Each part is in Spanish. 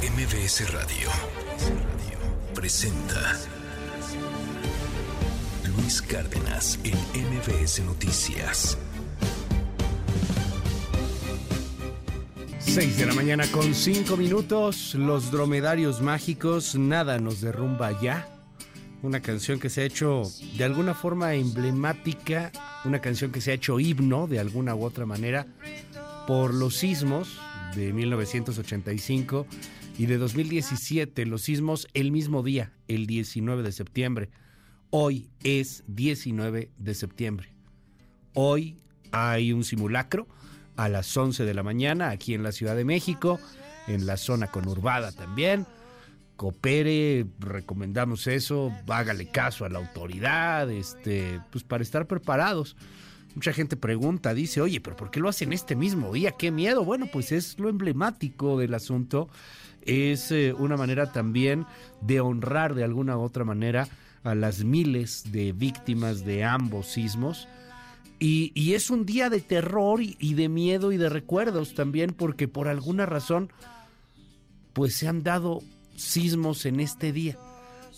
MBS Radio presenta Luis Cárdenas en MBS Noticias. 6 de la mañana con 5 minutos, los dromedarios mágicos, nada nos derrumba ya. Una canción que se ha hecho de alguna forma emblemática, una canción que se ha hecho himno de alguna u otra manera por los sismos de 1985 y de 2017, los sismos el mismo día, el 19 de septiembre. Hoy es 19 de septiembre. Hoy hay un simulacro a las 11 de la mañana aquí en la Ciudad de México, en la zona conurbada también. Coopere, recomendamos eso, hágale caso a la autoridad, este, pues para estar preparados. Mucha gente pregunta, dice, oye, pero ¿por qué lo hacen este mismo día? ¡Qué miedo! Bueno, pues es lo emblemático del asunto. Es eh, una manera también de honrar de alguna u otra manera a las miles de víctimas de ambos sismos. Y, y es un día de terror y, de miedo y de recuerdos también, porque por alguna razón, pues se han dado sismos en este día.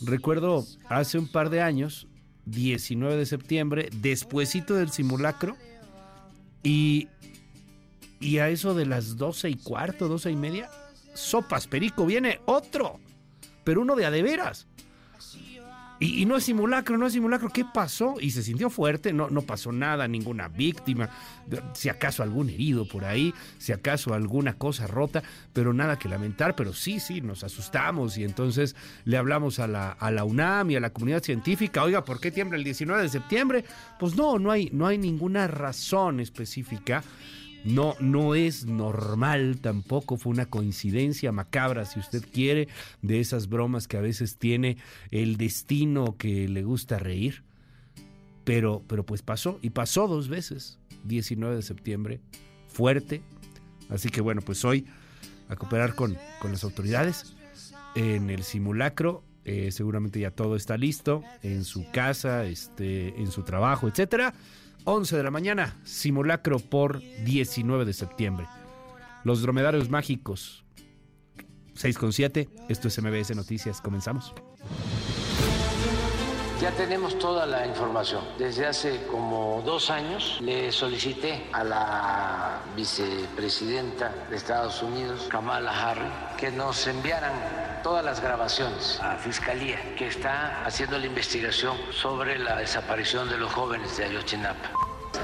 Recuerdo hace un par de años, 19 de septiembre, despuesito del simulacro, y, y a eso de las 12 y cuarto, 12 y media, sopas, perico, viene otro, pero uno de a de veras. Y, no es simulacro, no es simulacro. ¿Qué pasó? Y se sintió fuerte, no, no pasó nada, ninguna víctima, si acaso algún herido por ahí, si acaso alguna cosa rota, pero nada que lamentar. Pero sí, sí, nos asustamos y entonces le hablamos a la, a la UNAM y a la comunidad científica, oiga, ¿por qué tiembla el 19 de septiembre? Pues no, no hay, no hay ninguna razón específica. No, no es normal tampoco, fue una coincidencia macabra, si usted quiere, de esas bromas que a veces tiene el destino que le gusta reír. Pero, pero pues pasó, y pasó dos veces, 19 de septiembre, fuerte. Así que bueno, pues hoy a cooperar con, con las autoridades en el simulacro. Eh, seguramente ya todo está listo en su casa, este, en su trabajo, etcétera. 11 de la mañana, simulacro por 19 de septiembre. Los dromedarios mágicos, 6 con 7. Esto es MBS Noticias. Comenzamos. Ya tenemos toda la información. Desde hace como dos años le solicité a la vicepresidenta de Estados Unidos, Kamala Harris, que nos enviaran todas las grabaciones a Fiscalía, que está haciendo la investigación sobre la desaparición de los jóvenes de Ayotzinapa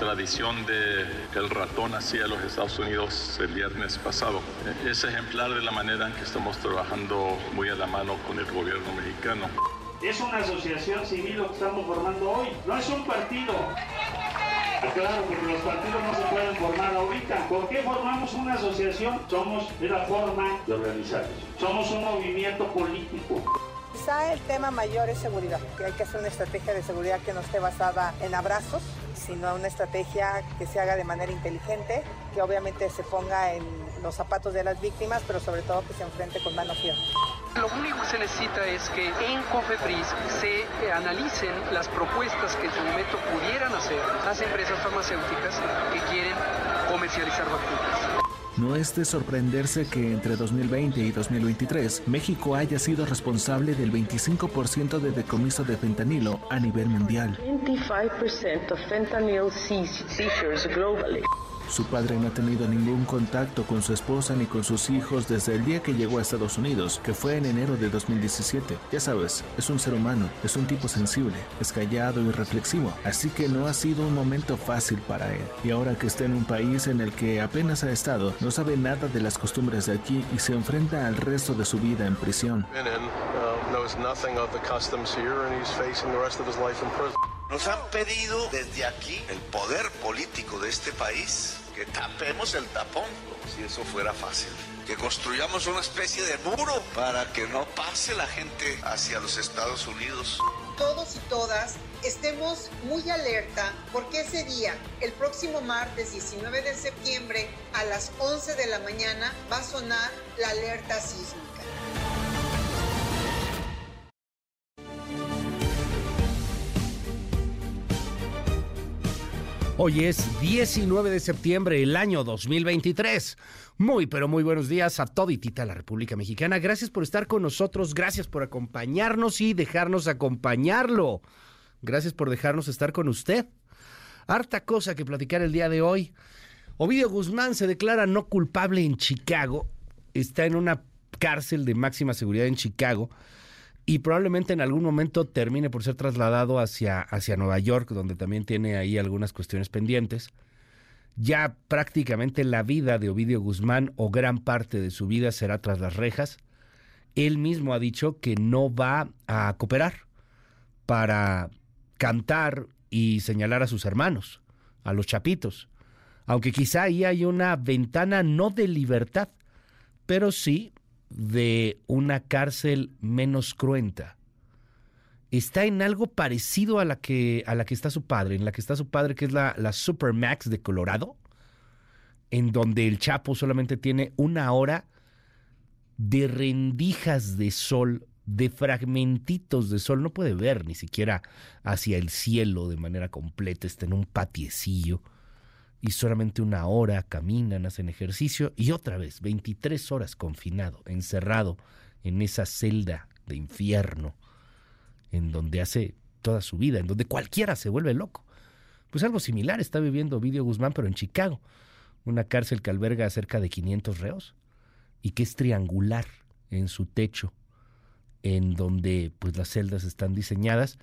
tradición de el ratón hacía a los Estados Unidos el viernes pasado. Es ejemplar de la manera en que estamos trabajando muy a la mano con el gobierno mexicano. Es una asociación civil lo que estamos formando hoy, no es un partido. Claro, porque los partidos no se pueden formar ahorita. ¿Por qué formamos una asociación? Somos de la forma de organizarnos. Somos un movimiento político. Quizá el tema mayor es seguridad, que hay que hacer una estrategia de seguridad que no esté basada en abrazos, sino una estrategia que se haga de manera inteligente, que obviamente se ponga en los zapatos de las víctimas, pero sobre todo que se enfrente con mano firme. Lo único que se necesita es que en COFEPRIS se analicen las propuestas que en su momento pudieran hacer las empresas farmacéuticas que quieren comercializar vacunas. No es de sorprenderse que entre 2020 y 2023 México haya sido responsable del 25% de decomiso de fentanilo a nivel mundial. 25% of fentanyl seizures globally. Su padre no ha tenido ningún contacto con su esposa ni con sus hijos desde el día que llegó a Estados Unidos, que fue en enero de 2017. Ya sabes, es un ser humano, es un tipo sensible, es callado y reflexivo, así que no ha sido un momento fácil para él. Y ahora que está en un país en el que apenas ha estado, no sabe nada de las costumbres de aquí y se enfrenta al resto de su vida en prisión. Nos han pedido desde aquí, el poder político de este país, que tapemos el tapón, como si eso fuera fácil. Que construyamos una especie de muro para que no pase la gente hacia los Estados Unidos. Todos y todas estemos muy alerta porque ese día, el próximo martes 19 de septiembre, a las 11 de la mañana, va a sonar la alerta sísmica. Hoy es 19 de septiembre del año 2023. Muy, pero muy buenos días a toditita la República Mexicana. Gracias por estar con nosotros, gracias por acompañarnos y dejarnos acompañarlo. Gracias por dejarnos estar con usted. Harta cosa que platicar el día de hoy. Ovidio Guzmán se declara no culpable en Chicago. Está en una cárcel de máxima seguridad en Chicago y probablemente en algún momento termine por ser trasladado hacia, hacia Nueva York, donde también tiene ahí algunas cuestiones pendientes. Ya prácticamente la vida de Ovidio Guzmán o gran parte de su vida será tras las rejas. Él mismo ha dicho que no va a cooperar para cantar y señalar a sus hermanos, a los chapitos. Aunque quizá ahí hay una ventana no de libertad, pero sí de una cárcel menos cruenta. Está en algo parecido a la que, a la que está su padre, en la que está su padre, que es la, la Supermax de Colorado, en donde el Chapo solamente tiene una hora de rendijas de sol, de fragmentitos de sol. No puede ver ni siquiera hacia el cielo de manera completa, está en un patiecillo y solamente una hora caminan, hacen ejercicio y otra vez 23 horas confinado, encerrado en esa celda de infierno en donde hace toda su vida, en donde cualquiera se vuelve loco. Pues algo similar está viviendo Vidio Guzmán, pero en Chicago, una cárcel que alberga a cerca de 500 reos y que es triangular en su techo, en donde pues las celdas están diseñadas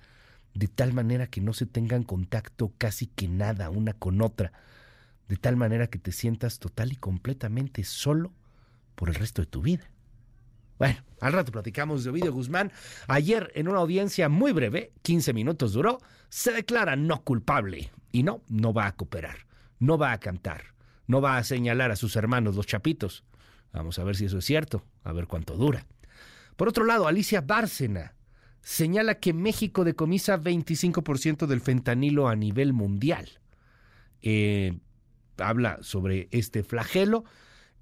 de tal manera que no se tengan contacto casi que nada una con otra de tal manera que te sientas total y completamente solo por el resto de tu vida. Bueno, al rato platicamos de Ovidio Guzmán. Ayer, en una audiencia muy breve, 15 minutos duró, se declara no culpable. Y no, no va a cooperar, no va a cantar, no va a señalar a sus hermanos los chapitos. Vamos a ver si eso es cierto, a ver cuánto dura. Por otro lado, Alicia Bárcena señala que México decomisa 25% del fentanilo a nivel mundial. Eh, habla sobre este flagelo.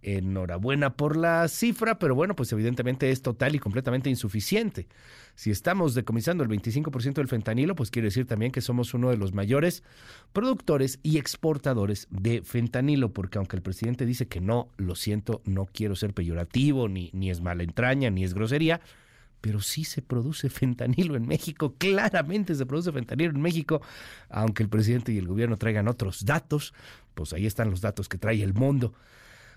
Enhorabuena por la cifra, pero bueno, pues evidentemente es total y completamente insuficiente. Si estamos decomisando el 25% del fentanilo, pues quiere decir también que somos uno de los mayores productores y exportadores de fentanilo, porque aunque el presidente dice que no, lo siento, no quiero ser peyorativo, ni, ni es mala entraña, ni es grosería, pero sí se produce fentanilo en México, claramente se produce fentanilo en México, aunque el presidente y el gobierno traigan otros datos, pues ahí están los datos que trae el mundo.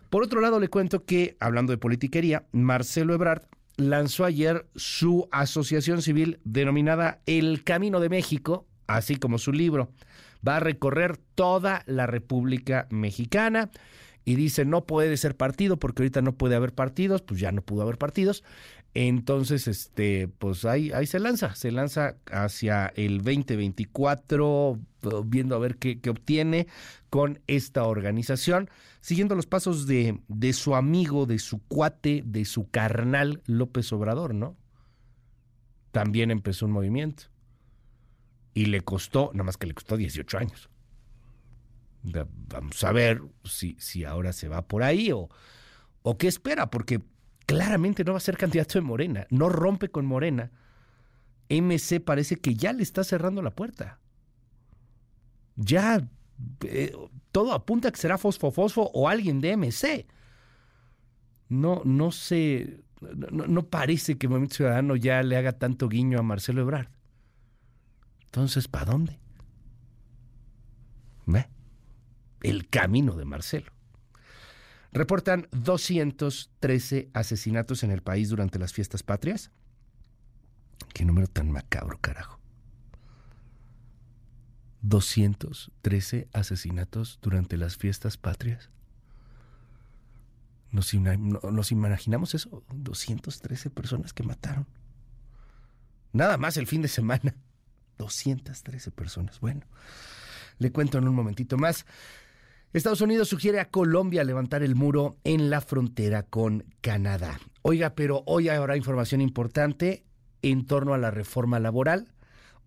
Por otro lado, le cuento que, hablando de politiquería, Marcelo Ebrard lanzó ayer su asociación civil denominada El Camino de México, así como su libro. Va a recorrer toda la República Mexicana y dice no puede ser partido porque ahorita no puede haber partidos, pues ya no pudo haber partidos. Entonces, este, pues ahí, ahí se lanza, se lanza hacia el 2024, viendo a ver qué, qué obtiene con esta organización, siguiendo los pasos de, de su amigo, de su cuate, de su carnal López Obrador, ¿no? También empezó un movimiento. Y le costó, nada más que le costó 18 años. Vamos a ver si, si ahora se va por ahí o, o qué espera, porque claramente no va a ser candidato de Morena, no rompe con Morena. MC parece que ya le está cerrando la puerta. Ya eh, todo apunta a que será Fosfo Fosfo o alguien de MC. No, no sé, no, no parece que Movimiento Ciudadano ya le haga tanto guiño a Marcelo Ebrard. Entonces, ¿para dónde? ¿Ve? El camino de Marcelo. Reportan 213 asesinatos en el país durante las fiestas patrias. Qué número tan macabro, carajo. 213 asesinatos durante las fiestas patrias. ¿Nos, imaginamos eso? 213 personas que mataron. Nada más el fin de semana. 213 personas. Bueno, le cuento en un momentito más. Estados Unidos sugiere a Colombia levantar el muro en la frontera con Canadá. Oiga, pero hoy habrá información importante en torno a la reforma laboral.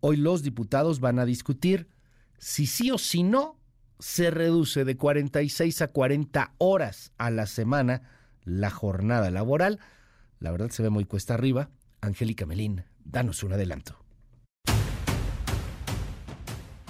Hoy los diputados van a discutir si sí o si no se reduce de 46 a 40 horas a la semana la jornada laboral. La verdad se ve muy cuesta arriba. Angélica Melín, danos un adelanto.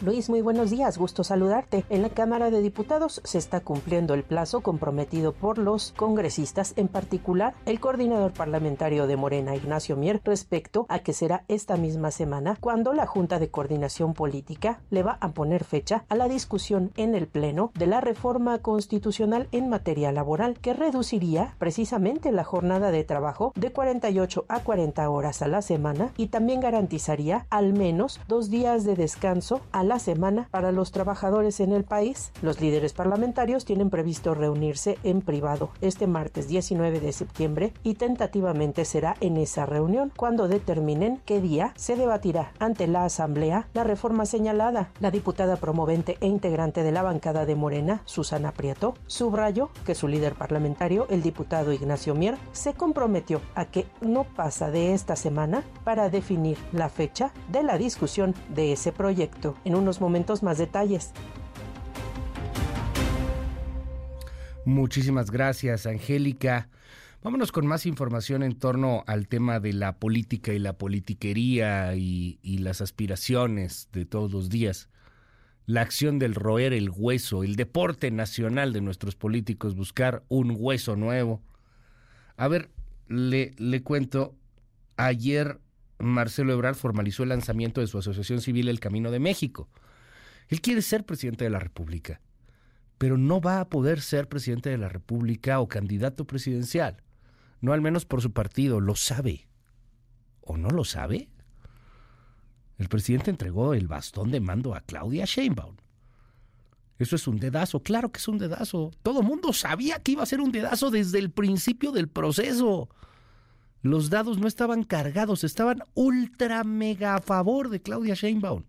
Luis, muy buenos días, gusto saludarte. En la Cámara de Diputados se está cumpliendo el plazo comprometido por los congresistas, en particular el coordinador parlamentario de Morena, Ignacio Mier, respecto a que será esta misma semana cuando la Junta de Coordinación Política le va a poner fecha a la discusión en el Pleno de la reforma constitucional en materia laboral que reduciría precisamente la jornada de trabajo de 48 a 40 horas a la semana y también garantizaría al menos dos días de descanso a la semana para los trabajadores en el país. Los líderes parlamentarios tienen previsto reunirse en privado este martes 19 de septiembre y tentativamente será en esa reunión cuando determinen qué día se debatirá ante la Asamblea la reforma señalada. La diputada promovente e integrante de la bancada de Morena, Susana Prieto, subrayó que su líder parlamentario, el diputado Ignacio Mier, se comprometió a que no pasa de esta semana para definir la fecha de la discusión de ese proyecto. En unos momentos más detalles. Muchísimas gracias, Angélica. Vámonos con más información en torno al tema de la política y la politiquería y, las aspiraciones de todos los días. La acción del roer el hueso, el deporte nacional de nuestros políticos, buscar un hueso nuevo. A ver, le, le cuento, ayer Marcelo Ebrard formalizó el lanzamiento de su asociación civil El Camino de México. Él quiere ser presidente de la República, pero no va a poder ser presidente de la República o candidato presidencial. No al menos por su partido, lo sabe. ¿O no lo sabe? El presidente entregó el bastón de mando a Claudia Sheinbaum. Eso es un dedazo, claro que es un dedazo. Todo mundo sabía que iba a ser un dedazo desde el principio del proceso. Los dados no estaban cargados, estaban ultra mega a favor de Claudia Sheinbaum.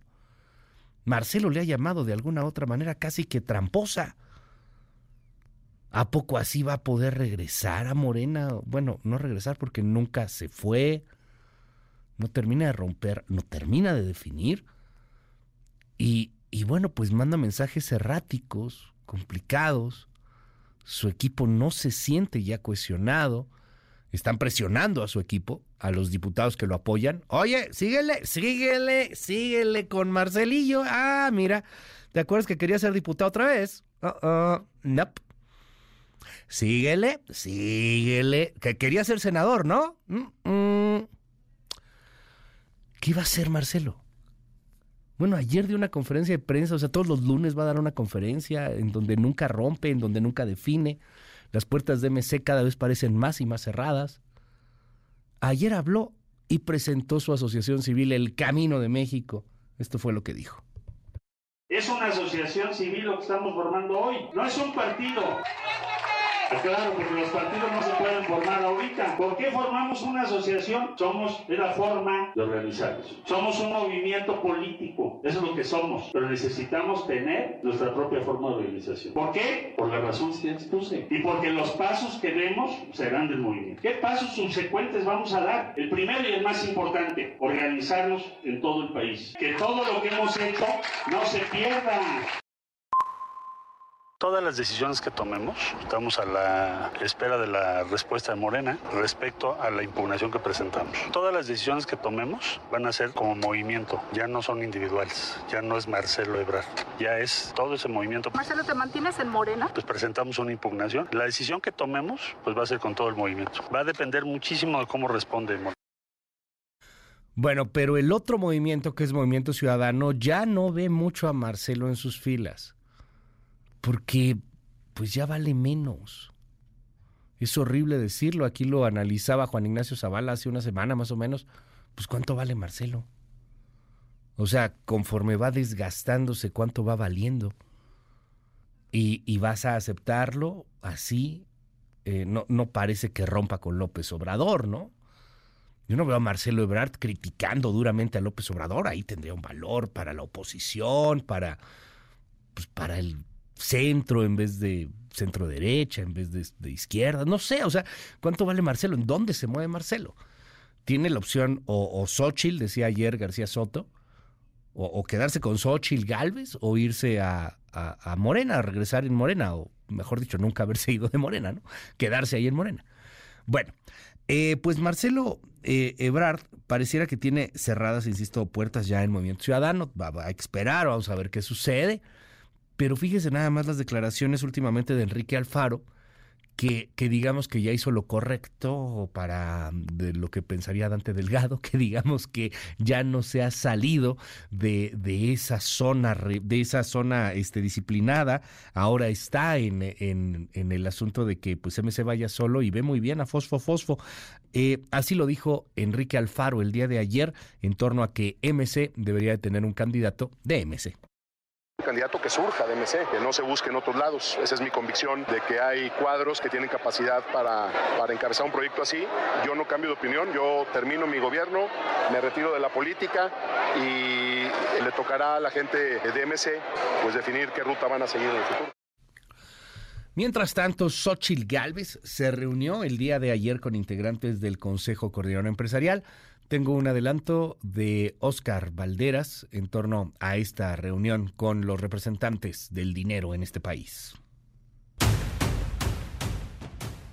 Marcelo le ha llamado de alguna otra manera casi que tramposa. ¿A poco así va a poder regresar a Morena? Bueno, no regresar porque nunca se fue. No termina de romper, no termina de definir. Y, y bueno, pues manda mensajes erráticos, complicados. Su equipo no se siente ya cohesionado están presionando a su equipo, a los diputados que lo apoyan. Oye, síguele, síguele, síguele con Marcelillo. Ah, mira, ¿te acuerdas que quería ser diputado otra vez? Uh -uh, nope. Síguele, síguele, que quería ser senador, ¿no? ¿Qué va a hacer Marcelo? Bueno, ayer dio una conferencia de prensa, o sea, todos los lunes va a dar una conferencia en donde nunca rompe, en donde nunca define. Las puertas de MC cada vez parecen más y más cerradas. Ayer habló y presentó su asociación civil El Camino de México. Esto fue lo que dijo. Es una asociación civil lo que estamos formando hoy. No es un partido. Claro, porque los partidos no se pueden formar ahorita. ¿Por qué formamos una asociación? Somos de la forma de organizarnos. Somos un movimiento político. Eso es lo que somos. Pero necesitamos tener nuestra propia forma de organización. ¿Por qué? Por la razón que expuse. Y porque los pasos que demos serán del movimiento. ¿Qué pasos subsecuentes vamos a dar? El primero y el más importante, organizarnos en todo el país. Que todo lo que hemos hecho no se pierda. Todas las decisiones que tomemos, estamos a la espera de la respuesta de Morena respecto a la impugnación que presentamos. Todas las decisiones que tomemos van a ser como movimiento, ya no son individuales, ya no es Marcelo Ebrard, ya es todo ese movimiento. Marcelo, ¿te mantienes en Morena? Pues presentamos una impugnación. La decisión que tomemos, pues va a ser con todo el movimiento. Va a depender muchísimo de cómo responde Morena. Bueno, pero el otro movimiento, que es Movimiento Ciudadano, ya no ve mucho a Marcelo en sus filas porque pues ya vale menos. Es horrible decirlo, aquí lo analizaba Juan Ignacio Zavala hace una semana más o menos, pues cuánto vale Marcelo. O sea, conforme va desgastándose, cuánto va valiendo. Y, y vas a aceptarlo así, eh, no, no parece que rompa con López Obrador, ¿no? Yo no veo a Marcelo Ebrard criticando duramente a López Obrador, ahí tendría un valor para la oposición, para, pues para el centro en vez de centro derecha, en vez de, izquierda, no sé, o sea, ¿cuánto vale Marcelo? ¿En dónde se mueve Marcelo? Tiene la opción o, o Xochitl, decía ayer García Soto, o, quedarse con Xochitl Galvez, o irse a, a, a, Morena, a regresar en Morena, o mejor dicho, nunca haberse ido de Morena, ¿no? Quedarse ahí en Morena. Bueno, Eh, pues Marcelo eh, Ebrard pareciera que tiene cerradas, insisto, puertas ya en Movimiento Ciudadano. Va, va, a esperar, vamos a ver qué sucede. Pero fíjese nada más las declaraciones últimamente de Enrique Alfaro, que, que, digamos que ya hizo lo correcto para de lo que pensaría Dante Delgado, que digamos que ya no se ha salido de, de esa zona, de esa zona este, disciplinada, ahora está en, en, en, el asunto de que pues MC vaya solo y ve muy bien a Fosfo Fosfo. Eh, así lo dijo Enrique Alfaro el día de ayer en torno a que MC debería de tener un candidato de MC candidato que surja de MC, que no se busque en otros lados. Esa es mi convicción de que hay cuadros que tienen capacidad para, para encabezar un proyecto así. Yo no cambio de opinión, yo termino mi gobierno, me retiro de la política y le tocará a la gente de MC pues definir qué ruta van a seguir en el futuro. Mientras tanto, Xochil Gálvez se reunió el día de ayer con integrantes del Consejo Coordinador Empresarial tengo un adelanto de Oscar Valderas en torno a esta reunión con los representantes del dinero en este país.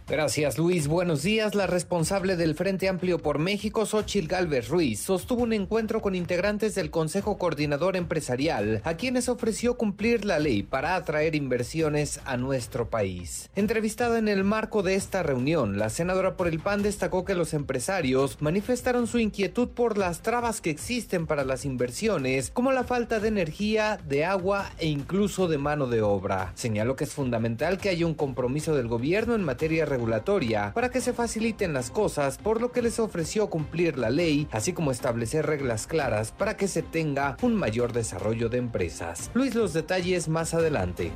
Gracias, Luis. Buenos días. La responsable del Frente Amplio por México, Xochil Gálvez Ruiz, sostuvo un encuentro con integrantes del Consejo Coordinador Empresarial, a quienes ofreció cumplir la ley para atraer inversiones a nuestro país. Entrevistada en el marco de esta reunión, la senadora por el PAN destacó que los empresarios manifestaron su inquietud por las trabas que existen para las inversiones, como la falta de energía, de agua e incluso de mano de obra. Señaló que es fundamental que haya un compromiso del gobierno en materia regulatoria para que se faciliten las cosas, por lo que les ofreció cumplir la ley, así como establecer reglas claras para que se tenga un mayor desarrollo de empresas. Luis, los detalles más adelante.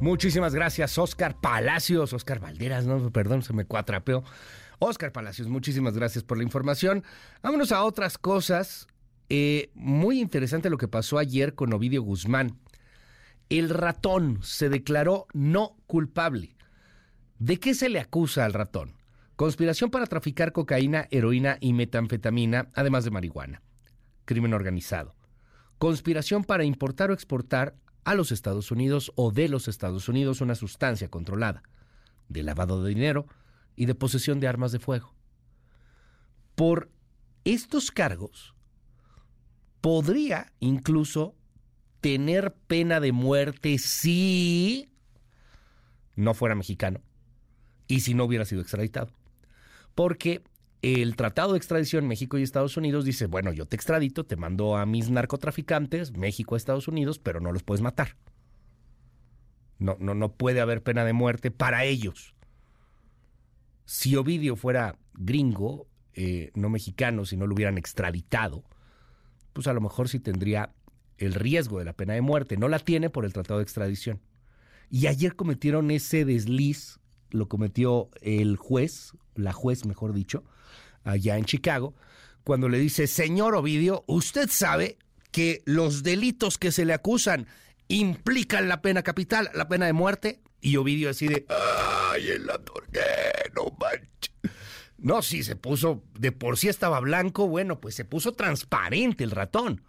Muchísimas gracias, Oscar Palacios, Oscar Valderas, no, perdón, se me cuatrapeó. Oscar Palacios, muchísimas gracias por la información. Vámonos a otras cosas. Eh, muy interesante lo que pasó ayer con Ovidio Guzmán. El ratón se declaró no culpable. ¿De qué se le acusa al ratón? Conspiración para traficar cocaína, heroína y metanfetamina, además de marihuana. Crimen organizado. Conspiración para importar o exportar a los Estados Unidos o de los Estados Unidos una sustancia controlada. De lavado de dinero y de posesión de armas de fuego. Por estos cargos, podría incluso tener pena de muerte si no fuera mexicano y si no hubiera sido extraditado. Porque el Tratado de Extradición México y Estados Unidos dice, bueno, yo te extradito, te mando a mis narcotraficantes, México a Estados Unidos, pero no los puedes matar. No, no, no puede haber pena de muerte para ellos. Si Ovidio fuera gringo, eh, no mexicano, si no lo hubieran extraditado, pues a lo mejor sí tendría el riesgo de la pena de muerte. No la tiene por el Tratado de Extradición. Y ayer cometieron ese desliz, lo cometió el juez, la juez mejor dicho, allá en Chicago, cuando le dice, señor Ovidio, usted sabe que los delitos que se le acusan implican la pena capital, la pena de muerte. Y Ovidio decide, ay, el qué no manches. No, si se puso, de por sí estaba blanco, bueno, pues se puso transparente el ratón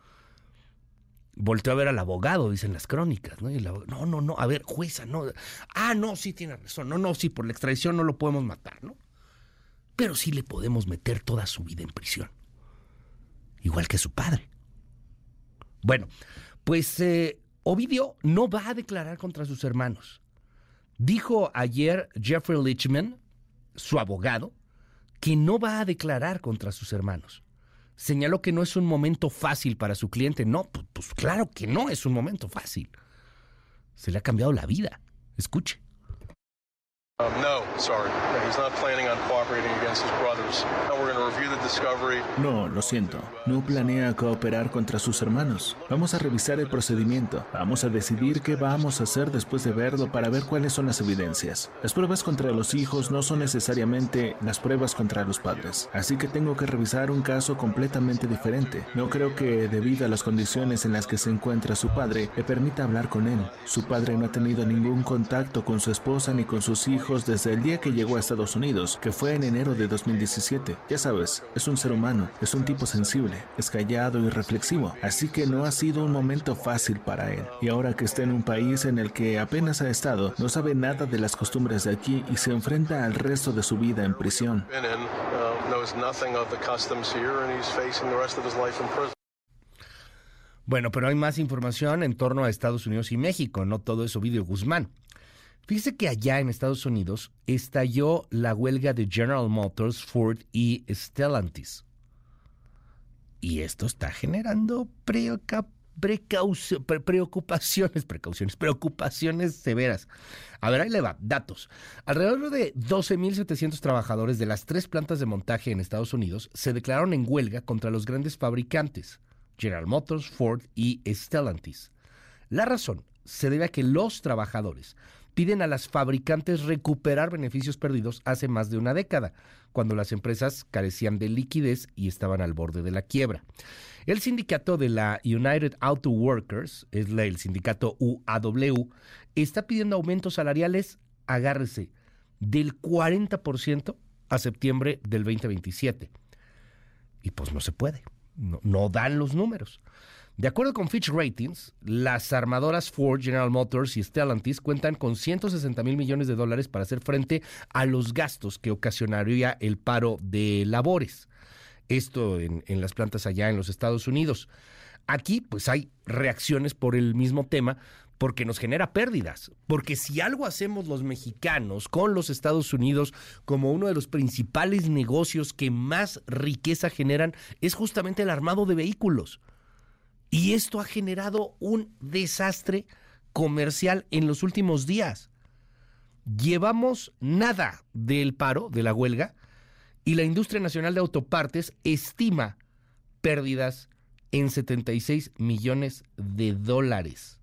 volteó a ver al abogado, dicen las crónicas, ¿no? no, no, no, a ver, jueza, no. Ah, no, sí tiene razón. No, no, sí, por la extradición no lo podemos matar, ¿no? Pero sí le podemos meter toda su vida en prisión. Igual que su padre. Bueno, pues eh, Ovidio no va a declarar contra sus hermanos. Dijo ayer Jeffrey Lichman, su abogado, que no va a declarar contra sus hermanos señaló que no es un momento fácil para su cliente. No, pues, claro que no es un momento fácil. Se le ha cambiado la vida. Escuche. Um, no, sorry. No, lo siento. No planea cooperar contra sus hermanos. Vamos a revisar el procedimiento. Vamos a decidir qué vamos a hacer después de verlo para ver cuáles son las evidencias. Las pruebas contra los hijos no son necesariamente las pruebas contra los padres. Así que tengo que revisar un caso completamente diferente. No creo que debido a las condiciones en las que se encuentra su padre, le permita hablar con él. Su padre no ha tenido ningún contacto con su esposa ni con sus hijos desde el día que llegó a Estados Unidos, que fue en enero de 2017. Ya sabes, es un ser humano, es un tipo sensible, es callado y reflexivo, así que no ha sido un momento fácil para él. Y ahora que está en un país en el que apenas ha estado, no sabe nada de las costumbres de aquí y se enfrenta al resto de su vida en prisión. Bueno, pero hay más información en torno a Estados Unidos y México, no todo eso Ovidio Guzmán. Fíjese que allá en Estados Unidos estalló la huelga de General Motors, Ford y Stellantis. Y esto está generando preocupaciones, precauciones, preocupaciones severas. A ver, ahí le va, datos. Alrededor de 12.700 trabajadores de las tres plantas de montaje en Estados Unidos se declararon en huelga contra los grandes fabricantes. General Motors, Ford y Stellantis. La razón se debe a que los trabajadores piden a las fabricantes recuperar beneficios perdidos hace más de una década, cuando las empresas carecían de liquidez y estaban al borde de la quiebra. El sindicato de la United Auto Workers, es el sindicato UAW, está pidiendo aumentos salariales, agárrese, del 40% a septiembre del 2027. Y pues no se puede no, dan los números. De acuerdo con Fitch Ratings, las armadoras Ford, General Motors y Stellantis cuentan con 160 mil millones de dólares para hacer frente a los gastos que ocasionaría el paro de labores. Esto en, en las plantas allá en los Estados Unidos. Aquí, pues hay reacciones por el mismo tema, porque nos genera pérdidas. Porque si algo hacemos los mexicanos con los Estados Unidos como uno de los principales negocios que más riqueza generan, es justamente el armado de vehículos. Y esto ha generado un desastre comercial en los últimos días. Llevamos nada del paro, de la huelga, y la industria nacional de autopartes estima pérdidas en 76 millones de dólares.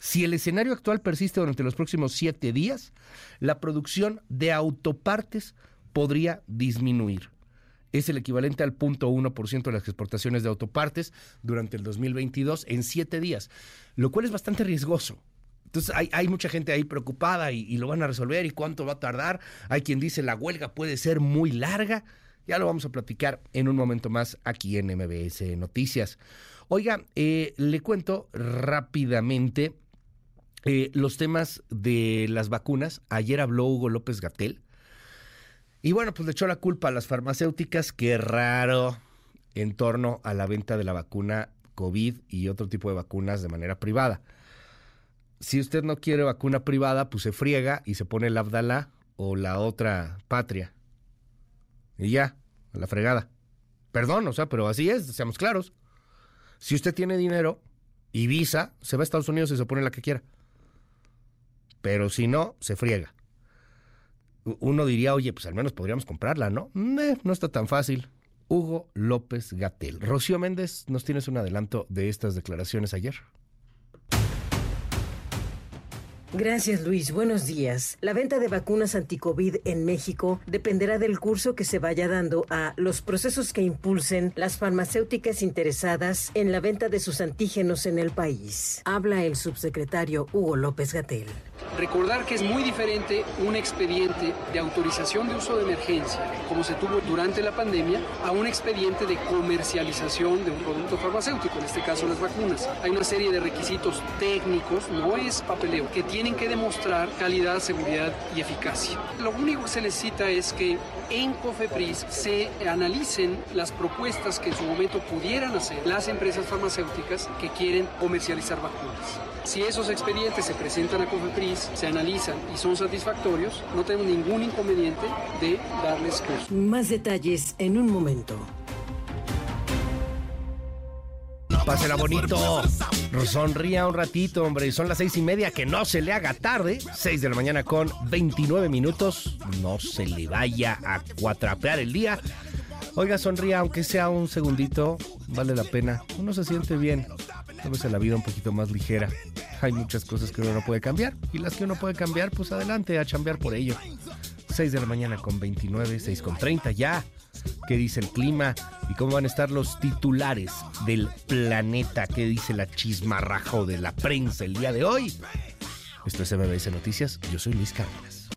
Si el escenario actual persiste durante los próximos siete días, la producción de autopartes podría disminuir. Es el equivalente al 0.1% de las exportaciones de autopartes durante el 2022 en siete días, lo cual es bastante riesgoso. Entonces hay, mucha gente ahí preocupada y, lo van a resolver y cuánto va a tardar. Hay quien dice la huelga puede ser muy larga. Ya lo vamos a platicar en un momento más aquí en MBS Noticias. Oiga, eh, le cuento rápidamente eh, los temas de las vacunas. Ayer habló Hugo López Gatel. Y bueno, pues le echó la culpa a las farmacéuticas. Qué raro en torno a la venta de la vacuna COVID y otro tipo de vacunas de manera privada. Si usted no quiere vacuna privada, pues se friega y se pone el Abdalá o la otra patria. Y ya, a la fregada. Perdón, o sea, pero así es, seamos claros. Si usted tiene dinero y visa, se va a Estados Unidos y se pone la que quiera pero si no, se friega. Uno diría, oye, pues al menos podríamos comprarla, ¿no? no está tan fácil. Hugo López Gatel. Rocío Méndez, ¿nos tienes un adelanto de estas declaraciones ayer? Gracias Luis, buenos días. La venta de vacunas anticovid en México dependerá del curso que se vaya dando a los procesos que impulsen las farmacéuticas interesadas en la venta de sus antígenos en el país. Habla el subsecretario Hugo López Gatel. Recordar que es muy diferente un expediente de autorización de uso de emergencia, como se tuvo durante la pandemia, a un expediente de comercialización de un producto farmacéutico, en este caso las vacunas. Hay una serie de requisitos técnicos, no es papeleo, que tienen que demostrar calidad, seguridad y eficacia. Lo único que se necesita es que en COFEPRIS se analicen las propuestas que en su momento pudieran hacer las empresas farmacéuticas que quieren comercializar vacunas. Si esos expedientes se presentan a COFEPRIS, se analizan y son satisfactorios, no tenemos ningún inconveniente de darles curso. Más detalles en un momento. Pásela bonito. Sonría un ratito, hombre. Son las seis y media. Que no se le haga tarde. Seis de la mañana con 29 minutos. No se le vaya a cuatrapear el día. Oiga, sonría, aunque sea un segundito, vale la pena. Uno se siente bien. Tómese la vida un poquito más ligera. Hay muchas cosas que uno no puede cambiar. Y las que uno puede cambiar, pues adelante a chambear por ello. 6 de la mañana con 29, 6 con 30 ya. ¿Qué dice el clima? ¿Y cómo van a estar los titulares del planeta? ¿Qué dice la chismarrajo de la prensa el día de hoy? Esto es MBS Noticias. Yo soy Luis Cárdenas.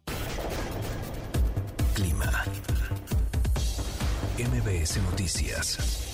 clima. MBS Noticias.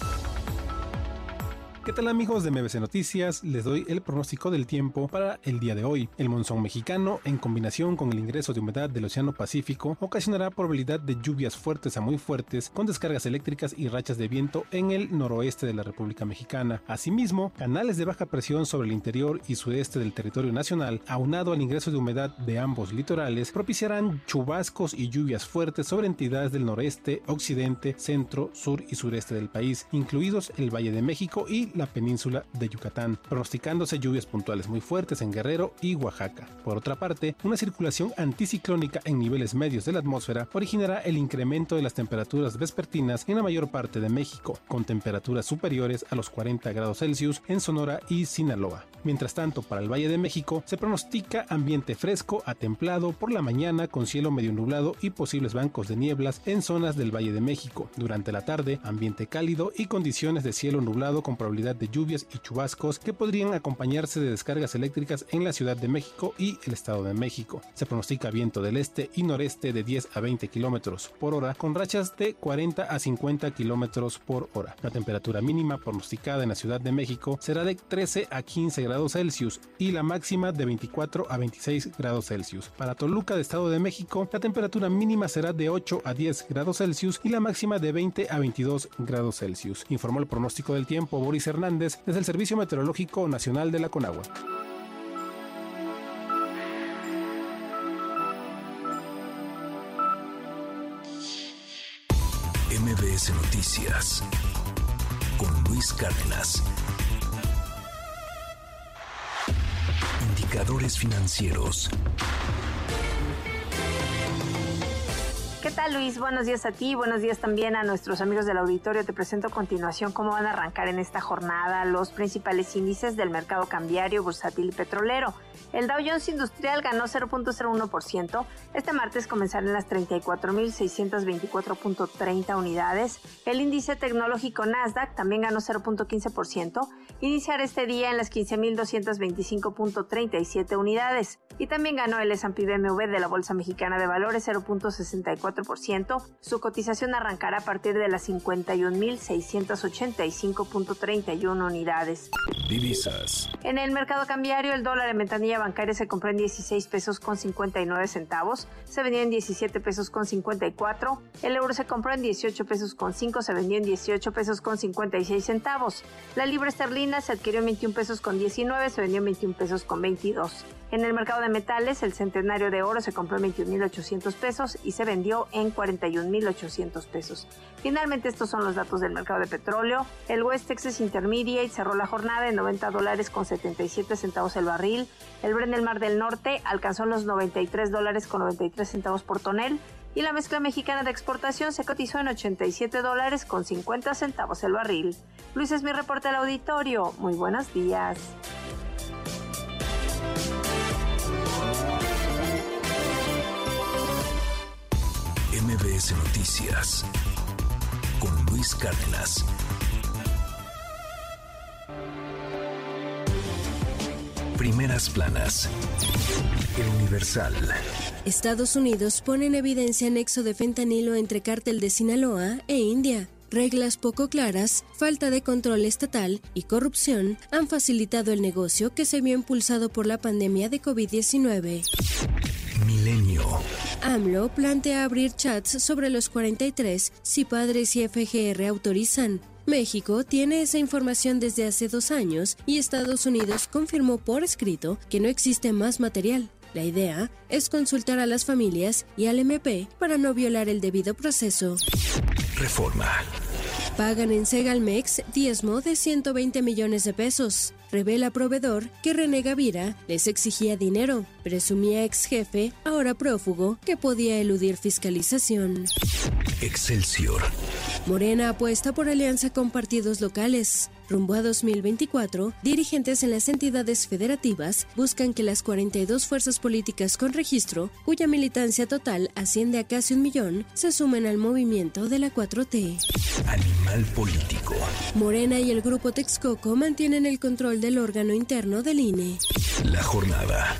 ¿Qué tal amigos de MBC Noticias? Les doy el pronóstico del tiempo para el día de hoy. El monzón mexicano, en combinación con el ingreso de humedad del Océano Pacífico, ocasionará probabilidad de lluvias fuertes a muy fuertes con descargas eléctricas y rachas de viento en el noroeste de la República Mexicana. Asimismo, canales de baja presión sobre el interior y sudeste del territorio nacional, aunado al ingreso de humedad de ambos litorales, propiciarán chubascos y lluvias fuertes sobre entidades del noreste, occidente, centro, sur y sureste del país, incluidos el Valle de México y la península de Yucatán, pronosticándose lluvias puntuales muy fuertes en Guerrero y Oaxaca. Por otra parte, una circulación anticiclónica en niveles medios de la atmósfera originará el incremento de las temperaturas vespertinas en la mayor parte de México, con temperaturas superiores a los 40 grados Celsius en Sonora y Sinaloa. Mientras tanto, para el Valle de México se pronostica ambiente fresco a templado por la mañana con cielo medio nublado y posibles bancos de nieblas en zonas del Valle de México. Durante la tarde, ambiente cálido y condiciones de cielo nublado con probabilidad de lluvias y chubascos que podrían acompañarse de descargas eléctricas en la Ciudad de México y el Estado de México. Se pronostica viento del este y noreste de 10 a 20 kilómetros por hora con rachas de 40 a 50 kilómetros por hora. La temperatura mínima pronosticada en la Ciudad de México será de 13 a 15 grados Celsius y la máxima de 24 a 26 grados Celsius. Para Toluca de Estado de México, la temperatura mínima será de 8 a 10 grados Celsius y la máxima de 20 a 22 grados Celsius. Informó el pronóstico del tiempo Boris Hernández desde el Servicio Meteorológico Nacional de la Conagua. MBS Noticias con Luis Cárdenas. Indicadores financieros. ¿Qué tal Luis? Buenos días a ti, buenos días también a nuestros amigos del auditorio. Te presento a continuación cómo van a arrancar en esta jornada los principales índices del mercado cambiario, bursátil y petrolero. El Dow Jones Industrial ganó 0.01%. Este martes comenzará en las 34.624.30 unidades. El índice tecnológico Nasdaq también ganó 0.15%. Iniciar este día en las 15.225.37 unidades. Y también ganó el S&P BMW de la Bolsa Mexicana de Valores 0.64%. Su cotización arrancará a partir de las 51.685.31 unidades. Divisas. En el mercado cambiario, el dólar en ventanilla bancaria se compró en 16 pesos con 59 centavos, se vendió en 17 pesos con 54, el euro se compró en 18 pesos con 5, se vendió en 18 pesos con 56 centavos, la libra esterlina se adquirió en 21 pesos con 19, se vendió en 21 pesos con 22. En el mercado de metales, el centenario de oro se compró en 21.800 pesos y se vendió en 41.800 pesos. Finalmente, estos son los datos del mercado de petróleo. El West Texas Intermediate cerró la jornada en 90 dólares con 77 centavos el barril. El Brent del Mar del Norte alcanzó los 93 dólares con 93 centavos por tonel. Y la mezcla mexicana de exportación se cotizó en 87 dólares con 50 centavos el barril. Luis es mi reporte al auditorio. Muy buenos días. MBS Noticias con Luis Cárdenas. Primeras planas. El Universal. Estados Unidos pone en evidencia nexo de fentanilo entre cártel de Sinaloa e India. Reglas poco claras, falta de control estatal y corrupción han facilitado el negocio que se vio impulsado por la pandemia de COVID-19. Milenio. AMLO plantea abrir chats sobre los 43 si padres y FGR autorizan. México tiene esa información desde hace dos años y Estados Unidos confirmó por escrito que no existe más material. La idea es consultar a las familias y al MP para no violar el debido proceso. Reforma. Pagan en Segalmex diezmo de 120 millones de pesos. Revela proveedor que René Gavira les exigía dinero. Presumía ex jefe, ahora prófugo, que podía eludir fiscalización. Excelsior. Morena apuesta por alianza con partidos locales. Rumbo a 2024, dirigentes en las entidades federativas buscan que las 42 fuerzas políticas con registro, cuya militancia total asciende a casi un millón, se sumen al movimiento de la 4T. Animal político. Morena y el grupo Texcoco mantienen el control del órgano interno del INE. La jornada.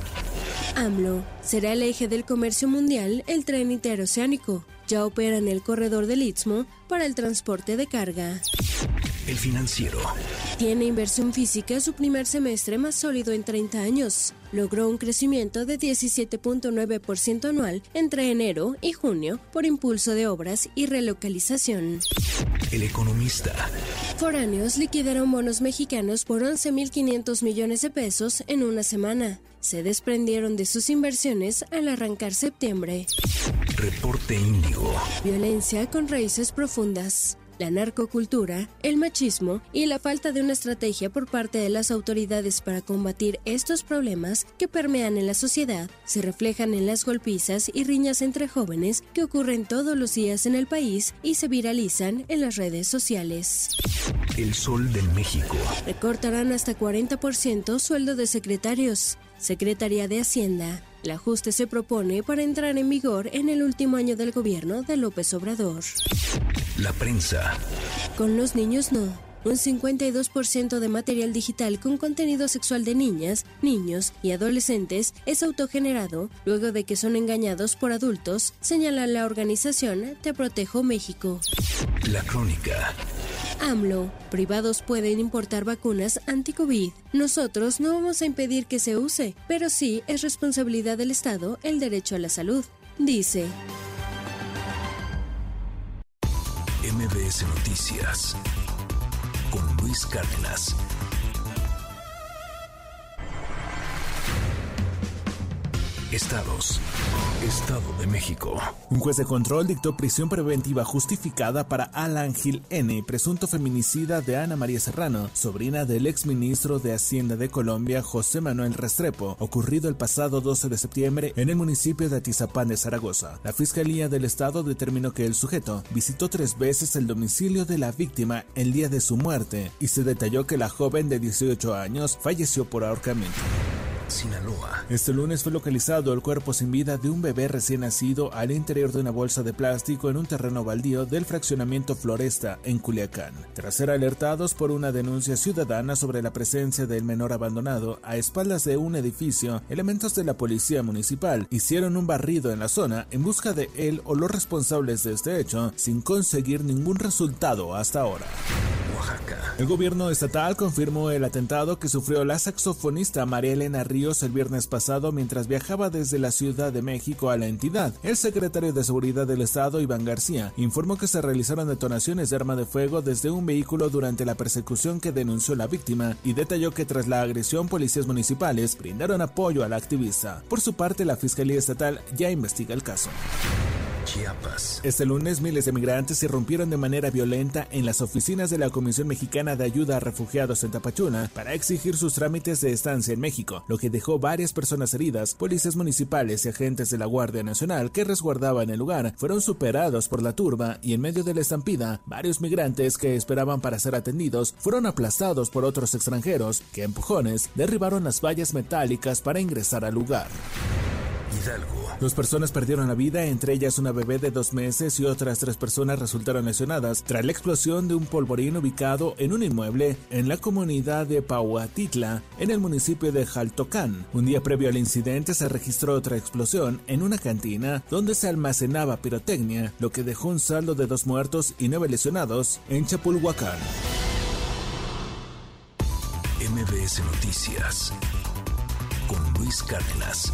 AMLO. Será el eje del comercio mundial el tren interoceánico. Ya opera en el corredor del Istmo para el transporte de carga. El financiero. Tiene inversión física su primer semestre más sólido en 30 años. Logró un crecimiento de 17.9% anual entre enero y junio por impulso de obras y relocalización. El economista. Foráneos liquidaron bonos mexicanos por 11.500 millones de pesos en una semana. Se desprendieron de sus inversiones al arrancar septiembre. Reporte Índigo. Violencia con raíces profundas. La narcocultura, el machismo y la falta de una estrategia por parte de las autoridades para combatir estos problemas que permean en la sociedad se reflejan en las golpizas y riñas entre jóvenes que ocurren todos los días en el país y se viralizan en las redes sociales. El Sol de México. Recortarán hasta 40% sueldo de secretarios. Secretaría de Hacienda. El ajuste se propone para entrar en vigor en el último año del gobierno de López Obrador. La prensa. Con los niños no. Un 52% de material digital con contenido sexual de niñas, niños y adolescentes es autogenerado luego de que son engañados por adultos, señala la organización Te Protejo México. La crónica. AMLO. Privados pueden importar vacunas anti-COVID. Nosotros no vamos a impedir que se use, pero sí es responsabilidad del Estado el derecho a la salud, dice. MBS Noticias con Luis Cárdenas. Estados. Estado de México. Un juez de control dictó prisión preventiva justificada para Alan Gil N., presunto feminicida de Ana María Serrano, sobrina del exministro de Hacienda de Colombia, José Manuel Restrepo, ocurrido el pasado 12 de septiembre en el municipio de Atizapán de Zaragoza. La Fiscalía del Estado determinó que el sujeto visitó tres veces el domicilio de la víctima el día de su muerte y se detalló que la joven de 18 años falleció por ahorcamiento. Sinaloa. Este lunes fue localizado el cuerpo sin vida de un bebé recién nacido al interior de una bolsa de plástico en un terreno baldío del fraccionamiento Floresta en Culiacán. Tras ser alertados por una denuncia ciudadana sobre la presencia del menor abandonado a espaldas de un edificio, elementos de la policía municipal hicieron un barrido en la zona en busca de él o los responsables de este hecho, sin conseguir ningún resultado hasta ahora. Oaxaca. El gobierno estatal confirmó el atentado que sufrió la saxofonista María Elena Ríos el viernes pasado mientras viajaba desde la Ciudad de México a la entidad. El secretario de Seguridad del Estado, Iván García, informó que se realizaron detonaciones de arma de fuego desde un vehículo durante la persecución que denunció la víctima y detalló que tras la agresión policías municipales brindaron apoyo a la activista. Por su parte, la Fiscalía Estatal ya investiga el caso. Chiapas. Este lunes miles de migrantes irrumpieron de manera violenta en las oficinas de la Comisión Mexicana de Ayuda a Refugiados en Tapachula para exigir sus trámites de estancia en México, lo que dejó varias personas heridas. Policías municipales y agentes de la Guardia Nacional que resguardaban el lugar fueron superados por la turba y en medio de la estampida, varios migrantes que esperaban para ser atendidos fueron aplastados por otros extranjeros que empujones derribaron las vallas metálicas para ingresar al lugar. Hidalgo. Dos personas perdieron la vida, entre ellas una bebé de dos meses y otras tres personas resultaron lesionadas tras la explosión de un polvorín ubicado en un inmueble en la comunidad de Pauatitla, en el municipio de Jaltocán. Un día previo al incidente se registró otra explosión en una cantina donde se almacenaba pirotecnia, lo que dejó un saldo de dos muertos y nueve lesionados en Chapulhuacán. MBS Noticias con Luis Cárdenas.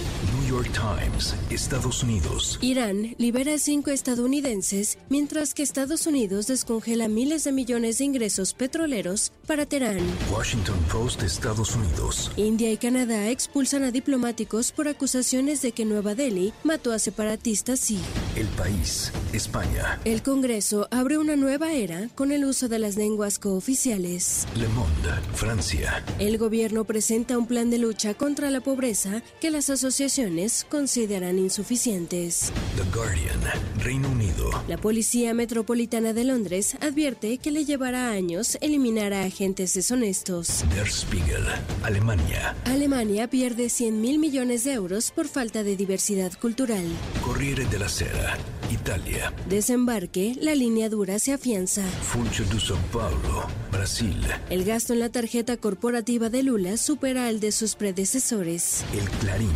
York Times, Estados Unidos. Irán libera a cinco estadounidenses, mientras que Estados Unidos descongela miles de millones de ingresos petroleros para Teherán. Washington Post, Estados Unidos. India y Canadá expulsan a diplomáticos por acusaciones de que Nueva Delhi mató a separatistas sí. El país, España. El Congreso abre una nueva era con el uso de las lenguas cooficiales. Le Monde, Francia. El gobierno presenta un plan de lucha contra la pobreza que las asociaciones consideran insuficientes. The Guardian, Reino Unido. La Policía Metropolitana de Londres advierte que le llevará años eliminar a agentes deshonestos. Der Spiegel, Alemania. Alemania pierde 100 mil millones de euros por falta de diversidad cultural. Corriere de la Sera, Italia. Desembarque, la línea dura se afianza. Funcho de São Paulo, Brasil. El gasto en la tarjeta corporativa de Lula supera al de sus predecesores. El Clarín,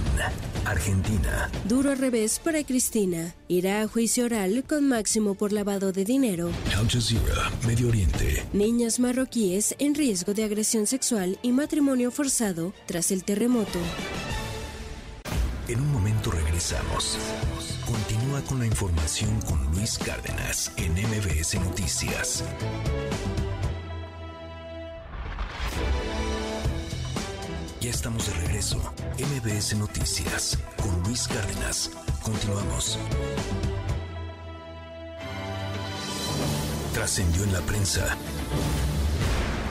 Argentina. Duro revés para Cristina. Irá a juicio oral con máximo por lavado de dinero. Al Jazeera, Medio Oriente. Niñas marroquíes en riesgo de agresión sexual y matrimonio forzado tras el terremoto. En un momento regresamos. Continúa con la información con Luis Cárdenas en MBS Noticias. Ya estamos de regreso. MBS Noticias con Luis Cárdenas. Continuamos. Trascendió en la prensa.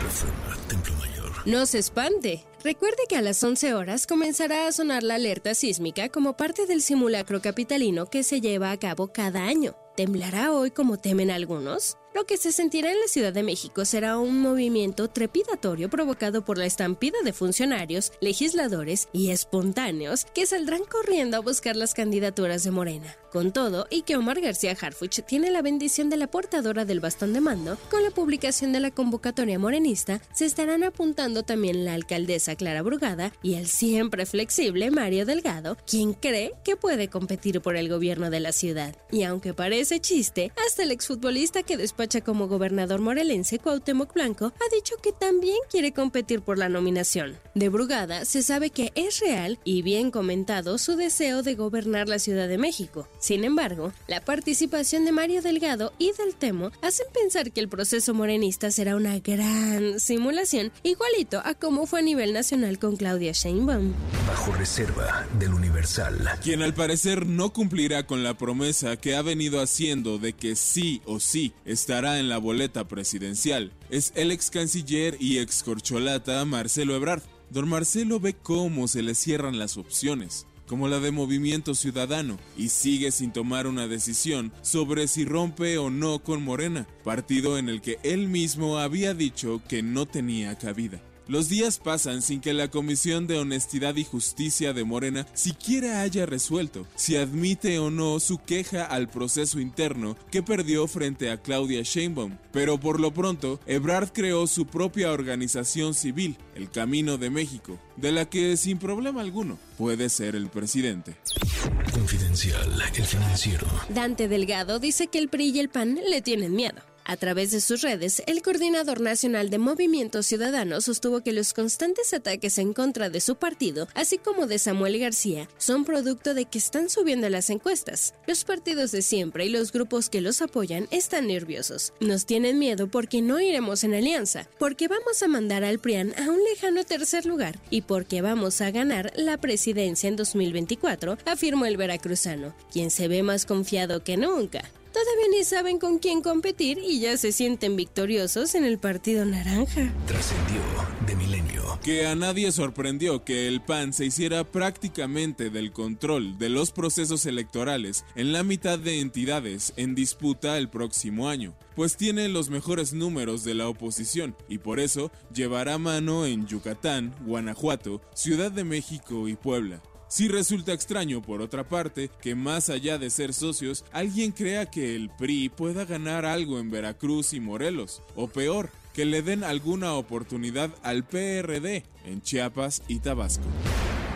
Reforma Templo Mayor. No se espante. Recuerde que a las 11 horas comenzará a sonar la alerta sísmica como parte del simulacro capitalino que se lleva a cabo cada año. ¿Temblará hoy como temen algunos? Lo que se sentirá en la Ciudad de México será un movimiento trepidatorio provocado por la estampida de funcionarios, legisladores y espontáneos que saldrán corriendo a buscar las candidaturas de Morena. Con todo, y que Omar García Harfuch tiene la bendición de la portadora del bastón de mando, con la publicación de la convocatoria morenista, se estarán apuntando también la alcaldesa Clara Brugada y el siempre flexible Mario Delgado, quien cree que puede competir por el gobierno de la ciudad. Y aunque parece chiste, hasta el exfutbolista que despacha como gobernador morelense Cuauhtémoc Blanco ha dicho que también quiere competir por la nominación. De Brugada se sabe que es real y bien comentado su deseo de gobernar la Ciudad de México. Sin embargo, la participación de Mario Delgado y del Temo hacen pensar que el proceso morenista será una gran simulación, igualito a como fue a nivel nacional con Claudia Sheinbaum. Bajo reserva del Universal. Quien al parecer no cumplirá con la promesa que ha venido haciendo de que sí o sí estará en la boleta presidencial es el ex canciller y ex corcholata Marcelo Ebrard. Don Marcelo ve cómo se le cierran las opciones como la de Movimiento Ciudadano, y sigue sin tomar una decisión sobre si rompe o no con Morena, partido en el que él mismo había dicho que no tenía cabida. Los días pasan sin que la Comisión de Honestidad y Justicia de Morena siquiera haya resuelto si admite o no su queja al proceso interno que perdió frente a Claudia Sheinbaum. Pero por lo pronto, Ebrard creó su propia organización civil, el Camino de México, de la que sin problema alguno puede ser el presidente. Confidencial, el financiero. Dante Delgado dice que el PRI y el PAN le tienen miedo. A través de sus redes, el coordinador nacional de Movimiento Ciudadano sostuvo que los constantes ataques en contra de su partido, así como de Samuel García, son producto de que están subiendo las encuestas. Los partidos de siempre y los grupos que los apoyan están nerviosos. Nos tienen miedo porque no iremos en alianza, porque vamos a mandar al PRIAN a un lejano tercer lugar y porque vamos a ganar la presidencia en 2024, afirmó el veracruzano, quien se ve más confiado que nunca. Todavía ni saben con quién competir y ya se sienten victoriosos en el Partido Naranja. Trascendió de milenio. Que a nadie sorprendió que el PAN se hiciera prácticamente del control de los procesos electorales en la mitad de entidades en disputa el próximo año, pues tiene los mejores números de la oposición y por eso llevará mano en Yucatán, Guanajuato, Ciudad de México y Puebla. Sí resulta extraño, por otra parte, que más allá de ser socios, alguien crea que el PRI pueda ganar algo en Veracruz y Morelos, o peor, que le den alguna oportunidad al PRD en Chiapas y Tabasco.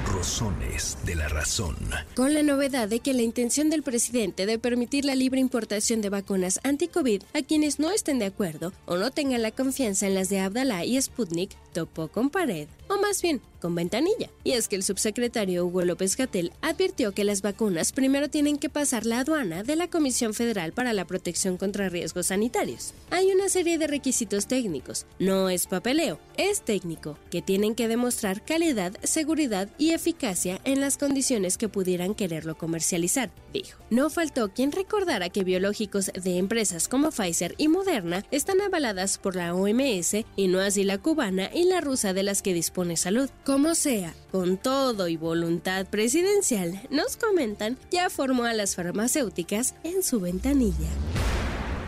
Rosones de la razón. Con la novedad de que la intención del presidente de permitir la libre importación de vacunas anti-COVID a quienes no estén de acuerdo o no tengan la confianza en las de Abdalá y Sputnik topó con pared, o más bien con ventanilla. Y es que el subsecretario Hugo López Gatel advirtió que las vacunas primero tienen que pasar la aduana de la Comisión Federal para la Protección contra Riesgos Sanitarios. Hay una serie de requisitos técnicos, no es papeleo, es técnico, que tienen que demostrar calidad, seguridad y eficacia en las condiciones que pudieran quererlo comercializar, dijo. No faltó quien recordara que biológicos de empresas como Pfizer y Moderna están avaladas por la OMS y no así la cubana y la rusa de las que dispone salud. Como sea, con todo y voluntad presidencial, nos comentan, ya formó a las farmacéuticas en su ventanilla.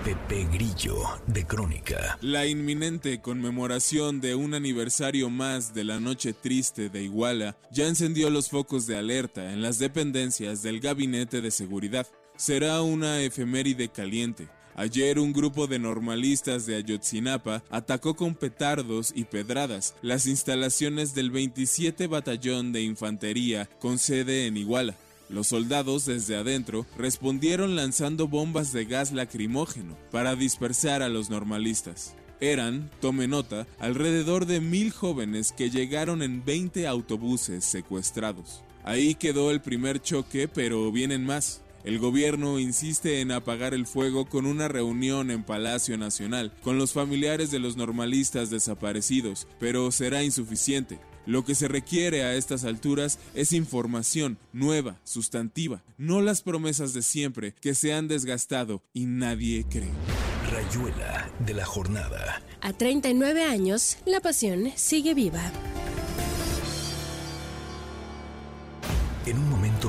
Pepe Grillo, de Crónica. La inminente conmemoración de un aniversario más de la Noche Triste de Iguala ya encendió los focos de alerta en las dependencias del Gabinete de Seguridad. será una efeméride caliente. Ayer un grupo de normalistas de Ayotzinapa atacó con petardos y pedradas las instalaciones del 27 Batallón de Infantería con sede en Iguala. Los soldados desde adentro respondieron lanzando bombas de gas lacrimógeno para dispersar a los normalistas. Eran, tome nota, alrededor de mil jóvenes que llegaron en 20 autobuses secuestrados. Ahí quedó el primer choque, pero vienen más. El gobierno insiste en apagar el fuego con una reunión en Palacio Nacional con los familiares de los normalistas desaparecidos, pero será insuficiente. Lo que se requiere a estas alturas es información nueva, sustantiva, no las promesas de siempre que se han desgastado y nadie cree. Rayuela de la jornada. A 39 años, la pasión sigue viva. En un momento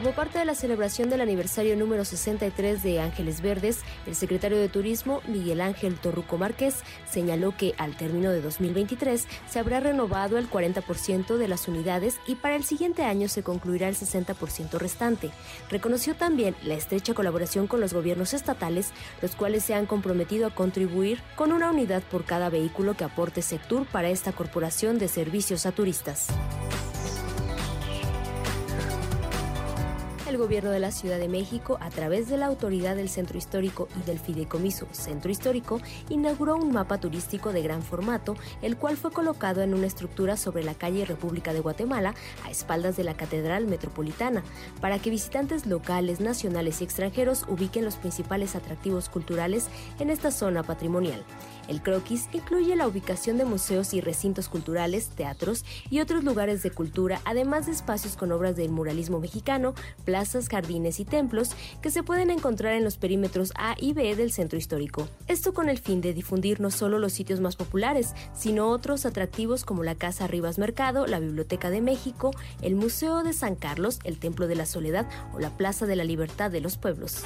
Como parte de la celebración del aniversario número 63 de Ángeles Verdes, el secretario de Turismo, Miguel Ángel Torruco Márquez, señaló que al término de 2023 se habrá renovado el 40% de las unidades y para el siguiente año se concluirá el 60% restante. Reconoció también la estrecha colaboración con los gobiernos estatales, los cuales se han comprometido a contribuir con una unidad por cada vehículo que aporte Sectur para esta corporación de servicios a turistas. El gobierno de la Ciudad de México, a través de la Autoridad del Centro Histórico y del Fideicomiso Centro Histórico, inauguró un mapa turístico de gran formato, el cual fue colocado en una estructura sobre la calle República de Guatemala, a espaldas de la Catedral Metropolitana, para que visitantes locales, nacionales y extranjeros ubiquen los principales atractivos culturales en esta zona patrimonial. El croquis incluye la ubicación de museos y recintos culturales, teatros y otros lugares de cultura, además de espacios con obras del muralismo mexicano, plazas, jardines y templos que se pueden encontrar en los perímetros A y B del centro histórico. Esto con el fin de difundir no solo los sitios más populares, sino otros atractivos como la Casa Rivas Mercado, la Biblioteca de México, el Museo de San Carlos, el Templo de la Soledad o la Plaza de la Libertad de los Pueblos.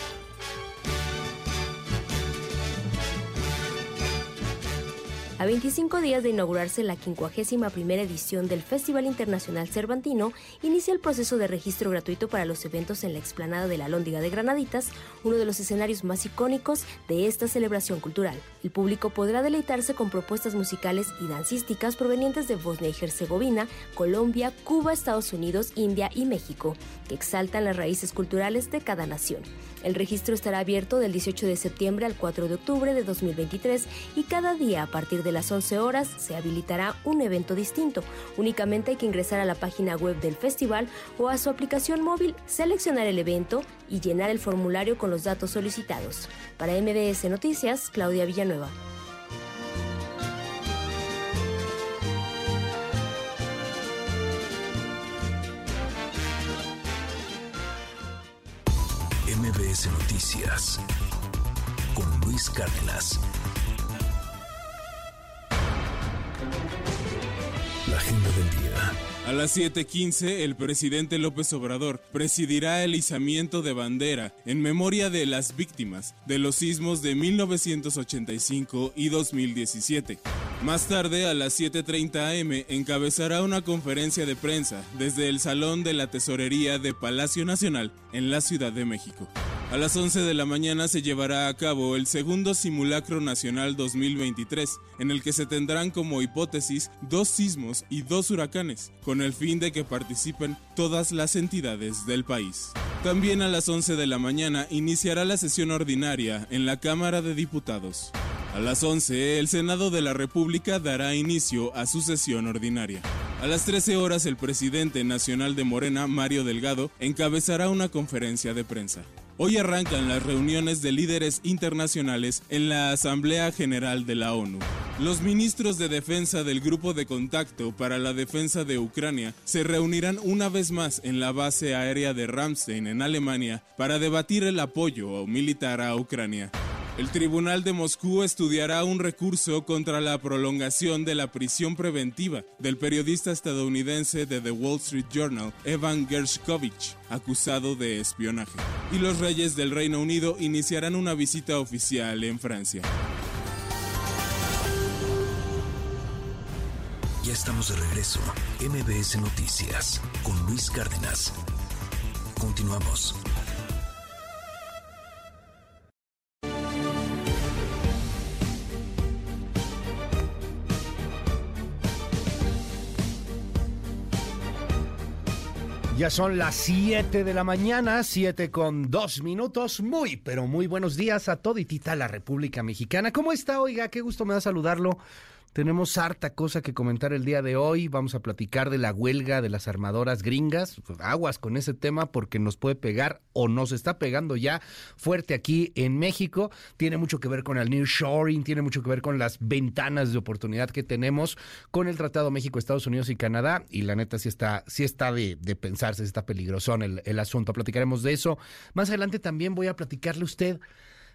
A 25 días de inaugurarse la 51 primera edición del Festival Internacional Cervantino, inicia el proceso de registro gratuito para los eventos en la explanada de la Lóndiga de Granaditas, uno de los escenarios más icónicos de esta celebración cultural. El público podrá deleitarse con propuestas musicales y dancísticas provenientes de Bosnia y Herzegovina, Colombia, Cuba, Estados Unidos, India y México, que exaltan las raíces culturales de cada nación. El registro estará abierto del 18 de septiembre al 4 de octubre de 2023 y cada día a partir de las 11 horas se habilitará un evento distinto. Únicamente hay que ingresar a la página web del festival o a su aplicación móvil, seleccionar el evento y llenar el formulario con los datos solicitados. Para MBS Noticias, Claudia Villanueva. MBS Noticias con Luis Cárdenas. La agenda del día. A las 7:15, el presidente López Obrador presidirá el izamiento de bandera en memoria de las víctimas de los sismos de 1985 y 2017. Más tarde, a las 7:30 am, encabezará una conferencia de prensa desde el Salón de la Tesorería de Palacio Nacional en la Ciudad de México. A las 11 de la mañana se llevará a cabo el segundo simulacro nacional 2023, en el que se tendrán como hipótesis dos sismos y dos huracanes, el fin de que participen todas las entidades del país. También a las 11 de la mañana iniciará la sesión ordinaria en la Cámara de Diputados. A las 11, el Senado de la República dará inicio a su sesión ordinaria. A las 13 horas, el presidente nacional de Morena, Mario Delgado, encabezará una conferencia de prensa. Hoy arrancan las reuniones de líderes internacionales en la Asamblea General de la ONU. Los ministros de defensa del Grupo de Contacto para la Defensa de Ucrania se reunirán una vez más en la base aérea de Ramstein en Alemania para debatir el apoyo militar a Ucrania. El Tribunal de Moscú estudiará un recurso contra la prolongación de la prisión preventiva del periodista estadounidense de The Wall Street Journal, Evan Gershkovich, acusado de espionaje. Y los reyes del Reino Unido iniciarán una visita oficial en Francia. Ya estamos de regreso. MBS Noticias con Luis Cárdenas. Continuamos. Ya son las 7 de la mañana, 7 con 2 minutos. Muy, pero muy buenos días a toditita la República Mexicana. ¿Cómo está, oiga? Qué gusto me da saludarlo. Tenemos harta cosa que comentar el día de hoy. Vamos a platicar de la huelga de las armadoras gringas. Aguas con ese tema porque nos puede pegar o nos está pegando ya fuerte aquí en México. Tiene mucho que ver con el nearshoring, tiene mucho que ver con las ventanas de oportunidad que tenemos con el Tratado México, Estados Unidos y Canadá. Y la neta sí está, sí está de, de pensarse, está peligrosón el, el asunto. Platicaremos de eso. Más adelante también voy a platicarle a usted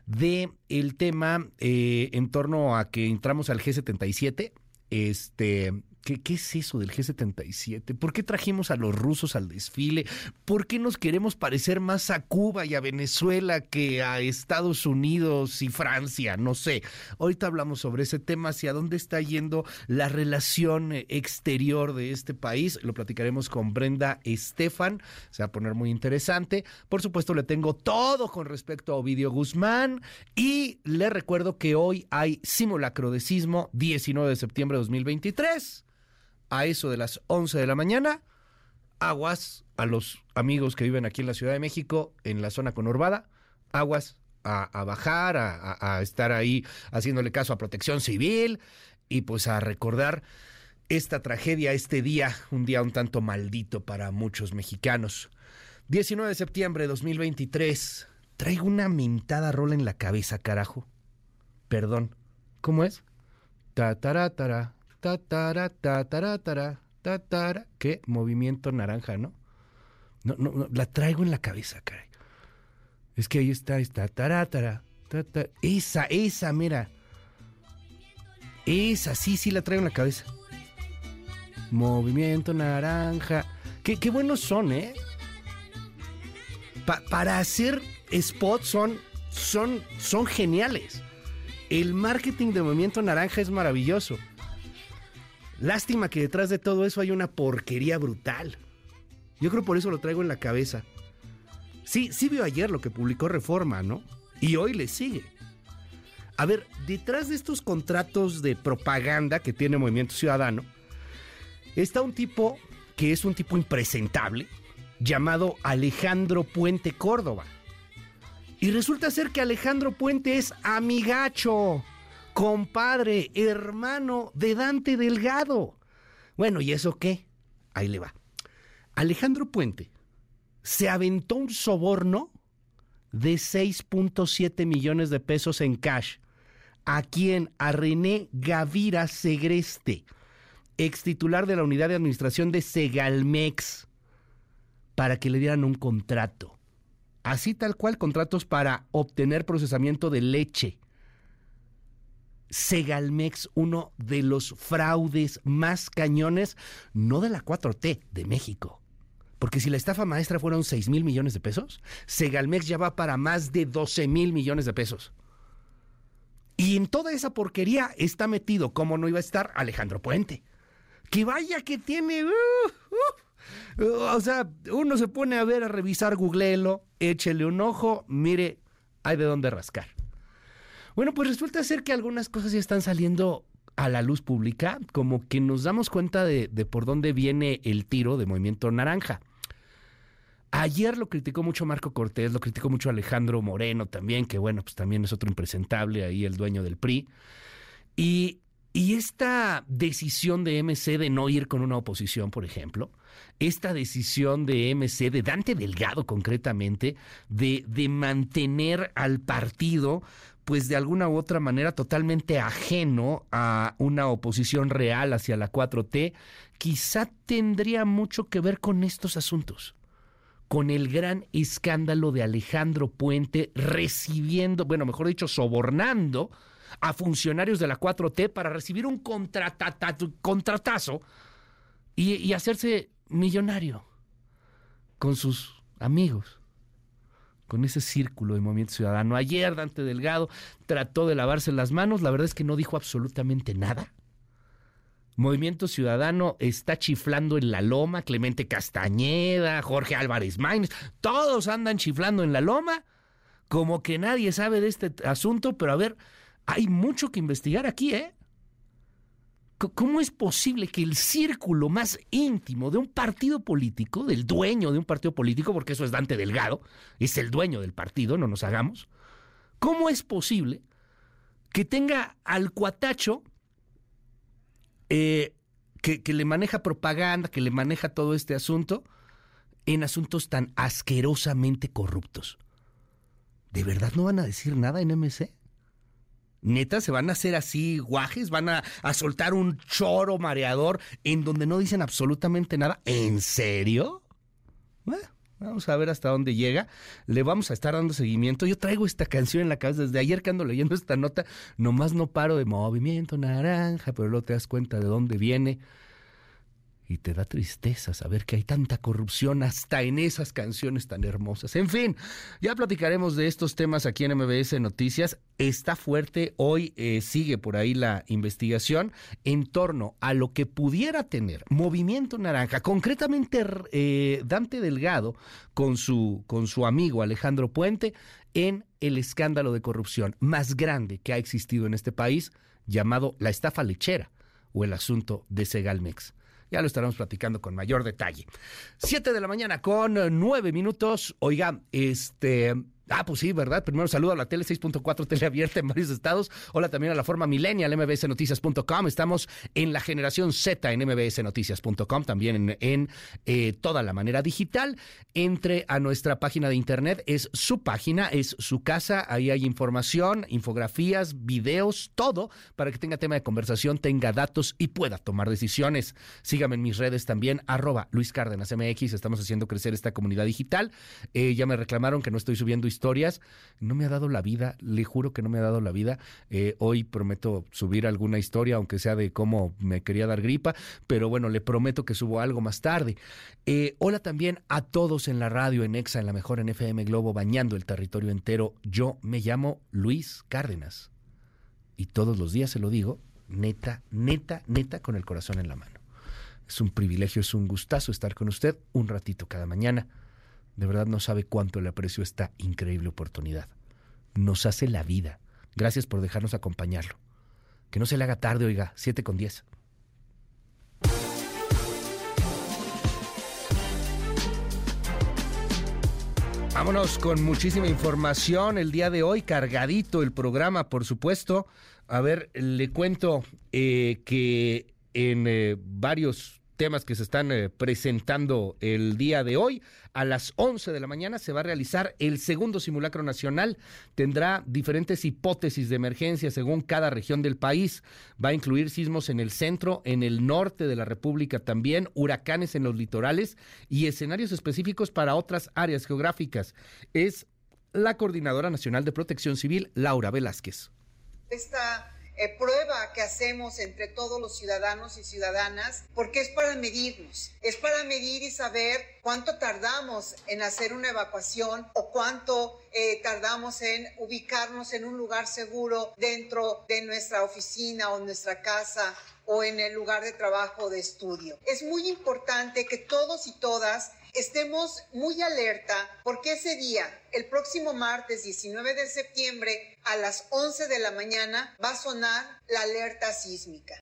de el tema eh, en torno a que entramos al G77. Este, ¿Qué, ¿Qué, es eso del G77? ¿Por qué trajimos a los rusos al desfile? ¿Por qué nos queremos parecer más a Cuba y a Venezuela que a Estados Unidos y Francia? No sé. Ahorita hablamos sobre ese tema, hacia dónde está yendo la relación exterior de este país. Lo platicaremos con Brenda Estefan. Se va a poner muy interesante. Por supuesto, le tengo todo con respecto a Ovidio Guzmán. Y le recuerdo que hoy hay simulacro de sismo, 19 de septiembre de 2023 a eso de las 11 de la mañana. Aguas a los amigos que viven aquí en la Ciudad de México, en la zona conurbada. Aguas a, bajar, a, estar ahí haciéndole caso a protección civil y pues a recordar esta tragedia, este día, un día un tanto maldito para muchos mexicanos. 19 de septiembre de 2023. Traigo una mentada rola en la cabeza, carajo. Perdón. ¿Cómo es? Ta, tara, tara, tatara, tatara, tatara, tatara. ¿Qué? Movimiento naranja, ¿no? No, no, no, la traigo en la cabeza, caray. Es que ahí está, está, tarátara, tatara. Esa, esa, mira. Esa, sí, sí la traigo en la cabeza. Movimiento naranja. Qué, qué buenos son, ¿eh? Pa para hacer spots son, son, son geniales. El marketing de Movimiento Naranja es maravilloso. Lástima que detrás de todo eso hay una porquería brutal. Yo creo por eso lo traigo en la cabeza. Sí, sí vio ayer lo que publicó Reforma, ¿no? Y hoy le sigue. A ver, detrás de estos contratos de propaganda que tiene Movimiento Ciudadano, está un tipo que es un tipo impresentable, llamado Alejandro Puente Córdoba. Y resulta ser que Alejandro Puente es amigacho compadre, hermano de Dante Delgado. Bueno, ¿y eso qué? Ahí le va. Alejandro Puente se aventó un soborno de 6.7 millones de pesos en cash. ¿A quien A René Gavira Segreste, ex titular de la unidad de administración de Segalmex, para que le dieran un contrato. Así tal cual, contratos para obtener procesamiento de leche Segalmex, uno de los fraudes más cañones, no de la 4T, de México. Porque si la estafa maestra fueron 6 mil millones de pesos, Segalmex ya va para más de 12 mil millones de pesos. Y en toda esa porquería está metido, como no iba a estar, Alejandro Puente. Que vaya que tiene... Uh, uh, o sea, uno se pone a ver, a revisar, googleelo, échele un ojo, mire, hay de dónde rascar. Bueno, pues resulta ser que algunas cosas ya están saliendo a la luz pública, como que nos damos cuenta de, de, por dónde viene el tiro de Movimiento Naranja. Ayer lo criticó mucho Marco Cortés, lo criticó mucho Alejandro Moreno también, que bueno, pues también es otro impresentable ahí, el dueño del PRI. Y, y esta decisión de MC de no ir con una oposición, por ejemplo, esta decisión de MC, de Dante Delgado concretamente, de, de mantener al partido pues de alguna u otra manera totalmente ajeno a una oposición real hacia la 4T, quizá tendría mucho que ver con estos asuntos con el gran escándalo de Alejandro Puente recibiendo, bueno, mejor dicho, sobornando a funcionarios de la 4T para recibir un contratazo y, y hacerse millonario con sus amigos, con ese círculo de movimiento ciudadano. Ayer Dante Delgado trató de lavarse las manos, la verdad es que no dijo absolutamente nada. Movimiento Ciudadano está chiflando en la loma, Clemente Castañeda, Jorge Álvarez Maínez, todos andan chiflando en la loma, como que nadie sabe de este asunto, pero a ver, hay mucho que investigar aquí, ¿eh? ¿Cómo es posible que el círculo más íntimo de un partido político, del dueño de un partido político, porque eso es Dante Delgado, es el dueño del partido, no nos hagamos, ¿cómo es posible que tenga al cuatacho eh, que, que le maneja propaganda, que le maneja todo este asunto, en asuntos tan asquerosamente corruptos? ¿De verdad no van a decir nada en MC? Neta, se van a hacer así guajes, van a, soltar un choro mareador en donde no dicen absolutamente nada. ¿En serio? Vamos a ver hasta dónde llega. Le vamos a estar dando seguimiento. Yo traigo esta canción en la cabeza desde ayer que ando leyendo esta nota. Nomás no paro de movimiento naranja, pero luego te das cuenta de dónde viene y te da tristeza saber que hay tanta corrupción hasta en esas canciones tan hermosas. En fin, ya platicaremos de estos temas aquí en MBS Noticias. Está fuerte, hoy eh, sigue por ahí la investigación en torno a lo que pudiera tener Movimiento Naranja, concretamente eh, Dante Delgado con su, con su amigo Alejandro Puente en el escándalo de corrupción más grande que ha existido en este país, llamado la estafa lechera o el asunto de Segalmex. Ya lo estaremos platicando con mayor detalle. Siete de la mañana con nueve minutos. Oiga, este Ah, pues sí, ¿verdad? Primero saludo a la tele 6.4 tele abierta en varios estados. Hola también a la forma millennial mbsnoticias.com. Estamos en la generación Z en mbsnoticias.com, también en, eh, toda la manera digital. Entre a nuestra página de internet, es su página, es su casa, ahí hay información, infografías, videos, todo para que tenga tema de conversación, tenga datos y pueda tomar decisiones. Sígame en mis redes también, arroba Luis Cárdenas MX, estamos haciendo crecer esta comunidad digital. Eh, ya me reclamaron que no estoy subiendo historias historias. No me ha dado la vida, le juro que no me ha dado la vida. Eh, hoy prometo subir alguna historia, aunque sea de cómo me quería dar gripa, pero bueno, le prometo que subo algo más tarde. Eh, hola también a todos en la radio, en EXA, en la mejor en FM Globo, bañando el territorio entero. Yo me llamo Luis Cárdenas. Y todos los días se lo digo, neta, neta, neta, con el corazón en la mano. Es un privilegio, es un gustazo estar con usted un ratito cada mañana. De verdad no sabe cuánto le aprecio esta increíble oportunidad. Nos hace la vida. Gracias por dejarnos acompañarlo. Que no se le haga tarde, oiga, 7 con 10. Vámonos con muchísima información el día de hoy, cargadito el programa, por supuesto. A ver, le cuento eh, que en eh, varios temas que se están eh, presentando el día de hoy. A las 11 de la mañana se va a realizar el segundo simulacro nacional. Tendrá diferentes hipótesis de emergencia según cada región del país. Va a incluir sismos en el centro, en el norte de la República también, huracanes en los litorales y escenarios específicos para otras áreas geográficas. Es la Coordinadora Nacional de Protección Civil, Laura Velázquez. Esta eh, prueba que hacemos entre todos los ciudadanos y ciudadanas, porque es para medirnos, es para medir y saber cuánto tardamos en hacer una evacuación o cuánto eh, tardamos en ubicarnos en un lugar seguro dentro de nuestra oficina o nuestra casa o en el lugar de trabajo o de estudio. Es muy importante que todos y todas estemos muy alerta porque ese día, el próximo martes 19 de septiembre a las 11 de la mañana, va a sonar la alerta sísmica.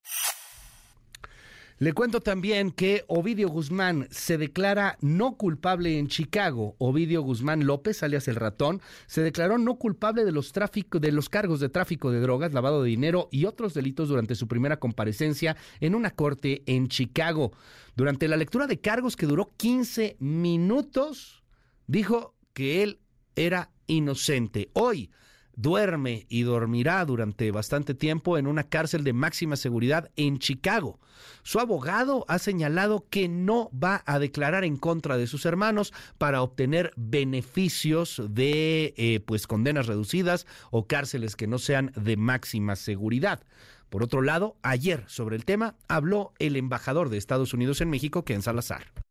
Le cuento también que Ovidio Guzmán se declara no culpable en Chicago. Ovidio Guzmán López, alias el ratón, se declaró no culpable de los, tráfico, de los cargos de tráfico de drogas, lavado de dinero y otros delitos durante su primera comparecencia en una corte en Chicago. Durante la lectura de cargos que duró 15 minutos, dijo que él era inocente. Hoy, duerme y dormirá durante bastante tiempo en una cárcel de máxima seguridad en Chicago. Su abogado ha señalado que no va a declarar en contra de sus hermanos para obtener beneficios de eh, pues condenas reducidas o cárceles que no sean de máxima seguridad. Por otro lado, ayer sobre el tema habló el embajador de Estados Unidos en México, Ken Salazar.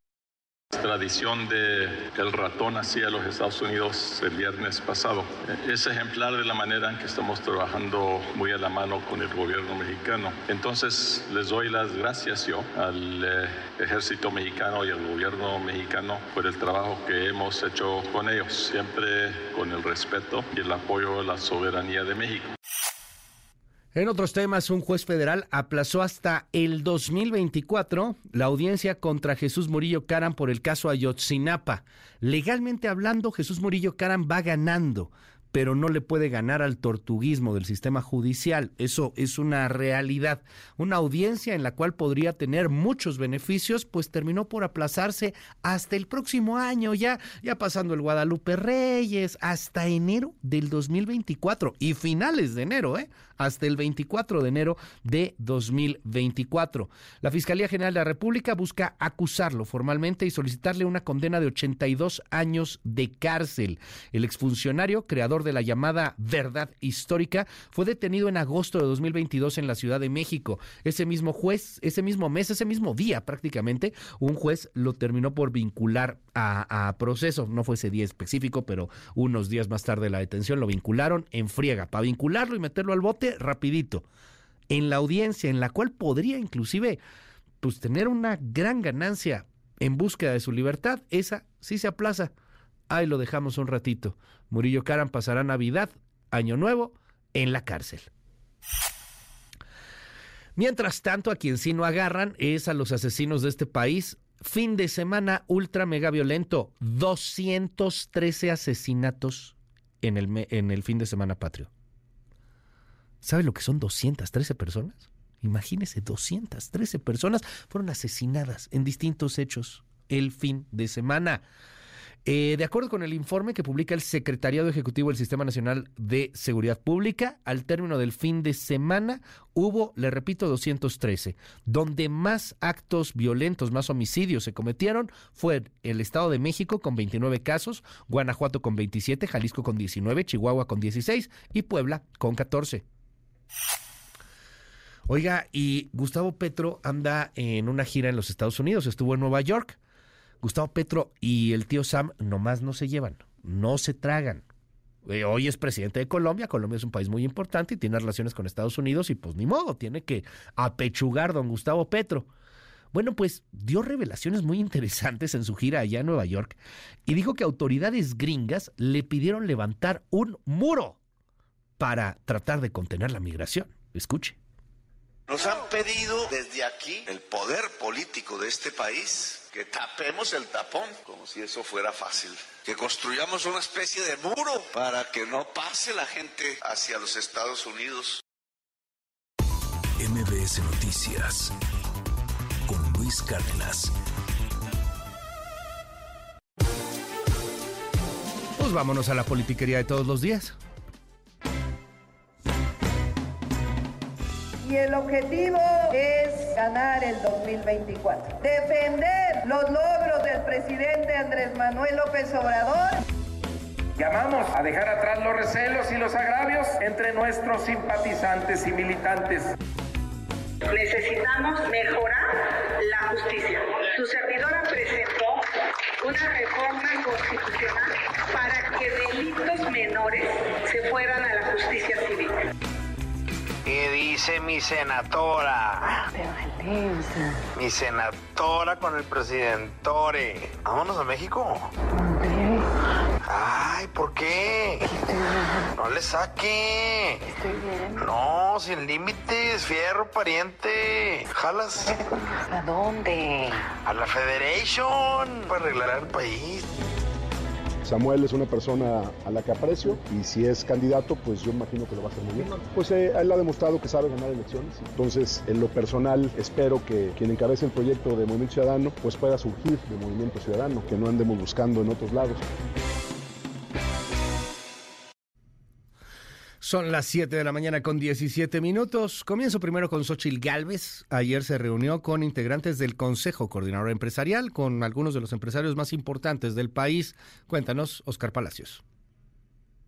Tradición de el ratón hacia los Estados Unidos el viernes pasado. Es ejemplar de la manera en que estamos trabajando muy a la mano con el gobierno mexicano. Entonces les doy las gracias yo al eh, ejército mexicano y al gobierno mexicano por el trabajo que hemos hecho con ellos, siempre con el respeto y el apoyo a la soberanía de México. En otros temas, un juez federal aplazó hasta el 2024 la audiencia contra Jesús Murillo Caram por el caso Ayotzinapa. Legalmente hablando, Jesús Murillo Caram va ganando, pero no le puede ganar al tortuguismo del sistema judicial. Eso es una realidad. Una audiencia en la cual podría tener muchos beneficios, pues terminó por aplazarse hasta el próximo año, ya, ya pasando el Guadalupe Reyes, hasta enero del 2024 y finales de enero, ¿eh? Hasta el 24 de enero de 2024. La Fiscalía General de la República busca acusarlo formalmente y solicitarle una condena de 82 años de cárcel. El exfuncionario, creador de la llamada verdad histórica, fue detenido en agosto de 2022 en la Ciudad de México. Ese mismo juez, ese mismo mes, ese mismo día prácticamente, un juez lo terminó por vincular a, proceso. No fue ese día específico, pero unos días más tarde la detención lo vincularon en friega. Para vincularlo y meterlo al bote, rapidito. En la audiencia, en la cual podría inclusive pues, tener una gran ganancia en búsqueda de su libertad, esa sí se aplaza. Ahí lo dejamos un ratito. Murillo Caram pasará Navidad, Año Nuevo, en la cárcel. Mientras tanto, a quien sí no agarran es a los asesinos de este país. Fin de semana ultra mega violento. 213 asesinatos en el, en el fin de semana patrio. ¿Sabe lo que son 213 personas? Imagínese, 213 personas fueron asesinadas en distintos hechos el fin de semana. Eh, de acuerdo con el informe que publica el Secretariado Ejecutivo del Sistema Nacional de Seguridad Pública, al término del fin de semana hubo, le repito, 213. Donde más actos violentos, más homicidios se cometieron fue el Estado de México con 29 casos, Guanajuato con 27, Jalisco con 19, Chihuahua con 16 y Puebla con 14. Oiga, y Gustavo Petro anda en una gira en los Estados Unidos, estuvo en Nueva York. Gustavo Petro y el tío Sam nomás no se llevan, no se tragan. Eh, hoy es presidente de Colombia, Colombia es un país muy importante y tiene relaciones con Estados Unidos y pues ni modo, tiene que apechugar don Gustavo Petro. Bueno, pues dio revelaciones muy interesantes en su gira allá en Nueva York y dijo que autoridades gringas le pidieron levantar un muro para tratar de contener la migración. Escuche. Nos han pedido desde aquí, el poder político de este país, que tapemos el tapón, como si eso fuera fácil. Que construyamos una especie de muro para que no pase la gente hacia los Estados Unidos. MBS Noticias con Luis Cárdenas. Pues vámonos a la politiquería de todos los días. Y el objetivo es ganar el 2024. Defender los logros del presidente Andrés Manuel López Obrador. Llamamos a dejar atrás los recelos y los agravios entre nuestros simpatizantes y militantes. Necesitamos mejorar la justicia. Su servidora presentó una reforma constitucional para que delitos menores se fueran a la justicia civil. ¿Qué dice mi senadora? Mi senadora con el presidentore. Vámonos a México. Ay, ¿por qué? No le saque. Estoy bien. No, sin límites, fierro, pariente. Jalas. ¿A dónde? A la Federation para arreglar el país. Samuel es una persona a la que aprecio y si es candidato, pues yo imagino que lo va a hacer muy bien. Pues eh, él ha demostrado que sabe ganar elecciones. Entonces, en lo personal, espero que quien encabece el proyecto de Movimiento Ciudadano, pues pueda surgir de Movimiento Ciudadano, que no andemos buscando en otros lados. Son las 7 de la mañana con 17 minutos. Comienzo primero con Xochil Gálvez. Ayer se reunió con integrantes del Consejo Coordinador Empresarial, con algunos de los empresarios más importantes del país. Cuéntanos, Oscar Palacios.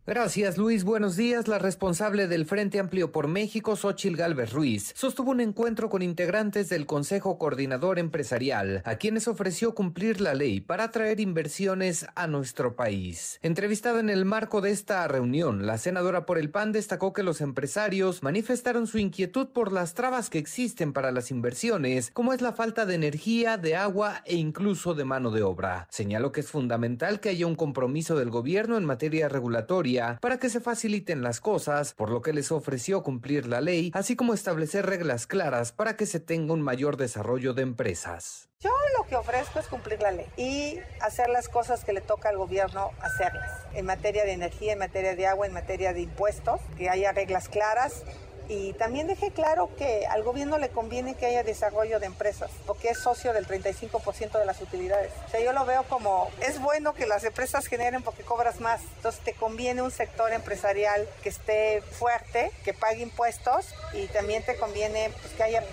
Gracias, Luis. Buenos días. La responsable del Frente Amplio por México, Xochil Gálvez Ruiz, sostuvo un encuentro con integrantes del Consejo Coordinador Empresarial, a quienes ofreció cumplir la ley para atraer inversiones a nuestro país. Entrevistada en el marco de esta reunión, la senadora por el PAN destacó que los empresarios manifestaron su inquietud por las trabas que existen para las inversiones, como es la falta de energía, de agua e incluso de mano de obra. Señaló que es fundamental que haya un compromiso del gobierno en materia regulatoria para que se faciliten las cosas, por lo que les ofreció cumplir la ley, así como establecer reglas claras para que se tenga un mayor desarrollo de empresas. Yo lo que ofrezco es cumplir la ley y hacer las cosas que le toca al gobierno hacerlas, en materia de energía, en materia de agua, en materia de impuestos, que haya reglas claras y también dejé claro que al gobierno le conviene que haya desarrollo de empresas, porque es socio del 35% de las utilidades. O sea, yo lo veo como, es bueno que las empresas generen porque cobras más. Entonces te conviene un sector empresarial que esté fuerte, que pague impuestos y también te conviene pues, que haya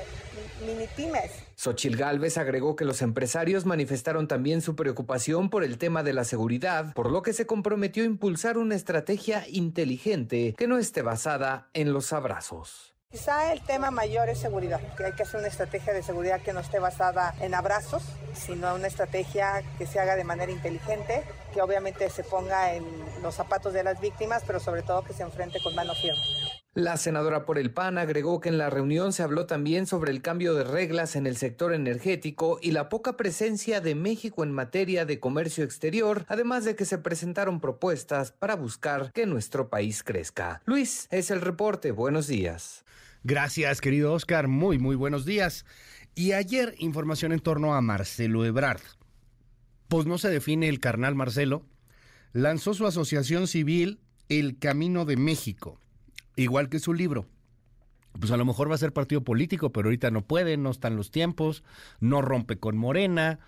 mini pymes. Xochil Gálvez agregó que los empresarios manifestaron también su preocupación por el tema de la seguridad, por lo que se comprometió a impulsar una estrategia inteligente que no esté basada en los abrazos. Quizá el tema mayor es seguridad, que hay que hacer una estrategia de seguridad que no esté basada en abrazos, sino una estrategia que se haga de manera inteligente, que obviamente se ponga en los zapatos de las víctimas, pero sobre todo que se enfrente con mano firme. La senadora por el PAN agregó que en la reunión se habló también sobre el cambio de reglas en el sector energético y la poca presencia de México en materia de comercio exterior, además de que se presentaron propuestas para buscar que nuestro país crezca. Luis, es el reporte. Buenos días. Gracias, querido Oscar. Muy, muy buenos días. Y ayer, información en torno a Marcelo Ebrard. Pues no se define el carnal Marcelo. Lanzó su asociación civil El Camino de México igual que su libro. Pues a lo mejor va a ser partido político, pero ahorita no puede, no están los tiempos, no rompe con Morena.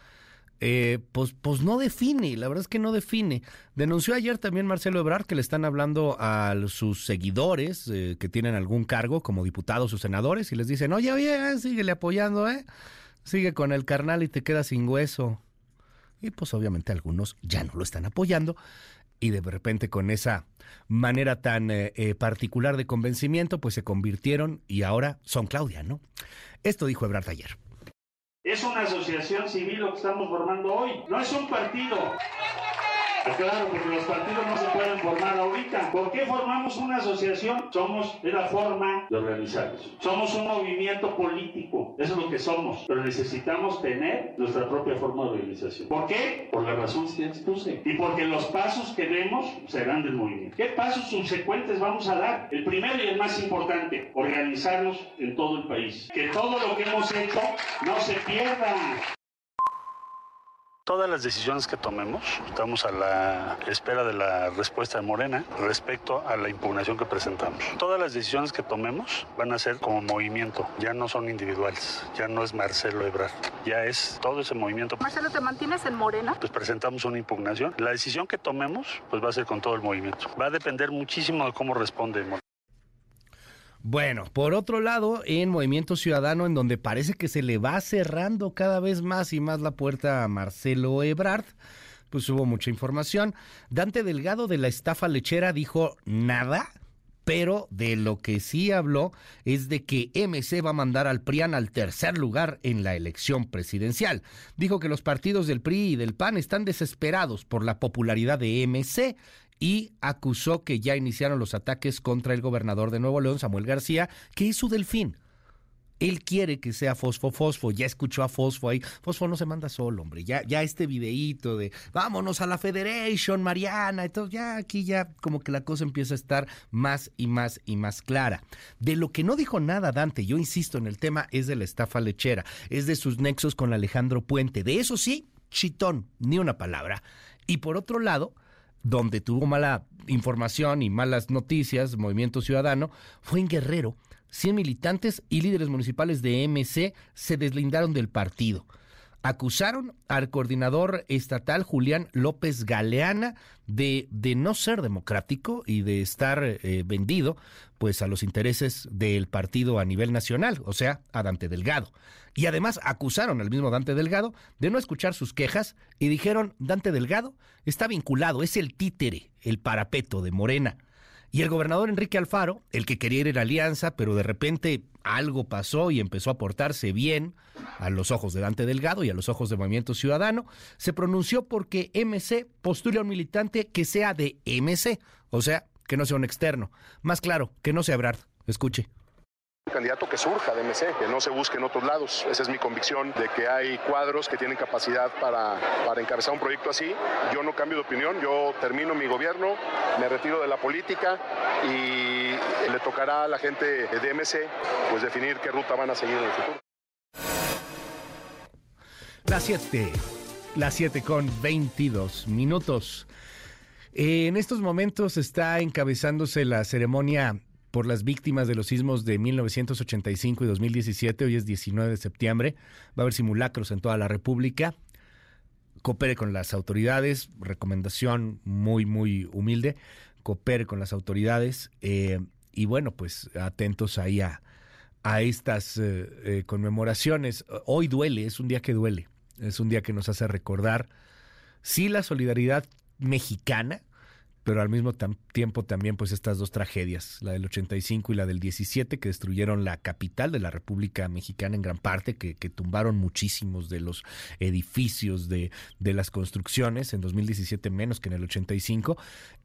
Eh, pues, pues no define, la verdad es que no define. Denunció ayer también Marcelo Ebrard que le están hablando a sus seguidores eh, que tienen algún cargo como diputados o senadores y les dicen, oye, oye, eh, síguele apoyando, ¿eh? Sigue con el carnal y te quedas sin hueso. Y pues obviamente algunos ya no lo están apoyando y de repente con esa manera tan eh, eh, particular de convencimiento, pues se convirtieron y ahora son Claudia, ¿no? Esto dijo Ebrard ayer. Es una asociación civil lo que estamos formando hoy, no es un partido. Claro, porque los partidos no se pueden formar ahorita. ¿Por qué formamos una asociación? Somos, la forma de organizarnos. Somos un movimiento político, eso es lo que somos, pero necesitamos tener nuestra propia forma de organización. ¿Por qué? Por la razón que expuse. Y porque los pasos que demos serán del movimiento. ¿Qué pasos subsecuentes vamos a dar? El primero y el más importante, organizarnos en todo el país. Que todo lo que hemos hecho no se pierda. Todas las decisiones que tomemos, estamos a la espera de la respuesta de Morena respecto a la impugnación que presentamos. Todas las decisiones que tomemos van a ser como movimiento, ya no son individuales, ya no es Marcelo Ebrard, ya es todo ese movimiento. Marcelo, ¿te mantienes en Morena? Pues presentamos una impugnación. La decisión que tomemos, pues va a ser con todo el movimiento. Va a depender muchísimo de cómo responde Morena. Bueno, por otro lado, en Movimiento Ciudadano, en donde parece que se le va cerrando cada vez más y más la puerta a Marcelo Ebrard, pues hubo mucha información. Dante Delgado de la estafa lechera dijo nada, pero de lo que sí habló es de que MC va a mandar al PRIAN al tercer lugar en la elección presidencial. Dijo que los partidos del PRI y del PAN están desesperados por la popularidad de MC y acusó que ya iniciaron los ataques contra el gobernador de Nuevo León, Samuel García, que es su delfín. Él quiere que sea Fosfo Fosfo, ya escuchó a Fosfo ahí. Fosfo no se manda solo, hombre. Ya, ya este videíto de vámonos a la Federation, Mariana. Entonces ya aquí ya como que la cosa empieza a estar más y más y más clara. De lo que no dijo nada Dante, yo insisto en el tema, es de la estafa lechera, es de sus nexos con Alejandro Puente. De eso sí, chitón, ni una palabra. Y por otro lado, donde tuvo mala información y malas noticias, Movimiento Ciudadano, fue en Guerrero. 100 militantes y líderes municipales de MC se deslindaron del partido. acusaron al coordinador estatal Julián López Galeana de, de no ser democrático y de estar eh, vendido pues a los intereses del partido a nivel nacional, o sea, a Dante Delgado. Y además acusaron al mismo Dante Delgado de no escuchar sus quejas y dijeron, Dante Delgado está vinculado, es el títere, el parapeto de Morena. Y el gobernador Enrique Alfaro, el que quería ir en alianza, pero de repente algo pasó y empezó a portarse bien a los ojos de Dante Delgado y a los ojos de Movimiento Ciudadano, se pronunció porque MC postula a un militante que sea de MC, o sea, que no sea un externo. Más claro, que no sea Brad. Escuche candidato que surja de MC, que no se busque en otros lados. Esa es mi convicción de que hay cuadros que tienen capacidad para, para encabezar un proyecto así. Yo no cambio de opinión, yo termino mi gobierno, me retiro de la política y le tocará a la gente de MC pues definir qué ruta van a seguir en el futuro. Las 7, las 7 con 22 minutos. En estos momentos está encabezándose la ceremonia por las víctimas de los sismos de 1985 y 2017. Hoy es 19 de septiembre. Va a haber simulacros en toda la República. Coopere con las autoridades. Recomendación muy, muy humilde. Coopere con las autoridades. Eh, y bueno, pues atentos ahí a, a estas eh, eh, conmemoraciones. Hoy duele, es un día que duele. Es un día que nos hace recordar, sí, la solidaridad mexicana, pero al mismo tiempo también pues estas dos tragedias, la del 85 y la del 17, que destruyeron la capital de la República Mexicana en gran parte, que, tumbaron muchísimos de los edificios de, de, las construcciones, en 2017 menos que en el 85,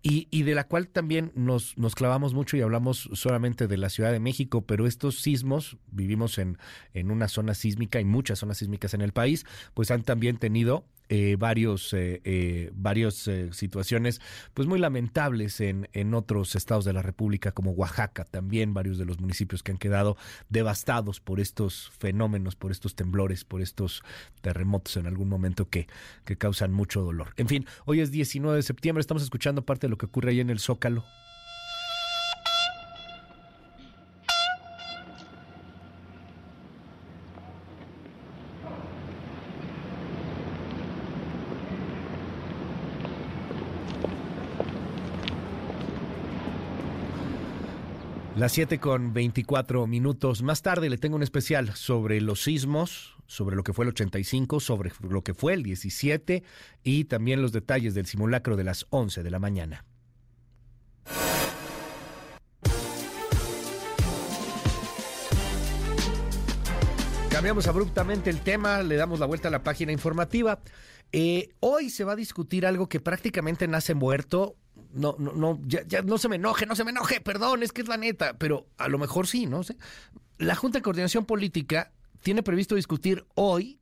y, y de la cual también nos, nos clavamos mucho y hablamos solamente de la Ciudad de México, pero estos sismos, vivimos en, en una zona sísmica y muchas zonas sísmicas en el país, pues han también tenido eh, varios, eh, eh, varias situaciones pues muy lamentables en, en otros estados de la República como Oaxaca, también varios de los municipios que han quedado devastados por estos fenómenos, por estos temblores, por estos terremotos en algún momento que, que causan mucho dolor. En fin, hoy es 19 de septiembre, estamos escuchando parte de lo que ocurre ahí en el Zócalo. Las 7 con 24 minutos. Más tarde le tengo un especial sobre los sismos, sobre lo que fue el 85, sobre lo que fue el 17 y también los detalles del simulacro de las 11 de la mañana. Cambiamos abruptamente el tema, le damos la vuelta a la página informativa. Eh, hoy se va a discutir algo que prácticamente nace muerto no, no, no, ya, no se me enoje, no se me enoje, perdón, es que es la neta, pero a lo mejor sí, no sé. La Junta de Coordinación Política tiene previsto discutir hoy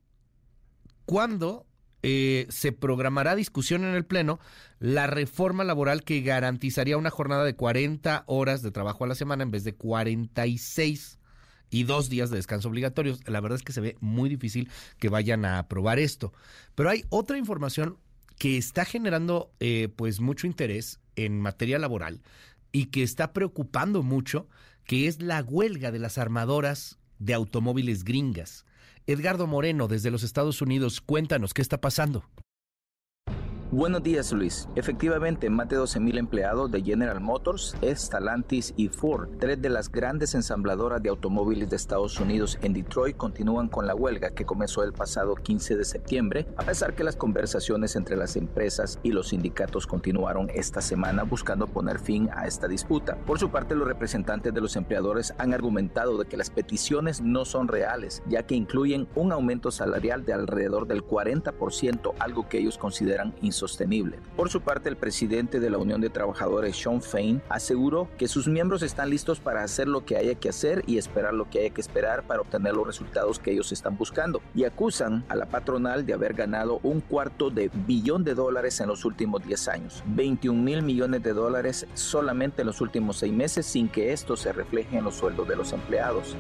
cuándo eh, se programará discusión en el Pleno la reforma laboral que garantizaría una jornada de 40 horas de trabajo a la semana en vez de 46 y dos días de descanso obligatorios. La verdad es que se ve muy difícil que vayan a aprobar esto. Pero hay otra información que está generando eh, pues mucho interés en materia laboral y que está preocupando mucho, que es la huelga de las armadoras de automóviles gringas. Edgardo Moreno, desde los Estados Unidos, cuéntanos qué está pasando. Buenos días, Luis. Efectivamente, más de 12.000 empleados de General Motors, Stellantis y Ford, tres de las grandes ensambladoras de automóviles de Estados Unidos en Detroit, continúan con la huelga que comenzó el pasado 15 de septiembre, a pesar que las conversaciones entre las empresas y los sindicatos continuaron esta semana buscando poner fin a esta disputa. Por su parte, los representantes de los empleadores han argumentado de que las peticiones no son reales, ya que incluyen un aumento salarial de alrededor del 40%, algo que ellos consideran insostenible sostenible. Por su parte, el presidente de la Unión de Trabajadores, Sean Fain, aseguró que sus miembros están listos para hacer lo que haya que hacer y esperar lo que haya que esperar para obtener los resultados que ellos están buscando. Y acusan a la patronal de haber ganado un cuarto de billón de dólares en los últimos 10 años, 21 mil millones de dólares solamente en los últimos seis meses sin que esto se refleje en los sueldos de los empleados.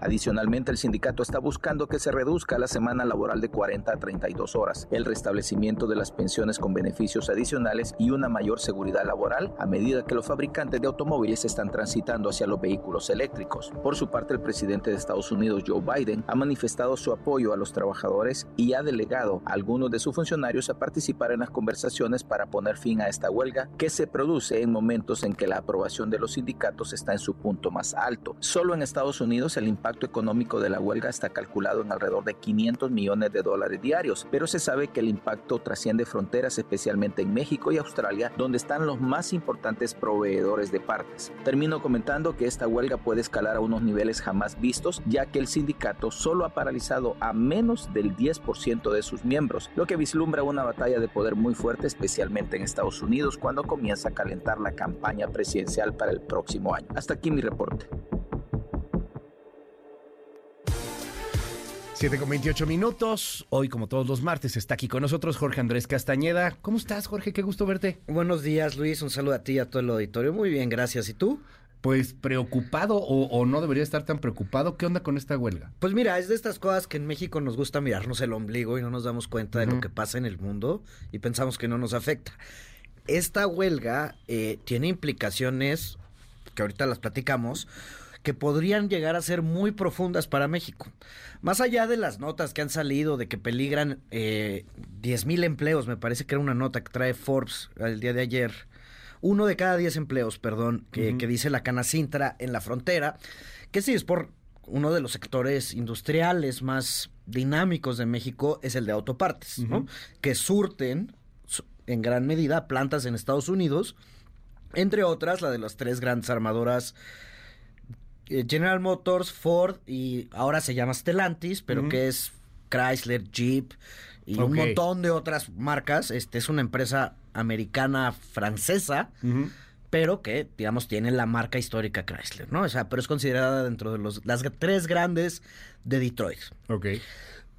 Adicionalmente, el sindicato está buscando que se reduzca la semana laboral de 40 a 32 horas, el restablecimiento de las pensiones con beneficios adicionales y una mayor seguridad laboral a medida que los fabricantes de automóviles están transitando hacia los vehículos eléctricos. Por su parte, el presidente de Estados Unidos, Joe Biden, ha manifestado su apoyo a los trabajadores y ha delegado a algunos de sus funcionarios a participar en las conversaciones para poner fin a esta huelga que se produce en momentos en que la aprobación de los sindicatos está en su punto más alto. Solo en Estados Unidos el impacto económico de la huelga está calculado en alrededor de 500 millones de dólares diarios, pero se sabe que el impacto trasciende fronteras, especialmente en México y Australia, donde están los más importantes proveedores de partes. Termino comentando que esta huelga puede escalar a unos niveles jamás vistos, ya que el sindicato solo ha paralizado a menos del 10% de sus miembros, lo que vislumbra una batalla de poder muy fuerte, especialmente en Estados Unidos, cuando comienza a calentar la campaña presidencial para el próximo año. Hasta aquí mi reporte. 7 con 28 minutos. Hoy, como todos los martes, está aquí con nosotros Jorge Andrés Castañeda. ¿Cómo estás, Jorge? Qué gusto verte. Buenos días, Luis. Un saludo a ti y a todo el auditorio. Muy bien, gracias. ¿Y tú? Pues preocupado o, o, no debería estar tan preocupado. ¿Qué onda con esta huelga? Pues mira, es de estas cosas que en México nos gusta mirarnos el ombligo y no nos damos cuenta de lo que pasa en el mundo y pensamos que no nos afecta. Esta huelga eh, tiene implicaciones que ahorita las platicamos que podrían llegar a ser muy profundas para México. Más allá de las notas que han salido de que peligran eh, 10 mil empleos, me parece que era una nota que trae Forbes el día de ayer, uno de cada 10 empleos, perdón, que, uh -huh. que dice la Canacintra en la frontera, que sí es por uno de los sectores industriales más dinámicos de México, es el de autopartes, uh -huh. ¿no? que surten en gran medida plantas en Estados Unidos, entre otras la de las tres grandes armadoras General Motors, Ford y ahora se llama Stellantis, pero uh -huh. que es Chrysler, Jeep y okay. un montón de otras marcas. Este es una empresa americana francesa, uh -huh. pero que digamos tiene la marca histórica Chrysler, ¿no? O sea, pero es considerada dentro de los las tres grandes de Detroit. Ok.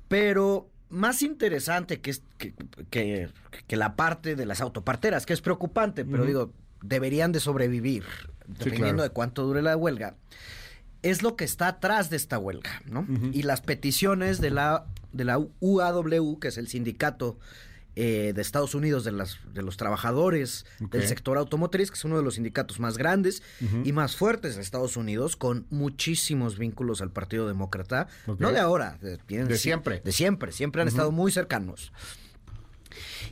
Pero más interesante que, que, que, que, la parte de las autoparteras, que es preocupante, pero uh -huh. digo, deberían de sobrevivir, dependiendo sí, claro. de cuánto dure la huelga, es lo que está atrás de esta huelga, ¿no? Uh -huh. Y las peticiones de la, de la UAW, que es el sindicato eh, de Estados Unidos de, las, de los trabajadores okay. del sector automotriz, que es uno de los sindicatos más grandes uh -huh. y más fuertes de Estados Unidos, con muchísimos vínculos al Partido Demócrata, okay. no de ahora, de, de siempre. De siempre, siempre han uh -huh. estado muy cercanos.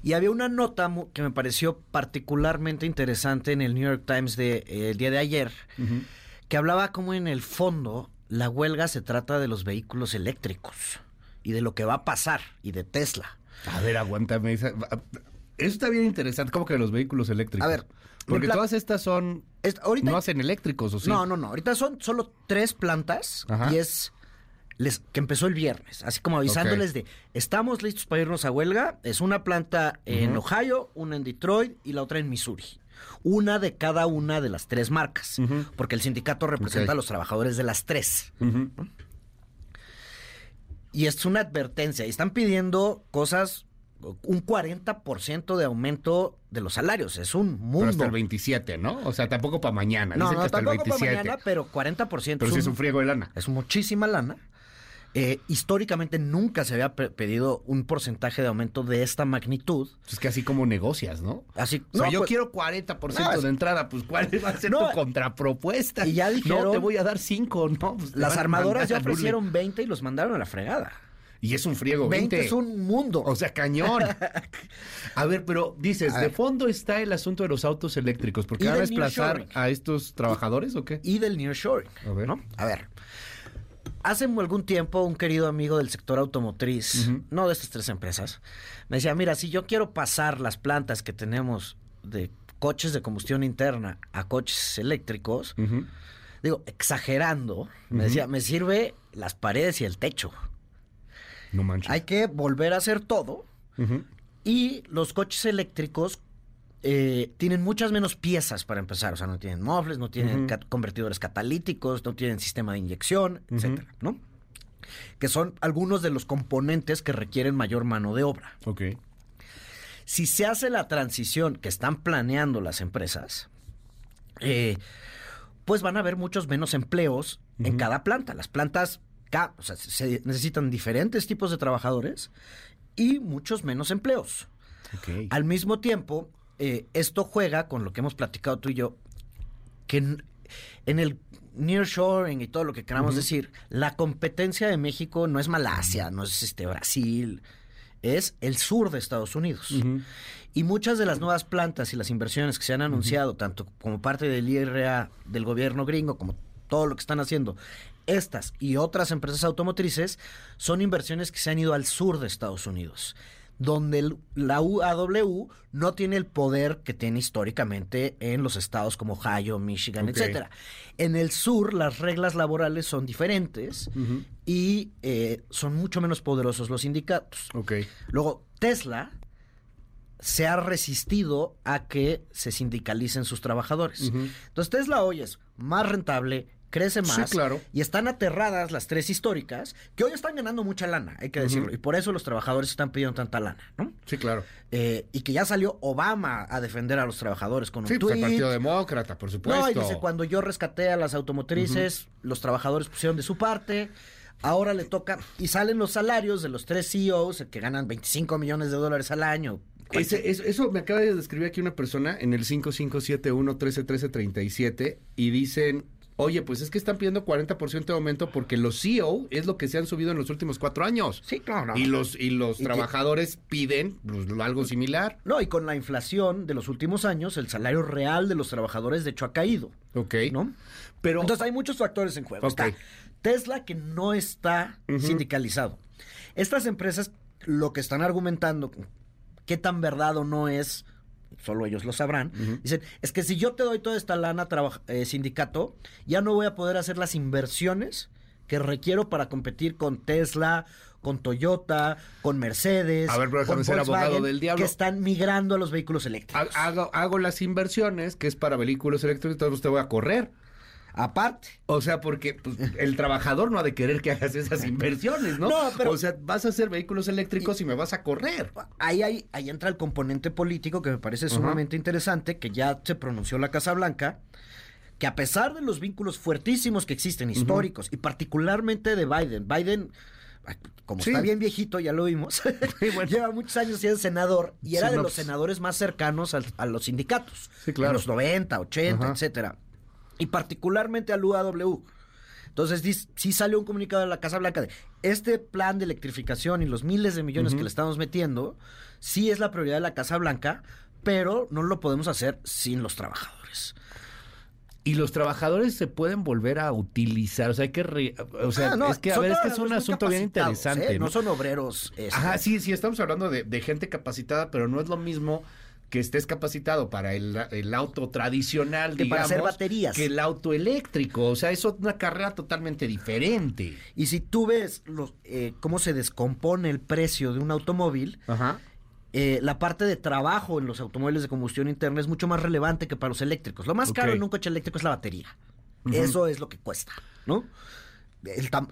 Y había una nota que me pareció particularmente interesante en el New York Times del de, eh, día de ayer, uh -huh. Que hablaba como en el fondo la huelga se trata de los vehículos eléctricos y de lo que va a pasar y de Tesla. A ver, aguántame. Eso está bien interesante. ¿Cómo que los vehículos eléctricos? A ver. Porque todas estas son. Ahorita, no hacen eléctricos, ¿o sí? No, no, no. Ahorita son solo tres plantas Ajá. y es. Les, que empezó el viernes, así como avisándoles okay. de estamos listos para irnos a huelga. Es una planta en uh -huh. Ohio, una en Detroit y la otra en Missouri. Una de cada una de las tres marcas, uh -huh. porque el sindicato representa okay. a los trabajadores de las tres. Uh -huh. Y es una advertencia. Y están pidiendo cosas, un 40% de aumento de los salarios. Es un mundo. Pero hasta el 27, ¿no? O sea, tampoco para mañana. No, Dicen no, que hasta tampoco el 27. para mañana, pero 40%. Pero es sí es un friego de lana. Es muchísima lana. Eh, históricamente nunca se había pedido un porcentaje de aumento de esta magnitud. Es que así como negocias, ¿no? Así, o sea, no, yo pues, quiero 40% no, de entrada, pues ¿cuál va a ser no, tu contrapropuesta? Y ya dijeron, no, te voy a dar 5, ¿no? Pues, las armadoras ya ofrecieron 20 y los mandaron a la fregada. Y es un friego. 20, 20 es un mundo. O sea, cañón. a ver, pero dices, de fondo está el asunto de los autos eléctricos, porque van a desplazar a estos trabajadores o qué? Y del nearshoring. A ver. ¿no? A ver. Hace algún tiempo un querido amigo del sector automotriz, uh -huh. no de estas tres empresas, me decía, mira, si yo quiero pasar las plantas que tenemos de coches de combustión interna a coches eléctricos, uh -huh. digo, exagerando, uh -huh. me decía, me sirve las paredes y el techo. No manches. Hay que volver a hacer todo. Y los coches eléctricos eh, tienen muchas menos piezas para empezar. O sea, no tienen mofles, no tienen uh -huh. convertidores catalíticos, no tienen sistema de inyección, uh -huh. etcétera, ¿no? Que son algunos de los componentes que requieren mayor mano de obra. Ok. Si se hace la transición que están planeando las empresas, eh, pues van a haber muchos menos empleos en cada planta. Las plantas o sea, se necesitan diferentes tipos de trabajadores y muchos menos empleos. Al mismo tiempo, eh, esto juega con lo que hemos platicado tú y yo, que en, el nearshoring y todo lo que queramos decir, la competencia de México no es Malasia, no es este Brasil, es el sur de Estados Unidos. Y muchas de las nuevas plantas y las inversiones que se han anunciado, tanto como parte del IRA del gobierno gringo, como todo lo que están haciendo estas y otras empresas automotrices son inversiones que se han ido al sur de Estados Unidos, donde la UAW no tiene el poder que tiene históricamente en los estados como Ohio, Michigan, etcétera. En el sur las reglas laborales son diferentes y eh, son mucho menos poderosos los sindicatos. Luego, Tesla se ha resistido a que se sindicalicen sus trabajadores. Entonces Tesla hoy es más rentable, crece más. claro. Y están aterradas las tres históricas, que hoy están ganando mucha lana, hay que decirlo. Y por eso los trabajadores están pidiendo tanta lana, ¿no? Sí, claro. Eh, y que ya salió Obama a defender a los trabajadores con un sí, pues, el Partido Demócrata, por supuesto. No, y dice, cuando yo rescaté a las automotrices, los trabajadores pusieron de su parte. Ahora le toca, y salen los salarios de los tres CEOs que ganan 25 millones de dólares al año, eso, me acaba de describir aquí una persona en el 5571 131337 y dicen Oye, pues es que están pidiendo 40% de aumento porque los CEO es lo que se han subido en los últimos cuatro años. Sí, claro. Y los, y los trabajadores piden pues, algo similar. No, y con la inflación de los últimos años, el salario real de los trabajadores de hecho ha caído. Ok. ¿No? Pero, Entonces hay muchos factores en juego. Está Tesla que no está sindicalizado. Estas empresas lo que están argumentando, qué tan verdad o no es solo ellos lo sabrán, dicen, es que si yo te doy toda esta lana eh, sindicato, ya no voy a poder hacer las inversiones que requiero para competir con Tesla, con Toyota, con Mercedes, a ver, pero con ser abogado del diablo. que están migrando a los vehículos eléctricos. Hago, hago las inversiones, que es para vehículos eléctricos, entonces te voy a correr. Aparte. O sea, porque pues, el trabajador no ha de querer que hagas esas inversiones, ¿no? No, pero. O sea, vas a hacer vehículos eléctricos y, me vas a correr. Ahí, ahí, ahí entra el componente político que me parece sumamente interesante, que ya se pronunció la Casa Blanca, que a pesar de los vínculos fuertísimos que existen, históricos, y particularmente de Biden, Biden como está bien viejito, ya lo vimos, lleva muchos años siendo senador y era de los senadores más cercanos a, los sindicatos. Sí, claro. En los 90, 80, etcétera y particularmente al UAW. Entonces sí salió un comunicado de la Casa Blanca de este plan de electrificación y los miles de millones que le estamos metiendo, sí es la prioridad de la Casa Blanca, pero no lo podemos hacer sin los trabajadores. Y los trabajadores se pueden volver a utilizar, o sea, hay que, o sea, ah, es que a ver, es que es un asunto bien interesante. ¿eh? ¿no? son obreros. Este. Ajá, sí, sí, estamos hablando de, de gente capacitada, pero no es lo mismo que estés capacitado para el, auto tradicional, que digamos, para hacer baterías. que el auto eléctrico. O sea, es una carrera totalmente diferente. Y si tú ves los, eh, cómo se descompone el precio de un automóvil, eh, la parte de trabajo en los automóviles de combustión interna es mucho más relevante que para los eléctricos. Lo más caro en un coche eléctrico es la batería. Eso es lo que cuesta, ¿no?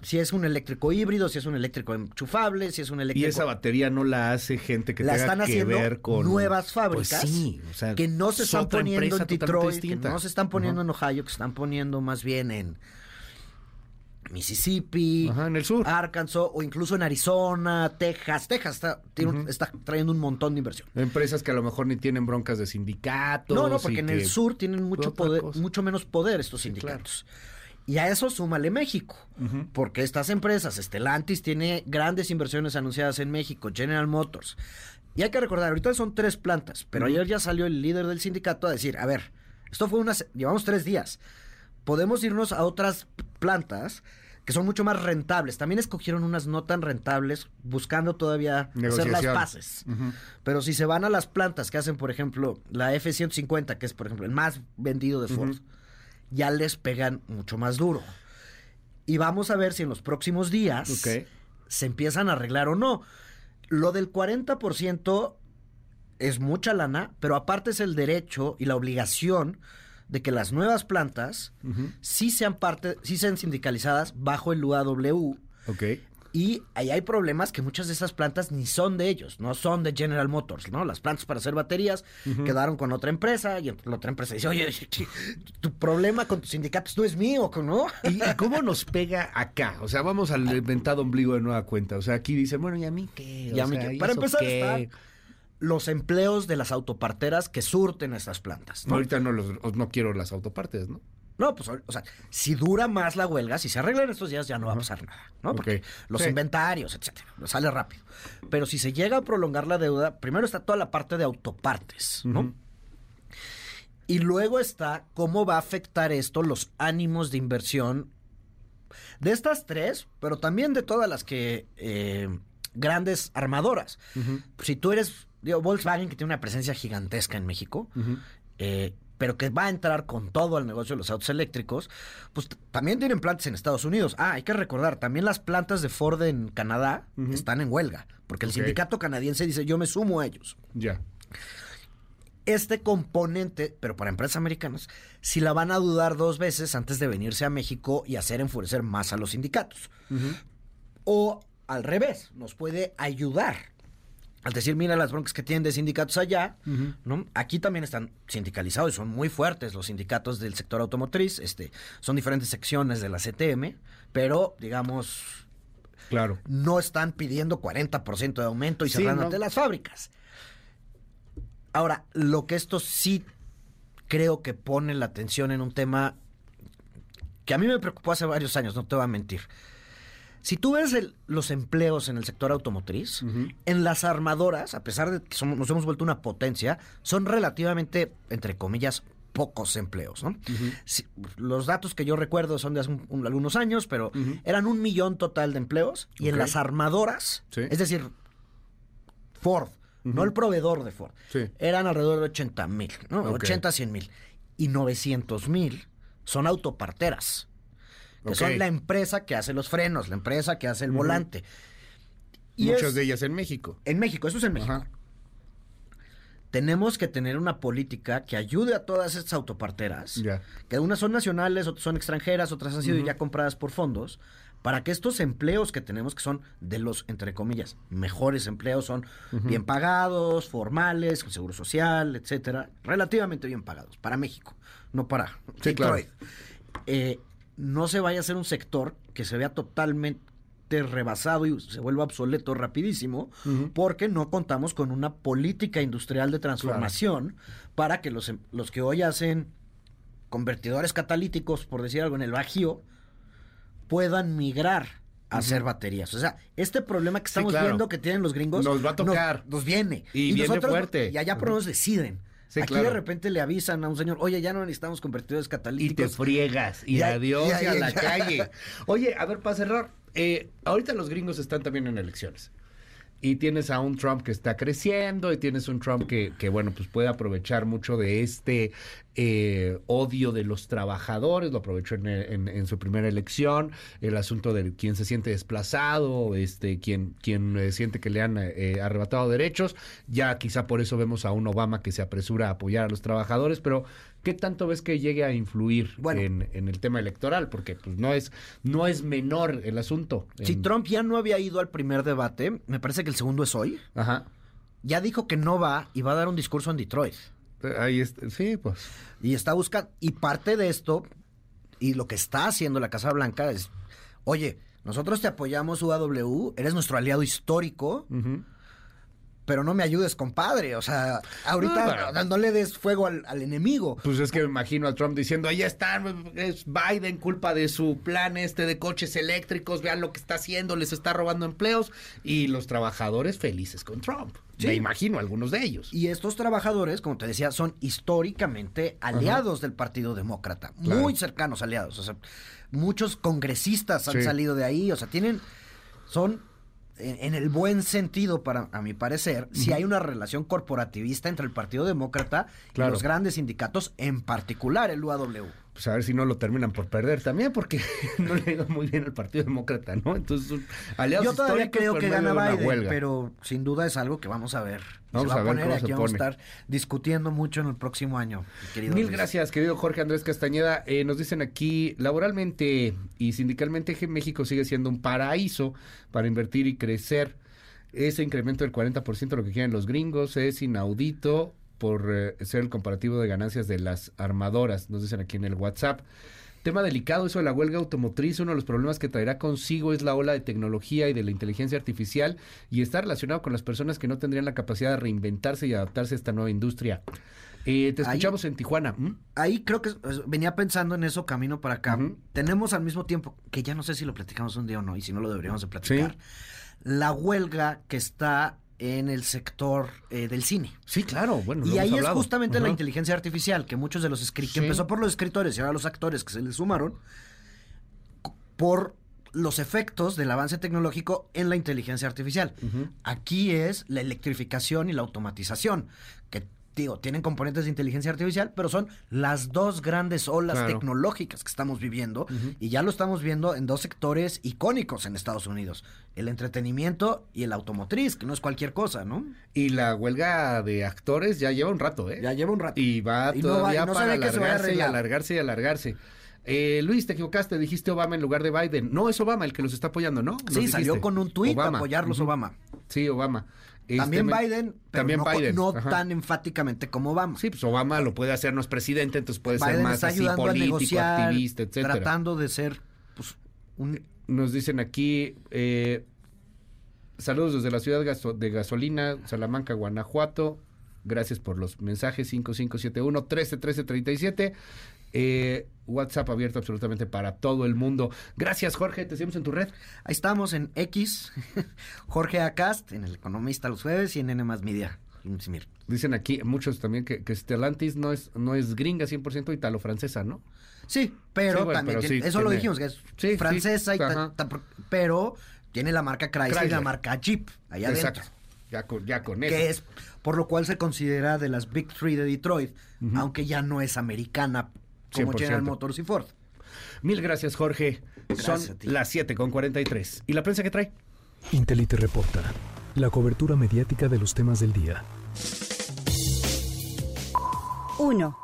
Si es un eléctrico híbrido, si es un eléctrico enchufable, si es un eléctrico... Y esa batería no la hace gente que tenga que ver con... nuevas pues fábricas que no se están poniendo en Detroit, que no se están poniendo en Ohio, que se están poniendo más bien en Mississippi, en el sur. Arkansas o incluso en Arizona, Texas. Texas está, está trayendo un montón de inversión. Empresas que a lo mejor ni tienen broncas de sindicatos. No, no, porque en el sur tienen mucho poder, mucho menos poder estos sindicatos. Y a eso súmale México, porque estas empresas, Stellantis tiene grandes inversiones anunciadas en México, General Motors. Y hay que recordar, ahorita son tres plantas, pero ayer ya salió el líder del sindicato a decir, a ver, esto fue unas, llevamos tres días, podemos irnos a otras plantas que son mucho más rentables. También escogieron unas no tan rentables, buscando todavía hacer las bases. Pero si se van a las plantas que hacen, por ejemplo, la F-150, que es, por ejemplo, el más vendido de Ford, ya les pegan mucho más duro. Y vamos a ver si en los próximos días se empiezan a arreglar o no. Lo del 40% es mucha lana, pero aparte es el derecho y la obligación de que las nuevas plantas sí sean parte, sí sean sindicalizadas bajo el UAW. Y ahí hay problemas que muchas de esas plantas ni son de ellos, no son de General Motors, ¿no? Las plantas para hacer baterías quedaron con otra empresa y la otra empresa dice, oye, tu problema con tus sindicatos no es mío, ¿no? ¿Y, cómo nos pega acá? O sea, vamos al inventado ombligo de nueva cuenta. O sea, aquí dicen, bueno, ¿y a mí qué? O Y a mí sea, que- ¿y para empezar qué? están los empleos de las autoparteras que surten estas plantas. ¿no? Ahorita no, los, no quiero las autopartes, ¿no? No, pues, o sea, si dura más la huelga, si se arreglan estos días, ya no va a pasar nada, ¿no? Porque los Sí. inventarios, etcétera, sale rápido. Pero si se llega a prolongar la deuda, primero está toda la parte de autopartes, ¿no? Y luego está cómo va a afectar esto los ánimos de inversión de estas tres, pero también de todas las que eh, grandes armadoras. Si tú eres, digo, Volkswagen, que tiene una presencia gigantesca en México, eh, pero que va a entrar con todo al negocio de los autos eléctricos, pues también tienen plantas en Estados Unidos. Ah, hay que recordar, también las plantas de Ford en Canadá están en huelga, porque el sindicato canadiense dice, yo me sumo a ellos. Ya. Este componente, pero para empresas americanas, si la van a dudar dos veces antes de venirse a México y hacer enfurecer más a los sindicatos. O al revés, nos puede ayudar. Al decir, mira las broncas que tienen de sindicatos allá, ¿no? Aquí también están sindicalizados y son muy fuertes los sindicatos del sector automotriz. Este, son diferentes secciones de la CTM, pero digamos, Claro. no están pidiendo 40% de aumento y Sí, cerrándote no. las fábricas. Ahora, lo que esto sí creo que pone la atención en un tema que a mí me preocupó hace varios años, no te voy a mentir. Si tú ves el- los empleos en el sector automotriz, en las armadoras, a pesar de que somos- nos hemos vuelto una potencia, son relativamente, entre comillas, pocos empleos, ¿no? Si- los datos que yo recuerdo son de hace un- un- algunos años, pero eran un millón total de empleos y en las armadoras, Sí. es decir, Ford, no el proveedor de Ford, Sí. eran alrededor de 80 mil, ¿no? Ok. 80, 100 mil. Y 900 mil son autoparteras, que son la empresa que hace los frenos, la empresa que hace el volante. Muchas es- de ellas en México. En México, eso es en México. Tenemos que tener una política que ayude a todas estas autoparteras, que unas son nacionales, otras son extranjeras, otras han sido ya compradas por fondos, para que estos empleos que tenemos, que son de los, entre comillas, mejores empleos, son bien pagados, formales, con seguro social, etcétera, relativamente bien pagados, para México, no para Sí, claro. Detroit. Eh, no se vaya a ser un sector que se vea totalmente rebasado y se vuelva obsoleto rapidísimo, porque no contamos con una política industrial de transformación para que los, em- los que hoy hacen convertidores catalíticos, por decir algo, en el Bajío, puedan migrar a hacer baterías. O sea, este problema que estamos claro. viendo que tienen los gringos Nos va a tocar. Nos, viene. Y viene nosotros- fuerte. Y allá por menos deciden. Sí, Aquí claro. de repente le avisan a un señor, oye, ya no necesitamos convertidores Y catalíticos. te friegas. Y, Ya- adiós ya- y a la calle. Oye, a ver, para cerrar. eh, ahorita los gringos están también en elecciones. Y tienes a un Trump que está creciendo y tienes un Trump que, que bueno, pues puede aprovechar mucho de este eh, odio de los trabajadores, lo aprovechó en, en- su primera elección, el asunto de quién se siente desplazado, este, quién, quién eh, siente que le han eh, arrebatado derechos, ya quizá por eso vemos a un Obama que se apresura a apoyar a los trabajadores, pero ¿qué tanto ves que llegue a influir en, en el tema electoral? Porque pues no es, no es menor el asunto. Si En- Trump ya no había ido al primer debate, me parece que el segundo es hoy. Ajá. Ya dijo que no va y va a dar un discurso en Detroit. Ahí está, sí, pues. Y está buscando. Y parte de esto, y lo que está haciendo la Casa Blanca es: oye, nosotros te apoyamos, UAW, eres nuestro aliado histórico, pero no me ayudes, compadre. O sea, ahorita Ah, no, no le des fuego al, al enemigo. Pues es que me imagino a Trump diciendo, ahí están, es Biden, culpa de su plan este de coches eléctricos, vean lo que está haciendo, les está robando empleos, y los trabajadores felices con Trump. Sí. Me imagino algunos de ellos. Y estos trabajadores, como te decía, son históricamente aliados del Partido Demócrata, Claro. muy cercanos aliados. O sea, muchos congresistas han Sí. salido de ahí, o sea, tienen, son, en, en el buen sentido, para a mi parecer, si hay una relación corporativista entre el Partido Demócrata y los grandes sindicatos, en particular el UAW. Pues a ver si no lo terminan por perder también, porque no le ha ido muy bien al Partido Demócrata, ¿no? Entonces, aliados Yo todavía creo que gana Biden, pero sin duda es algo que vamos a ver. Vamos se va a ver poner, cómo aquí se vamos pone. a estar discutiendo mucho en el próximo año, querido Mil Luis. gracias, querido Jorge Andrés Castañeda. Eh, nos dicen aquí, laboralmente y sindicalmente, México sigue siendo un paraíso para invertir y crecer. Ese incremento del 40% lo que quieren los gringos es inaudito por eh, ser el comparativo de ganancias de las armadoras, nos dicen aquí en el WhatsApp. Tema delicado, eso de la huelga automotriz, uno de los problemas que traerá consigo es la ola de tecnología y de la inteligencia artificial y está relacionado con las personas que no tendrían la capacidad de reinventarse y adaptarse a esta nueva industria. Eh, te Ahí- escuchamos en Tijuana. ¿Mm? Ahí creo que venía pensando en eso camino para acá. Tenemos al mismo tiempo, que ya no sé si lo platicamos un día o no, y si no lo deberíamos de platicar, la huelga que está en el sector eh, del cine. Sí, claro, bueno. lo Y ahí hemos es justamente la inteligencia artificial, que muchos de los escritores, que empezó por los escritores y ahora los actores que se le sumaron, por los efectos del avance tecnológico en la inteligencia artificial. Aquí es la electrificación y la automatización, que digo, tienen componentes de inteligencia artificial, pero son las dos grandes olas Claro. tecnológicas que estamos viviendo y ya lo estamos viendo en dos sectores icónicos en Estados Unidos, el entretenimiento y el automotriz, que no es cualquier cosa, ¿no? Y la huelga de actores ya lleva un rato, ¿eh? Ya lleva un rato. Y va Y no va- todavía y no se para alargarse y alargarse y alargarse. Eh, Luis, te equivocaste, dijiste Obama en lugar de Biden. No, es Obama el que los está apoyando, ¿no? Sí, salió con un tuit apoyarlos. Obama. Sí, Obama. También Este, Biden, pero también no, Biden. no tan enfáticamente como Obama. Sí, pues Obama lo puede hacer, no es presidente, entonces puede ser Biden más está así político, negociar, activista, etcétera. tratando de ser pues, un... Nos dicen aquí, eh, saludos desde la ciudad de gasolina, Salamanca, Guanajuato. Gracias por los mensajes 5571 131337. Eh, WhatsApp abierto absolutamente para todo el mundo. Gracias, Jorge. Te seguimos en tu red. Ahí estamos en X, Jorge Acast, en El Economista los jueves y en N más Media. Dicen aquí muchos también que, que Stellantis no es, no es gringa 100% italo-francesa, ¿no? Sí, pero Sí, bueno, también pero tiene- sí eso lo dijimos, que es Sí, francesa, y ta- ajá. ta- pero tiene la marca Chrysler, y la marca Jeep allá adentro. Exacto. Ya con, ya con eso. que es por lo cual se considera de las Big Three de Detroit, aunque ya no es americana como 100%. General Motors y Ford. Mil gracias, Jorge. Gracias Son a ti. las 7 con 43. ¿Y la prensa que trae? Intelite reporta. La cobertura mediática de los temas del día. 1.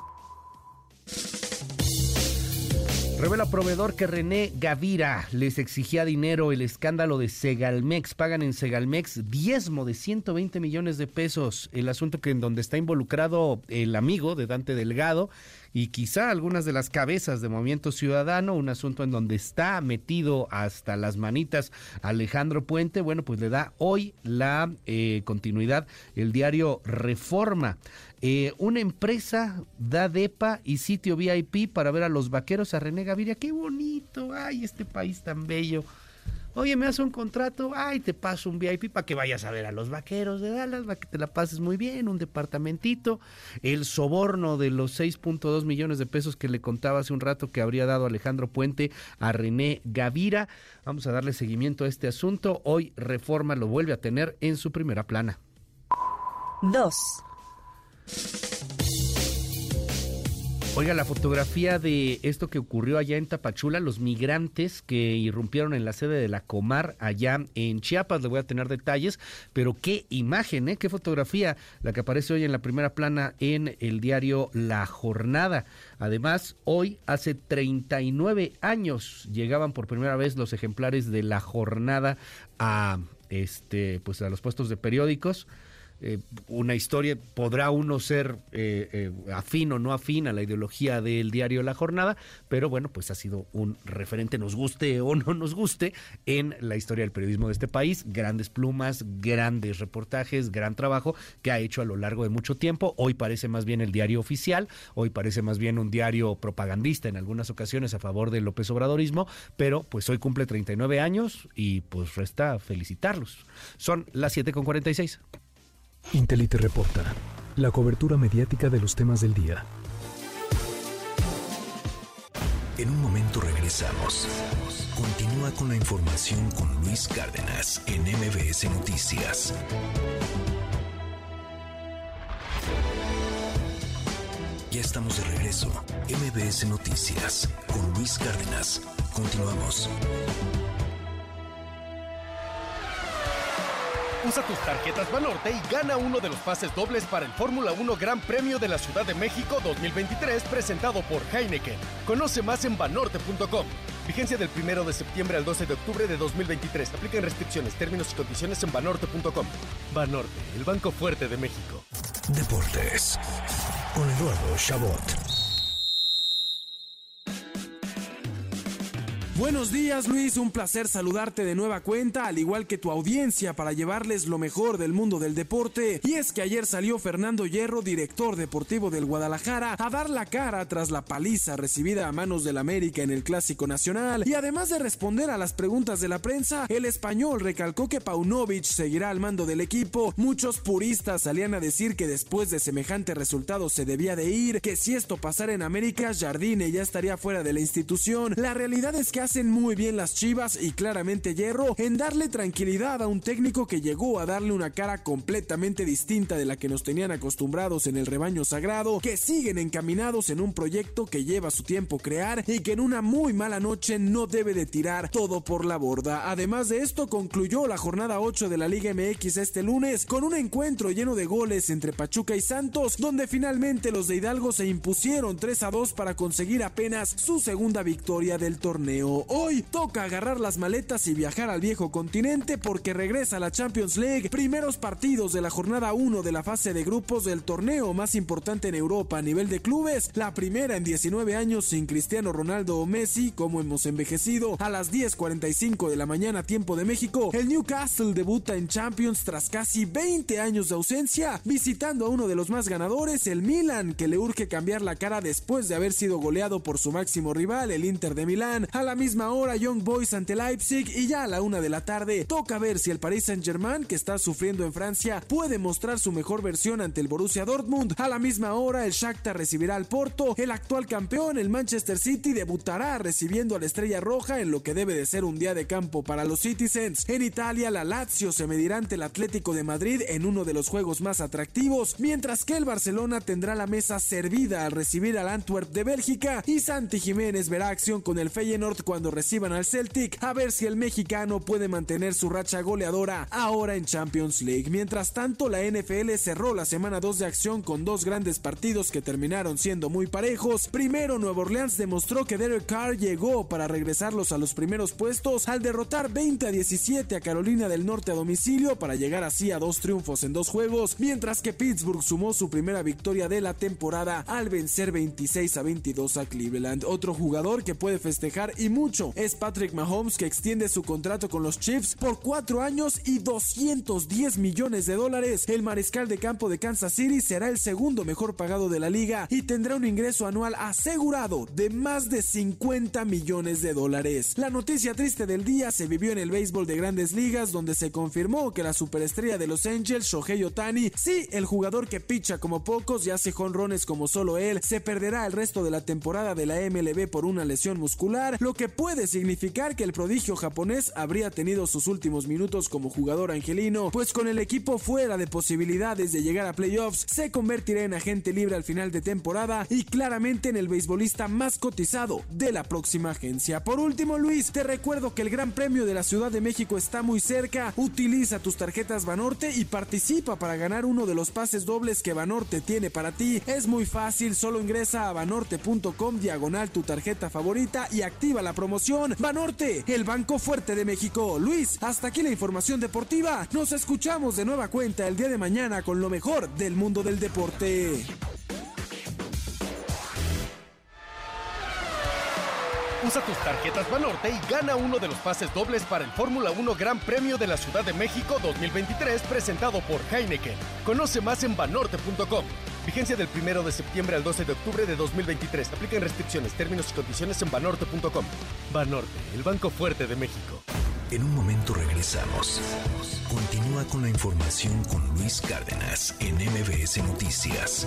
Revela proveedor que René Gavira les exigía dinero. El escándalo de Segalmex. Pagan en Segalmex diezmo de 120 millones de pesos. El asunto que en donde está involucrado el amigo de Dante Delgado y quizá algunas de las cabezas de Movimiento Ciudadano. Un asunto en donde está metido hasta las manitas Alejandro Puente. Bueno, pues le da hoy la eh, continuidad el diario Reforma. Eh, una empresa da DEPA y sitio VIP para ver a los vaqueros a René Gaviria. ¡Qué bonito! ¡Ay, este país tan bello! Oye, me hace un contrato, ay, te paso un VIP para que vayas a ver a los vaqueros de Dallas, para que te la pases muy bien, un departamentito. El soborno de los 6.2 millones de pesos que le contaba hace un rato que habría dado Alejandro Puente a René Gavira. Vamos a darle seguimiento a este asunto. Hoy Reforma lo vuelve a tener en su primera plana. 2. Oiga, la fotografía de esto que ocurrió allá en Tapachula, los migrantes que irrumpieron en la sede de la Comar allá en Chiapas, le voy a tener detalles, pero qué imagen, ¿eh? qué fotografía la que aparece hoy en la primera plana en el diario La Jornada. Además, hoy hace 39 años llegaban por primera vez los ejemplares de La Jornada a este pues a los puestos de periódicos eh, una historia, podrá uno ser eh, eh, afín o no afín a la ideología del diario La Jornada, pero bueno, pues ha sido un referente, nos guste o no nos guste, en la historia del periodismo de este país. Grandes plumas, grandes reportajes, gran trabajo que ha hecho a lo largo de mucho tiempo. Hoy parece más bien el diario oficial, hoy parece más bien un diario propagandista en algunas ocasiones a favor del López Obradorismo, pero pues hoy cumple 39 años y pues resta felicitarlos. Son las 7 con 46. Intelite reporta. La cobertura mediática de los temas del día. En un momento regresamos. Continúa con la información con Luis Cárdenas en MBS Noticias. Ya estamos de regreso. MBS Noticias con Luis Cárdenas. Continuamos. Usa tus tarjetas Banorte y gana uno de los pases dobles para el Fórmula 1 Gran Premio de la Ciudad de México 2023 presentado por Heineken. Conoce más en banorte.com. Vigencia del 1 de septiembre al 12 de octubre de 2023. Aplican restricciones, términos y condiciones en banorte.com. Banorte, el banco fuerte de México. Deportes con Eduardo Chabot. Buenos días Luis, un placer saludarte de nueva cuenta, al igual que tu audiencia, para llevarles lo mejor del mundo del deporte. Y es que ayer salió Fernando Hierro, director deportivo del Guadalajara, a dar la cara tras la paliza recibida a manos del América en el Clásico Nacional. Y además de responder a las preguntas de la prensa, el español recalcó que Paunovic seguirá al mando del equipo. Muchos puristas salían a decir que después de semejante resultado se debía de ir, que si esto pasara en América, Jardine ya estaría fuera de la institución. La realidad es que hacen muy bien las Chivas y claramente Hierro en darle tranquilidad a un técnico que llegó a darle una cara completamente distinta de la que nos tenían acostumbrados en el rebaño sagrado, que siguen encaminados en un proyecto que lleva su tiempo crear y que en una muy mala noche no debe de tirar todo por la borda. Además de esto, concluyó la jornada 8 de la Liga MX este lunes con un encuentro lleno de goles entre Pachuca y Santos, donde finalmente los de Hidalgo se impusieron 3 a 2 para conseguir apenas su segunda victoria del torneo. Hoy toca agarrar las maletas y viajar al viejo continente porque regresa la Champions League. Primeros partidos de la jornada 1 de la fase de grupos del torneo más importante en Europa a nivel de clubes. La primera en 19 años sin Cristiano Ronaldo o Messi, como hemos envejecido. A las 10.45 de la mañana, tiempo de México, el Newcastle debuta en Champions tras casi 20 años de ausencia, visitando a uno de los más ganadores, el Milan, que le urge cambiar la cara después de haber sido goleado por su máximo rival, el Inter de Milán. Misma hora Young Boys ante Leipzig y ya a la una de la tarde toca ver si el Paris Saint Germain que está sufriendo en Francia puede mostrar su mejor versión ante el Borussia Dortmund. A la misma hora el Shakhtar recibirá al Porto, el actual campeón el Manchester City debutará recibiendo a la Estrella Roja en lo que debe de ser un día de campo para los Citizens. En Italia la Lazio se medirá ante el Atlético de Madrid en uno de los juegos más atractivos, mientras que el Barcelona tendrá la mesa servida al recibir al Antwerp de Bélgica y Santi Jiménez verá acción con el Feyenoord cuando reciban al Celtic a ver si el mexicano puede mantener su racha goleadora ahora en Champions League. Mientras tanto, la NFL cerró la semana 2 de acción con dos grandes partidos que terminaron siendo muy parejos. Primero, Nueva Orleans demostró que Derek Carr llegó para regresarlos a los primeros puestos al derrotar 20 a 17 a Carolina del Norte a domicilio para llegar así a dos triunfos en dos juegos, mientras que Pittsburgh sumó su primera victoria de la temporada al vencer 26 a 22 a Cleveland. Otro jugador que puede festejar y mucho es Patrick Mahomes que extiende su contrato con los Chiefs por 4 años y 210 millones de dólares. El mariscal de campo de Kansas City será el segundo mejor pagado de la liga y tendrá un ingreso anual asegurado de más de 50 millones de dólares. La noticia triste del día se vivió en el béisbol de grandes ligas donde se confirmó que la superestrella de Los Angels, Shohei Otani, sí, el jugador que picha como pocos y hace jonrones como solo él, se perderá el resto de la temporada de la MLB por una lesión muscular, lo que puede significar que el prodigio japonés habría tenido sus últimos minutos como jugador angelino, pues con el equipo fuera de posibilidades de llegar a playoffs, se convertirá en agente libre al final de temporada y claramente en el beisbolista más cotizado de la próxima agencia. Por último, Luis, te recuerdo que el Gran Premio de la Ciudad de México está muy cerca. Utiliza tus tarjetas Banorte y participa para ganar uno de los pases dobles que Banorte tiene para ti. Es muy fácil, solo ingresa a banorte.com diagonal tu tarjeta favorita y activa la promoción. Banorte, el banco fuerte de México. Luis, hasta aquí la información deportiva. Nos escuchamos de nueva cuenta el día de mañana con lo mejor del mundo del deporte. Usa tus tarjetas Banorte y gana uno de los pases dobles para el Fórmula 1 Gran Premio de la Ciudad de México 2023 presentado por Heineken. Conoce más en banorte.com. Vigencia del 1 de septiembre al 12 de octubre de 2023. Aplican restricciones, términos y condiciones en banorte.com. Banorte, el banco fuerte de México. En un momento regresamos. Continúa con la información con Luis Cárdenas en MBS Noticias.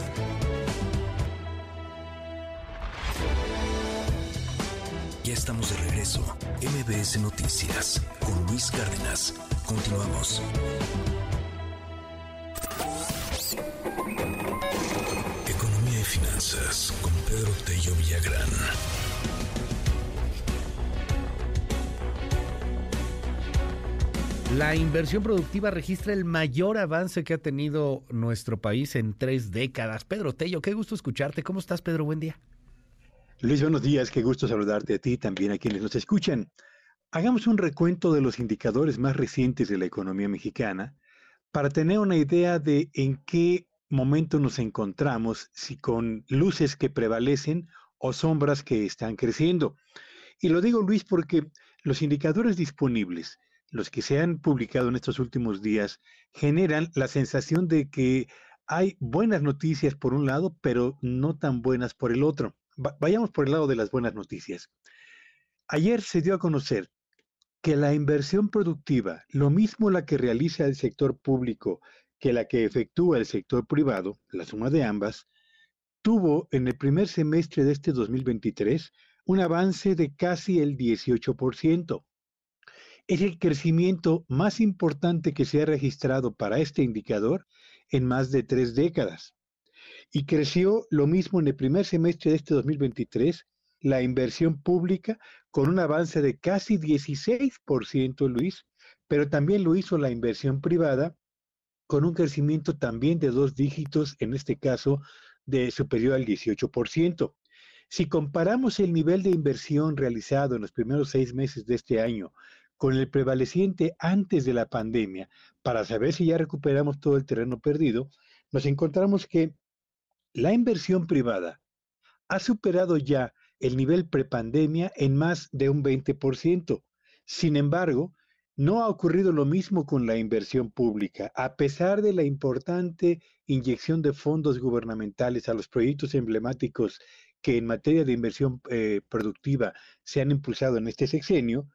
Ya estamos de regreso. MBS Noticias con Luis Cárdenas. Continuamos. Economía y finanzas con Pedro Tello Villagrán. La inversión productiva registra el mayor avance que ha tenido nuestro país en tres décadas. Pedro Tello, qué gusto escucharte. ¿Cómo estás, Pedro? Buen día. Luis, buenos días. Qué gusto saludarte a ti también a quienes nos escuchan. Hagamos un recuento de los indicadores más recientes de la economía mexicana para tener una idea de en qué momento nos encontramos, si con luces que prevalecen o sombras que están creciendo. Y lo digo, Luis, porque los indicadores disponibles los que se han publicado en estos últimos días generan la sensación de que hay buenas noticias por un lado, pero no tan buenas por el otro. Vayamos por el lado de las buenas noticias. Ayer se dio a conocer que la inversión productiva, lo mismo la que realiza el sector público que la que efectúa el sector privado, la suma de ambas, tuvo en el primer semestre de este 2023 un avance de casi el 18% es el crecimiento más importante que se ha registrado para este indicador en más de tres décadas. Y creció lo mismo en el primer semestre de este 2023, la inversión pública con un avance de casi 16%, Luis, pero también lo hizo la inversión privada con un crecimiento también de dos dígitos, en este caso de superior al 18%. Si comparamos el nivel de inversión realizado en los primeros seis meses de este año con el prevaleciente antes de la pandemia, para saber si ya recuperamos todo el terreno perdido, nos encontramos que la inversión privada ha superado ya el nivel prepandemia en más de un 20%. Sin embargo, no ha ocurrido lo mismo con la inversión pública. A pesar de la importante inyección de fondos gubernamentales a los proyectos emblemáticos que en materia de inversión eh, productiva se han impulsado en este sexenio,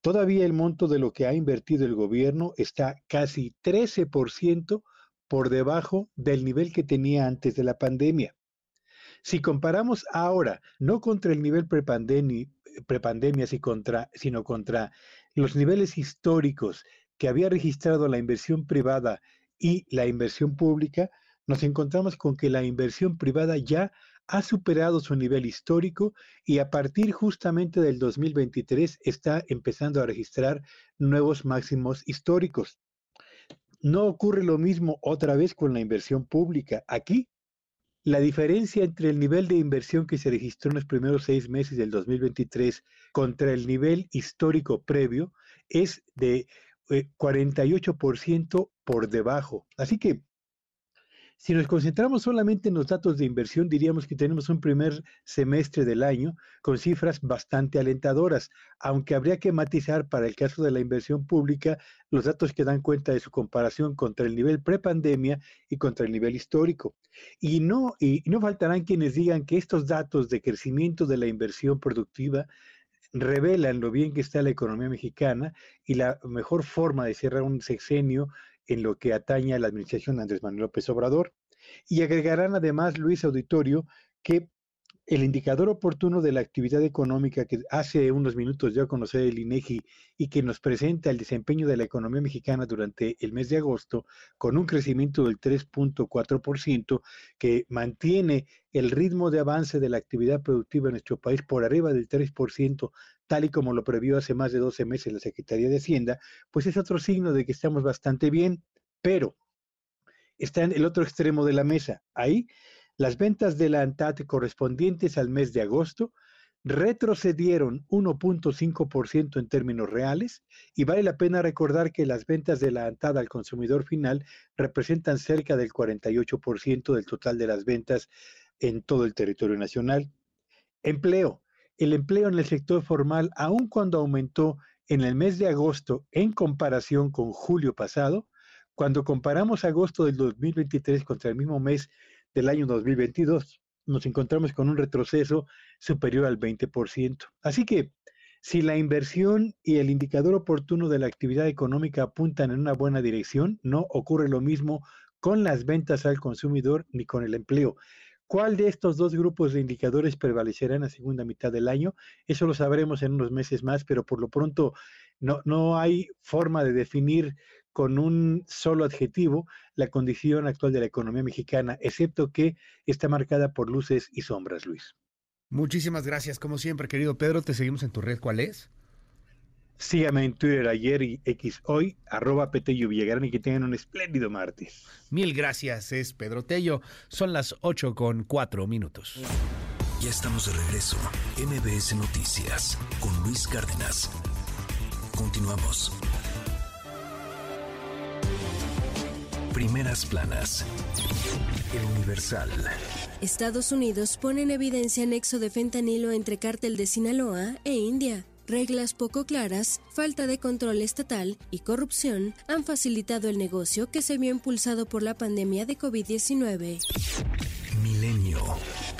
Todavía el monto de lo que ha invertido el gobierno está casi 13% por debajo del nivel que tenía antes de la pandemia. Si comparamos ahora, no contra el nivel prepandemia, prepandemia sino contra los niveles históricos que había registrado la inversión privada y la inversión pública, nos encontramos con que la inversión privada ya ha superado su nivel histórico y a partir justamente del 2023 está empezando a registrar nuevos máximos históricos. No ocurre lo mismo otra vez con la inversión pública. Aquí, la diferencia entre el nivel de inversión que se registró en los primeros seis meses del 2023 contra el nivel histórico previo es de 48% eh, por debajo. Así que si nos concentramos solamente en los datos de inversión, diríamos que tenemos un primer semestre del año con cifras bastante alentadoras, aunque habría que matizar para el caso de la inversión pública los datos que dan cuenta de su comparación contra el nivel prepandemia y contra el nivel histórico. Y no, y no faltarán quienes digan que estos datos de crecimiento de la inversión productiva revelan lo bien que está la economía mexicana y la mejor forma de cerrar un sexenio en lo que atañe a la administración de Andrés Manuel López Obrador. Y agregarán además, Luis Auditorio, que el indicador oportuno de la actividad económica que hace unos minutos dio a el INEGI y que nos presenta el desempeño de la economía mexicana durante el mes de agosto con un crecimiento del 3.4% que mantiene el ritmo de avance de la actividad productiva en nuestro país por arriba del 3%, tal y como lo previó hace más de 12 meses la Secretaría de Hacienda, pues es otro signo de que estamos bastante bien, pero está en el otro extremo de la mesa. Ahí las ventas de la ANTAT correspondientes al mes de agosto retrocedieron 1.5% en términos reales y vale la pena recordar que las ventas de la ANTAD al consumidor final representan cerca del 48% del total de las ventas en todo el territorio nacional. Empleo. El empleo en el sector formal, aun cuando aumentó en el mes de agosto en comparación con julio pasado, cuando comparamos agosto del 2023 contra el mismo mes del año 2022, nos encontramos con un retroceso superior al 20%. Así que si la inversión y el indicador oportuno de la actividad económica apuntan en una buena dirección, no ocurre lo mismo con las ventas al consumidor ni con el empleo. ¿Cuál de estos dos grupos de indicadores prevalecerá en la segunda mitad del año? Eso lo sabremos en unos meses más, pero por lo pronto no, no hay forma de definir con un solo adjetivo la condición actual de la economía mexicana, excepto que está marcada por luces y sombras, Luis. Muchísimas gracias, como siempre, querido Pedro. Te seguimos en tu red. ¿Cuál es? Sígame en Twitter ayer y X hoy, arroba Petello Villagrán y que tengan un espléndido martes. Mil gracias, es Pedro Tello. Son las 8 con 4 minutos. Ya estamos de regreso. MBS Noticias con Luis Cárdenas. Continuamos. Primeras planas. El Universal. Estados Unidos pone en evidencia nexo de fentanilo entre cártel de Sinaloa e India. Reglas poco claras, falta de control estatal y corrupción han facilitado el negocio que se vio impulsado por la pandemia de COVID-19. Milenio.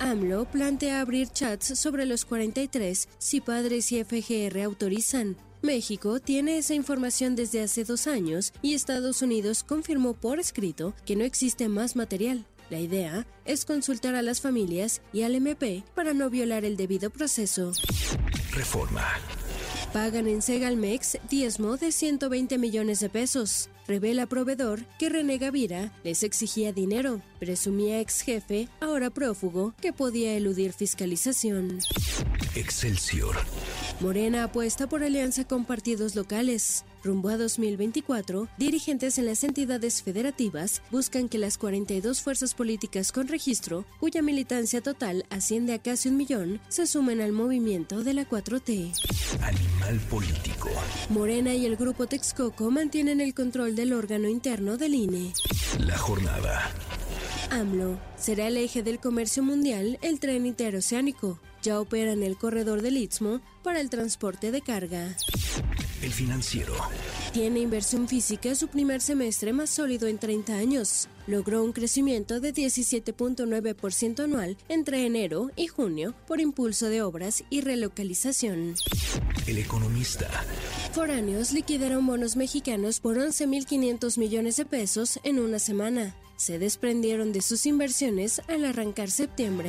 AMLO plantea abrir chats sobre los 43 si padres y FGR autorizan. México tiene esa información desde hace dos años y Estados Unidos confirmó por escrito que no existe más material. La idea es consultar a las familias y al MP para no violar el debido proceso. Reforma. Pagan en Segalmex diezmo de 120 millones de pesos. Revela proveedor que René Gavira les exigía dinero. Presumía ex jefe, ahora prófugo, que podía eludir fiscalización. Excelsior. Morena apuesta por alianza con partidos locales. Rumbo a 2024, dirigentes en las entidades federativas buscan que las 42 fuerzas políticas con registro, cuya militancia total asciende a casi un millón, se sumen al movimiento de la 4T. Animal político. Morena y el grupo Texcoco mantienen el control del órgano interno del INE. La jornada. AMLO será el eje del comercio mundial el tren interoceánico. Ya opera en el corredor del Istmo para el transporte de carga. El financiero. Tiene inversión física su primer semestre más sólido en 30 años. Logró un crecimiento de 17.9% anual entre enero y junio por impulso de obras y relocalización. El economista. Foráneos liquidaron bonos mexicanos por 11.500 millones de pesos en una semana. Se desprendieron de sus inversiones al arrancar septiembre.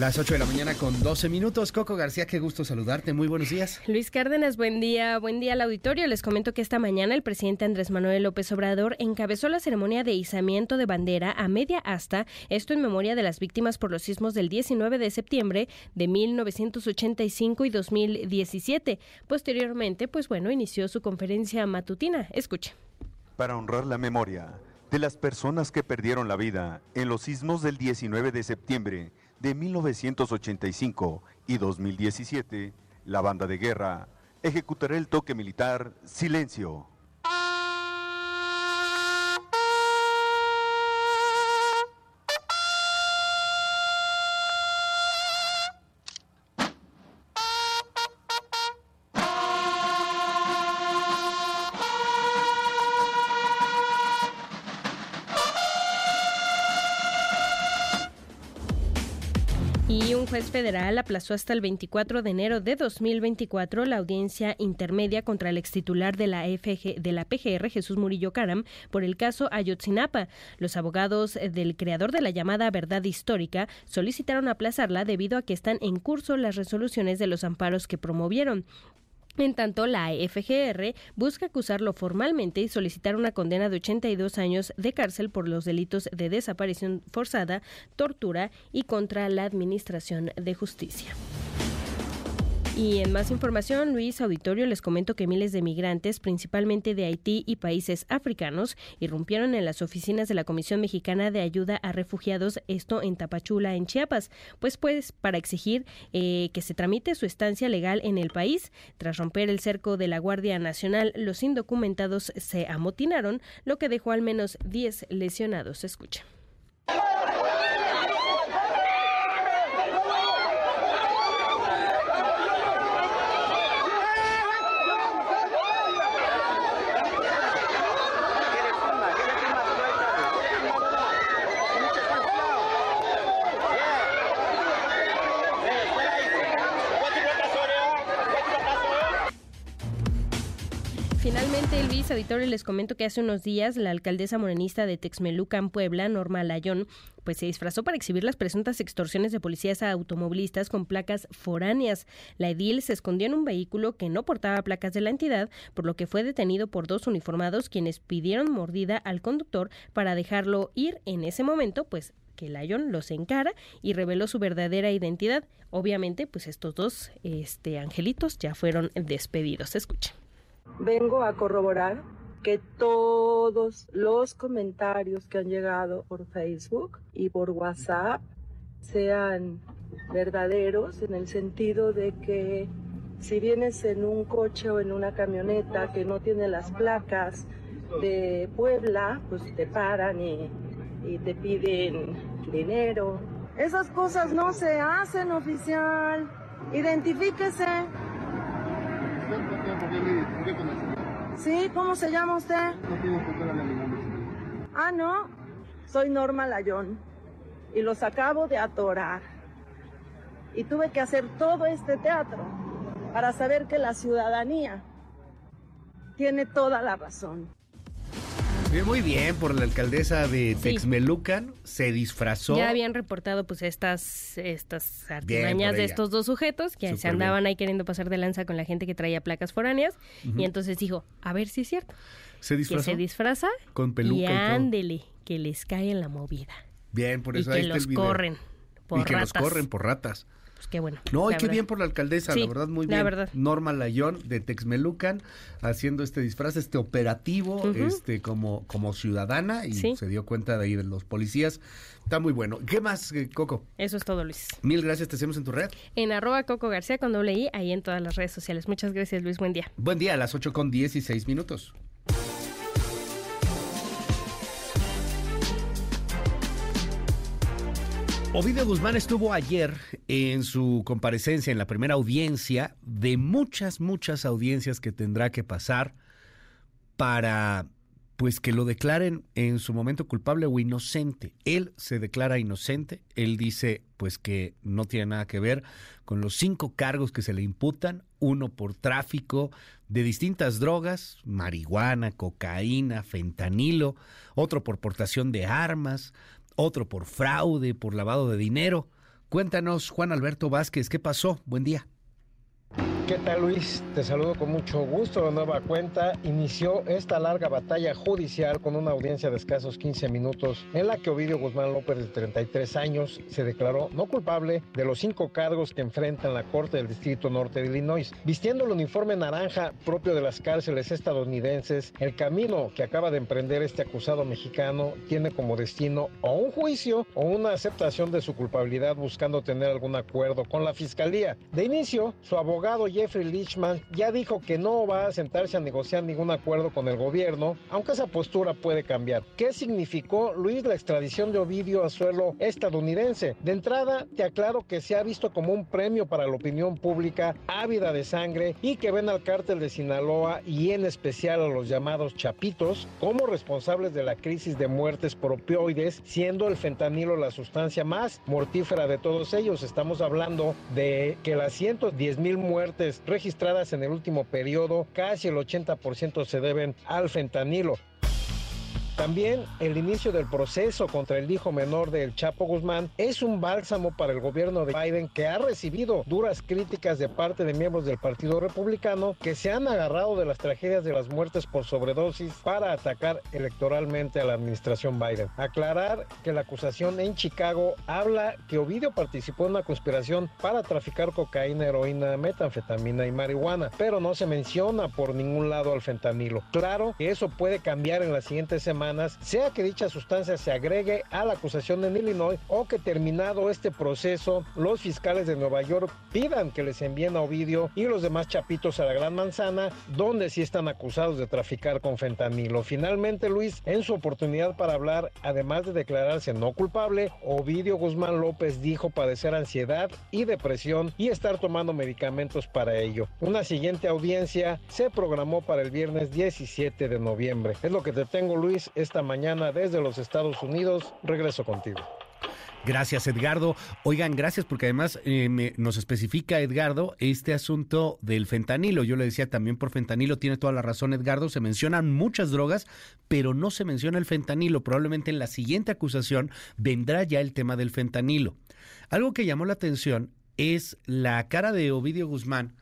Las 8 de la mañana con 12 minutos. Coco García, qué gusto saludarte. Muy buenos días. Luis Cárdenas, buen día. Buen día al auditorio. Les comento que esta mañana el presidente Andrés Manuel López Obrador encabezó la ceremonia de izamiento de bandera a media asta, esto en memoria de las víctimas por los sismos del 19 de septiembre de 1985 y 2017. Posteriormente, pues bueno, inició su conferencia matutina. Escuche. Para honrar la memoria de las personas que perdieron la vida en los sismos del 19 de septiembre de 1985 y 2017, la banda de guerra ejecutará el toque militar Silencio. Juez federal aplazó hasta el 24 de enero de 2024 la audiencia intermedia contra el extitular de la, FG, de la PGR, Jesús Murillo Caram, por el caso Ayotzinapa. Los abogados del creador de la llamada verdad histórica solicitaron aplazarla debido a que están en curso las resoluciones de los amparos que promovieron. En tanto, la FGR busca acusarlo formalmente y solicitar una condena de 82 años de cárcel por los delitos de desaparición forzada, tortura y contra la Administración de Justicia. Y en más información, Luis Auditorio, les comento que miles de migrantes, principalmente de Haití y países africanos, irrumpieron en las oficinas de la Comisión Mexicana de Ayuda a Refugiados, esto en Tapachula, en Chiapas, pues pues para exigir eh, que se tramite su estancia legal en el país. Tras romper el cerco de la Guardia Nacional, los indocumentados se amotinaron, lo que dejó al menos 10 lesionados. Escucha. Tarde, Luis Auditorio. Les comento que hace unos días la alcaldesa morenista de Texmelucan, Puebla, Norma Layón, pues se disfrazó para exhibir las presuntas extorsiones de policías a automovilistas con placas foráneas. La edil se escondió en un vehículo que no portaba placas de la entidad, por lo que fue detenido por dos uniformados quienes pidieron mordida al conductor para dejarlo ir. En ese momento, pues que Lyon los encara y reveló su verdadera identidad. Obviamente, pues estos dos este, angelitos ya fueron despedidos. Escuchen. Vengo a corroborar que todos los comentarios que han llegado por Facebook y por WhatsApp sean verdaderos en el sentido de que si vienes en un coche o en una camioneta que no tiene las placas de Puebla, pues te paran y, y te piden dinero. Esas cosas no se hacen, oficial. Identifíquese. Sí, ¿cómo se llama usted? Ah, no. Soy Norma Layón y los acabo de atorar. Y tuve que hacer todo este teatro para saber que la ciudadanía tiene toda la razón. Muy bien por la alcaldesa de Texmelucan, se disfrazó. Ya habían reportado pues estas estas artimañas de estos dos sujetos que se andaban ahí queriendo pasar de lanza con la gente que traía placas foráneas y entonces dijo, a ver si es cierto. Se disfrazó. Que se disfraza con peluca y ándele, que les cae en la movida. Bien, por eso y ahí que está los el video. corren por y que ratas. los corren por ratas. Pues qué bueno. No, y la qué verdad. bien por la alcaldesa, Sí, la verdad, muy la bien. verdad. Norma Layón de Texmelucan haciendo este disfraz, este operativo, este como, como ciudadana y Sí. se dio cuenta de ahí de los policías. Está muy bueno. ¿Qué más, eh, Coco? Eso es todo, Luis. Mil gracias, te hacemos en tu red. En arroba Coco García con doble I, ahí en todas las redes sociales. Muchas gracias, Luis. Buen día. Buen día, a las 8 con 16 minutos. Ovidio Guzmán estuvo ayer en su comparecencia en la primera audiencia de muchas, muchas audiencias que tendrá que pasar para pues que lo declaren en su momento culpable o inocente. Él se declara inocente, él dice pues que no tiene nada que ver con los cinco cargos que se le imputan, uno por tráfico de distintas drogas, marihuana, cocaína, fentanilo, otro por portación de armas, otro por fraude, por lavado de dinero. Cuéntanos, Juan Alberto Vázquez, ¿qué pasó? Buen día. ¿Qué tal Luis? Te saludo con mucho gusto. De nueva cuenta, inició esta larga batalla judicial con una audiencia de escasos 15 minutos en la que Ovidio Guzmán López, de 33 años, se declaró no culpable de los cinco cargos que enfrenta en la Corte del Distrito Norte de Illinois. Vistiendo el uniforme naranja propio de las cárceles estadounidenses, el camino que acaba de emprender este acusado mexicano tiene como destino o un juicio o una aceptación de su culpabilidad buscando tener algún acuerdo con la fiscalía. De inicio, su abogado Jeffrey Lichman ya dijo que no va a sentarse a negociar ningún acuerdo con el gobierno, aunque esa postura puede cambiar. ¿Qué significó, Luis, la extradición de Ovidio a suelo estadounidense? De entrada, te aclaro que se ha visto como un premio para la opinión pública ávida de sangre y que ven al cártel de Sinaloa y en especial a los llamados chapitos como responsables de la crisis de muertes por opioides, siendo el fentanilo la sustancia más mortífera de todos ellos. Estamos hablando de que las 110 mil muertes registradas en el último periodo, casi el 80% se deben al fentanilo. También el inicio del proceso contra el hijo menor del Chapo Guzmán es un bálsamo para el gobierno de Biden que ha recibido duras críticas de parte de miembros del Partido Republicano que se han agarrado de las tragedias de las muertes por sobredosis para atacar electoralmente a la administración Biden. Aclarar que la acusación en Chicago habla que Ovidio participó en una conspiración para traficar cocaína, heroína, metanfetamina y marihuana, pero no se menciona por ningún lado al fentanilo. Claro que eso puede cambiar en las siguientes semanas, sea que dicha sustancia se agregue a la acusación en Illinois o que terminado este proceso, los fiscales de Nueva York pidan que les envíen a Ovidio y los demás chapitos a la Gran Manzana, donde sí están acusados de traficar con fentanilo. Finalmente, Luis, en su oportunidad para hablar, además de declararse no culpable, Ovidio Guzmán López dijo padecer ansiedad y depresión y estar tomando medicamentos para ello. Una siguiente audiencia se programó para el viernes 17 de noviembre. Es lo que te tengo, Luis, esta mañana desde los Estados Unidos. Regreso contigo. Gracias, Edgardo. Oigan, gracias porque además eh, nos especifica Edgardo este asunto del fentanilo. Yo le decía también por fentanilo, tiene toda la razón Edgardo, se mencionan muchas drogas, pero no se menciona el fentanilo. Probablemente en la siguiente acusación vendrá ya el tema del fentanilo. Algo que llamó la atención es la cara de Ovidio Guzmán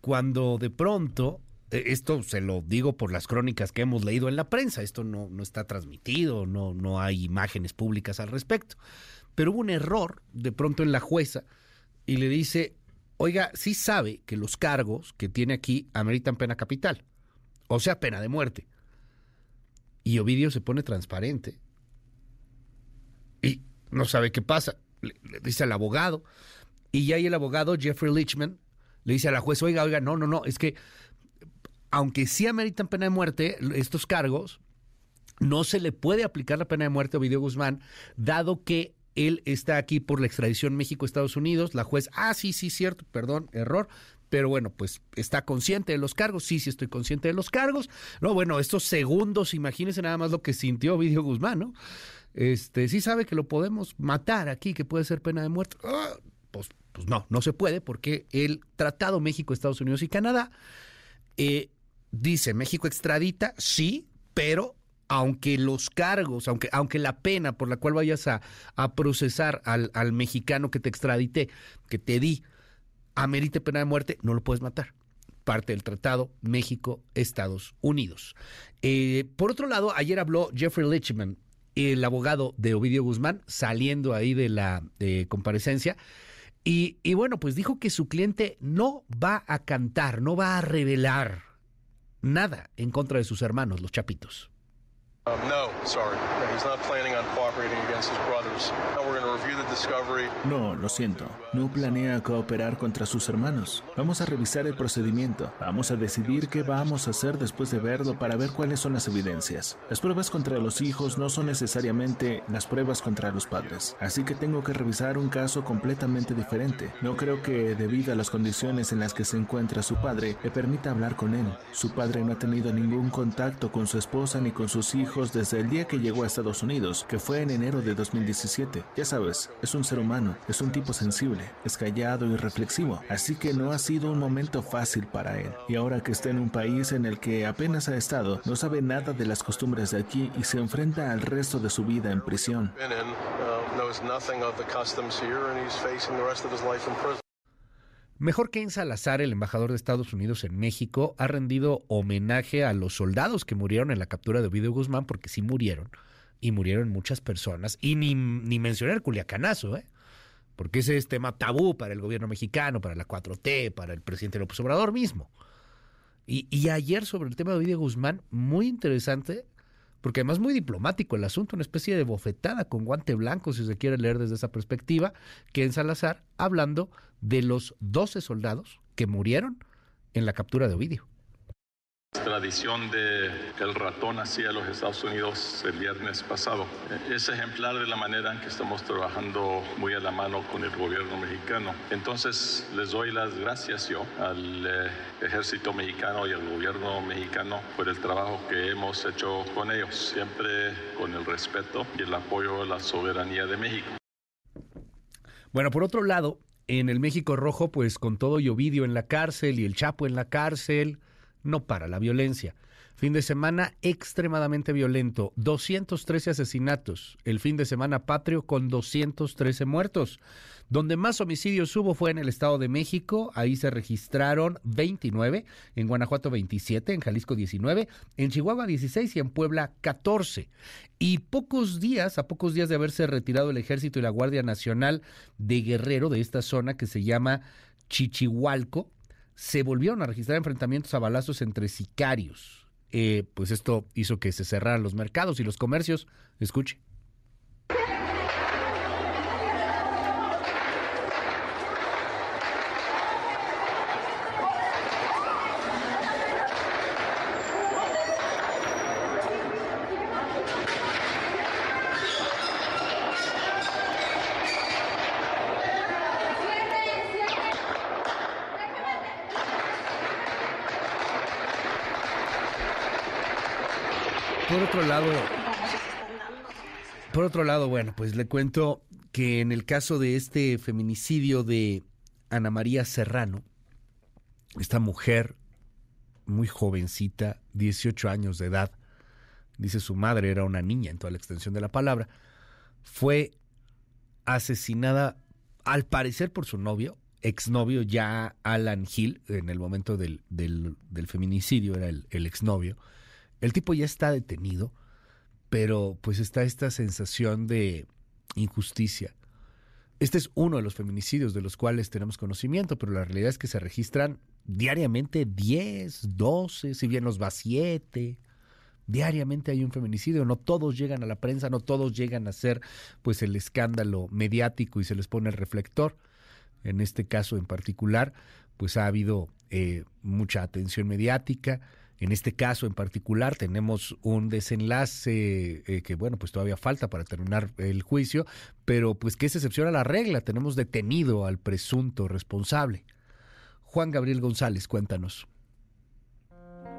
cuando de pronto esto se lo digo por las crónicas que hemos leído en la prensa, esto no, no está transmitido, no, no hay imágenes públicas al respecto pero hubo un error de pronto en la jueza y le dice, oiga, sí sabe que los cargos que tiene aquí ameritan pena capital, o sea, pena de muerte. Y Ovidio se pone transparente y no sabe qué pasa. Le, dice al abogado y ya ahí el abogado, Jeffrey Lichman, le dice a la jueza, oiga, oiga, no, no, no, es que aunque sí ameritan pena de muerte estos cargos, no se le puede aplicar la pena de muerte a Ovidio Guzmán, dado que él está aquí por la extradición México-Estados Unidos. La juez, ah, sí, sí, cierto, perdón, error. Pero bueno, pues está consciente de los cargos. Sí, sí, estoy consciente de los cargos. No, bueno, estos segundos, imagínense nada más lo que sintió Vidio Guzmán, ¿no? Este, sí sabe que lo podemos matar aquí, que puede ser pena de muerte. Ah, pues, pues no, no se puede, porque el Tratado México, Estados Unidos y Canadá eh, dice México extradita, sí, pero aunque los cargos, aunque, aunque la pena por la cual vayas a, procesar al, al, mexicano que te extradité, que te di, amerite pena de muerte, no lo puedes matar. Parte del tratado México-Estados Unidos. Eh, por otro lado, ayer habló Jeffrey Lichman, el abogado de Ovidio Guzmán, saliendo ahí de la comparecencia. Y, y bueno, pues dijo que su cliente no va a cantar, no va a revelar nada en contra de sus hermanos, los chapitos. Um, no, lo siento. No planea cooperar contra sus hermanos. Vamos a revisar el procedimiento. Vamos a decidir qué vamos a hacer después de verlo para ver cuáles son las evidencias. Las pruebas contra los hijos no son necesariamente las pruebas contra los padres. Así que tengo que revisar un caso completamente diferente. No creo que debido a las condiciones en las que se encuentra su padre, le permita hablar con él. Su padre no ha tenido ningún contacto con su esposa ni con sus hijos desde el día que llegó a Estados Unidos, que fue en enero de 2017. Ya sabes, es un ser humano, es un tipo sensible, es callado y reflexivo, así que no ha sido un momento fácil para él. Y ahora que está en un país en el que apenas ha estado, no sabe nada de las costumbres de aquí y se enfrenta al resto de su vida en prisión. Mejor que en Salazar, el embajador de Estados Unidos en México, ha rendido homenaje a los soldados que murieron en la captura de Ovidio Guzmán, porque sí murieron, y murieron muchas personas, y ni, ni mencioné el culiacanazo, ¿eh? porque ese es tema tabú para el gobierno mexicano, para la 4T, para el presidente López Obrador mismo. Y, y ayer sobre el tema de Ovidio Guzmán, muy interesante, porque además muy diplomático el asunto, una especie de bofetada con guante blanco, si se quiere leer desde esa perspectiva, que en Salazar, hablando de los 12 soldados que murieron en la captura de Ovidio. Tradición de el ratón hacía a los Estados Unidos el viernes pasado. Es ejemplar de la manera en que estamos trabajando muy a la mano con el gobierno mexicano. Entonces les doy las gracias yo al eh, ejército mexicano y al gobierno mexicano por el trabajo que hemos hecho con ellos, siempre con el respeto y el apoyo a la soberanía de México. Bueno, por otro lado, en el México Rojo, pues con todo Llovidio en la cárcel y el Chapo en la cárcel, no para la violencia. Fin de semana extremadamente violento, 213 asesinatos, el fin de semana patrio con 213 muertos. Donde más homicidios hubo fue en el Estado de México, ahí se registraron 29, en Guanajuato 27, en Jalisco 19, en Chihuahua 16 y en Puebla 14. Y pocos días, a pocos días de haberse retirado el ejército y la Guardia Nacional de Guerrero de esta zona que se llama Chichihualco, se volvieron a registrar enfrentamientos a balazos entre sicarios. Eh, pues esto hizo que se cerraran los mercados y los comercios. Escuche. Por lado, por otro lado, bueno, pues le cuento que en el caso de este feminicidio de Ana María Serrano, esta mujer muy jovencita, 18 años de edad, dice su madre, era una niña en toda la extensión de la palabra, fue asesinada al parecer por su novio, exnovio ya Alan Hill, en el momento del, del, feminicidio era el, el exnovio. El tipo ya está detenido, pero pues está esta sensación de injusticia. Este es uno de los feminicidios de los cuales tenemos conocimiento, pero la realidad es que se registran diariamente 10, 12, si bien los va 7. Diariamente hay un feminicidio, no todos llegan a la prensa, no todos llegan a ser pues el escándalo mediático y se les pone el reflector. En este caso en particular, pues ha habido eh, mucha atención mediática. En este caso en particular tenemos un desenlace eh, que, bueno, pues todavía falta para terminar el juicio, pero pues que es excepción a la regla. Tenemos detenido al presunto responsable. Juan Gabriel González, cuéntanos.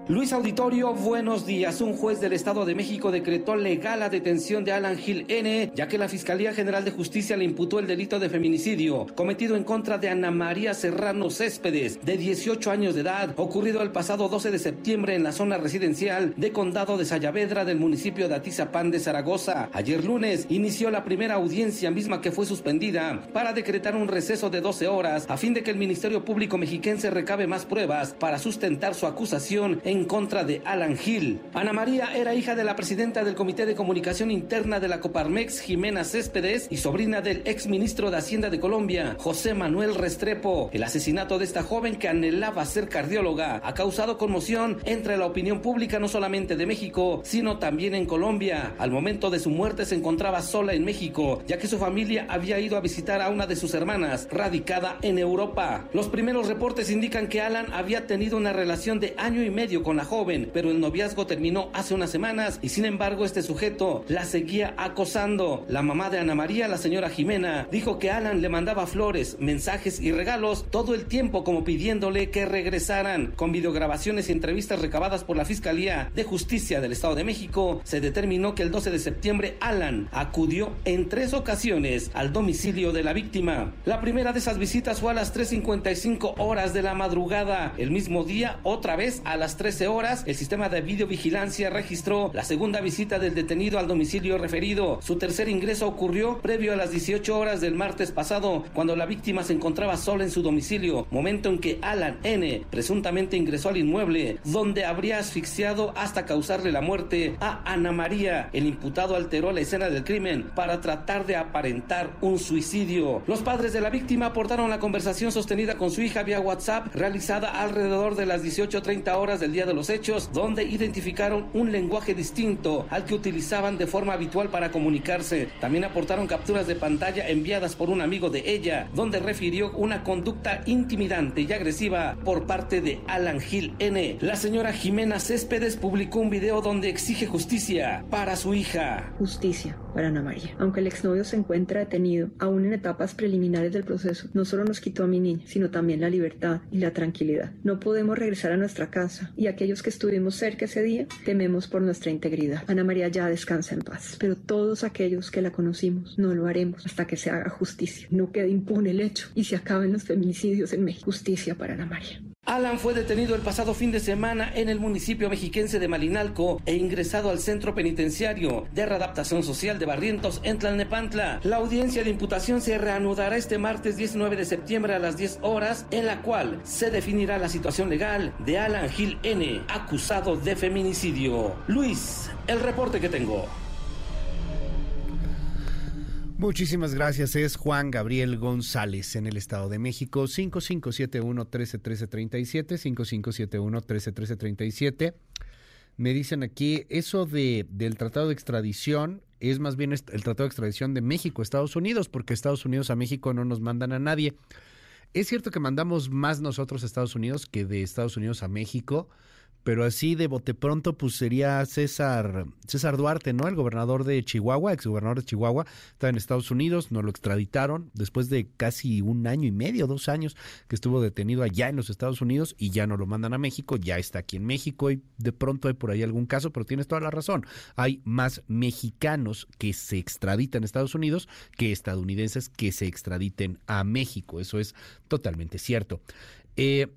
Luis Auditorio, buenos días. Un juez del Estado de México decretó legal la detención de Alan Gil N., ya que la Fiscalía General de Justicia le imputó el delito de feminicidio cometido en contra de Ana María Serrano Céspedes, de 18 años de edad, ocurrido el pasado 12 de septiembre en la zona residencial de Condado de Sayavedra del municipio de Atizapán de Zaragoza. Ayer lunes inició la primera audiencia misma que fue suspendida para decretar un receso de 12 horas a fin de que el Ministerio Público Mexiquense recabe más pruebas para sustentar su acusación contra de Alan Gil. Ana María era hija de la presidenta del Comité de Comunicación Interna de la Coparmex, Jimena Céspedes, y sobrina del ex ministro de Hacienda de Colombia, José Manuel Restrepo. El asesinato de esta joven que anhelaba ser cardióloga ha causado conmoción entre la opinión pública no solamente de México, sino también en Colombia. Al momento de su muerte se encontraba sola en México, ya que su familia había ido a visitar a una de sus hermanas, radicada en Europa. Los primeros reportes indican que Alan había tenido una relación de año y medio con la joven, pero el noviazgo terminó hace unas semanas y sin embargo este sujeto la seguía acosando. La mamá de Ana María, la señora Jimena, dijo que Alan le mandaba flores, mensajes y regalos todo el tiempo como pidiéndole que regresaran. Con videograbaciones y entrevistas recabadas por la Fiscalía de Justicia del Estado de México, se determinó que el 12 de septiembre Alan acudió en tres ocasiones al domicilio de la víctima. La primera de esas visitas fue a las 3.55 horas de la madrugada. El mismo día, otra vez a las 3 horas, el sistema de videovigilancia registró la segunda visita del detenido al domicilio referido. Su tercer ingreso ocurrió previo a las 18 horas del martes pasado, cuando la víctima se encontraba sola en su domicilio, momento en que Alan N. presuntamente ingresó al inmueble, donde habría asfixiado hasta causarle la muerte a Ana María. El imputado alteró la escena del crimen para tratar de aparentar un suicidio. Los padres de la víctima aportaron la conversación sostenida con su hija vía WhatsApp, realizada alrededor de las 18.30 horas del día de los hechos, donde identificaron un lenguaje distinto al que utilizaban de forma habitual para comunicarse. También aportaron capturas de pantalla enviadas por un amigo de ella, donde refirió una conducta intimidante y agresiva por parte de Alan Gil N. La señora Jimena Céspedes publicó un video donde exige justicia para su hija. Justicia para Ana María. Aunque el exnovio se encuentra detenido, aún en etapas preliminares del proceso, no solo nos quitó a mi niña, sino también la libertad y la tranquilidad. No podemos regresar a nuestra casa y aquellos que estuvimos cerca ese día tememos por nuestra integridad. Ana María ya descansa en paz, pero todos aquellos que la conocimos no lo haremos hasta que se haga justicia. No quede impune el hecho y se acaben los feminicidios en México. Justicia para Ana María. Alan fue detenido el pasado fin de semana en el municipio mexiquense de Malinalco e ingresado al centro penitenciario de readaptación social de Barrientos en Tlalnepantla. La audiencia de imputación se reanudará este martes 19 de septiembre a las 10 horas, en la cual se definirá la situación legal de Alan Gil N., acusado de feminicidio. Luis, el reporte que tengo. Muchísimas gracias. Es Juan Gabriel González en el Estado de México. 5571-131337, 5571-131337. Me dicen aquí, eso de, del tratado de extradición es más bien el tratado de extradición de México Estados Unidos, porque Estados Unidos a México no nos mandan a nadie. Es cierto que mandamos más nosotros a Estados Unidos que de Estados Unidos a México, pero así de bote pronto, pues sería César, César Duarte, ¿no? El gobernador de Chihuahua, exgobernador de Chihuahua, está en Estados Unidos, nos lo extraditaron después de casi un año y medio, dos años que estuvo detenido allá en los Estados Unidos y ya no lo mandan a México, ya está aquí en México y de pronto hay por ahí algún caso, pero tienes toda la razón. Hay más mexicanos que se extraditan a Estados Unidos que estadounidenses que se extraditen a México. Eso es totalmente cierto. Eh,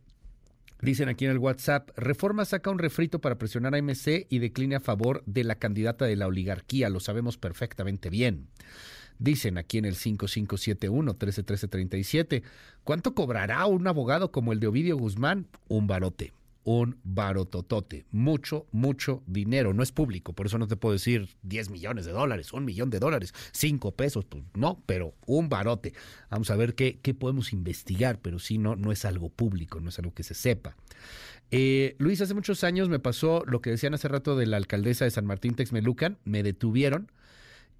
Dicen aquí en el WhatsApp, Reforma saca un refrito para presionar a MC y decline a favor de la candidata de la oligarquía, lo sabemos perfectamente bien. Dicen aquí en el 5571-131337, ¿cuánto cobrará un abogado como el de Ovidio Guzmán? Un barote un barototote, mucho, mucho dinero, no es público, por eso no te puedo decir 10 millones de dólares, un millón de dólares, 5 pesos, pues no, pero un barote. Vamos a ver qué, qué podemos investigar, pero sí, no, no es algo público, no es algo que se sepa. Eh, Luis, hace muchos años me pasó lo que decían hace rato de la alcaldesa de San Martín Texmelucan, me detuvieron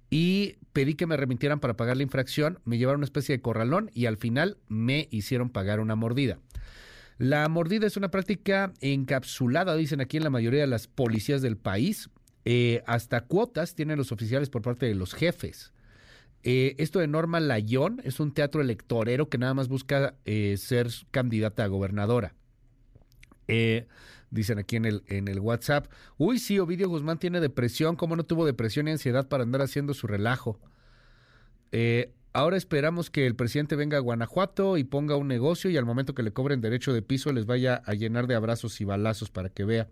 y pedí que me remitieran para pagar la infracción, me llevaron una especie de corralón y al final me hicieron pagar una mordida. La mordida es una práctica encapsulada, dicen aquí en la mayoría de las policías del país. Eh, hasta cuotas tienen los oficiales por parte de los jefes. Eh, esto de Norma Layón es un teatro electorero que nada más busca eh, ser candidata a gobernadora. dicen aquí en el, en el WhatsApp, uy, sí, Ovidio Guzmán tiene depresión, ¿cómo no tuvo depresión y ansiedad para andar haciendo su relajo? Ahora esperamos que el presidente venga a Guanajuato y ponga un negocio y al momento que le cobren derecho de piso les vaya a llenar de abrazos y balazos para que vea.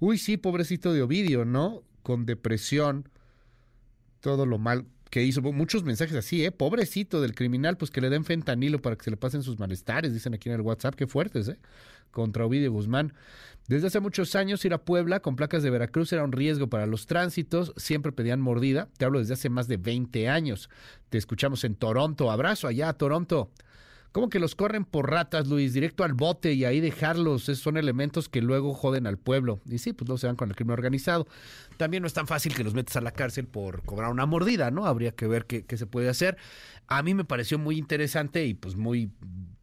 Uy, sí, pobrecito de Ovidio, ¿no? Con depresión, todo lo mal que hizo. Muchos mensajes así, ¿eh? Pobrecito del criminal, pues que le den fentanilo para que se le pasen sus malestares, dicen aquí en el WhatsApp, qué fuertes, ¿eh? Contra Ovidio Guzmán. Desde hace muchos años ir a Puebla con placas de Veracruz era un riesgo para los tránsitos, siempre pedían mordida. Te hablo desde hace más de 20 años. Te escuchamos en Toronto. Abrazo allá a Toronto. ¿Cómo que los corren por ratas, Luis? Directo al bote y ahí dejarlos. Esos son elementos que luego joden al pueblo. Y sí, pues no se van con el crimen organizado. También no es tan fácil que los metas a la cárcel por cobrar una mordida, ¿no? Habría que ver qué, qué se puede hacer. A mí me pareció muy interesante y pues muy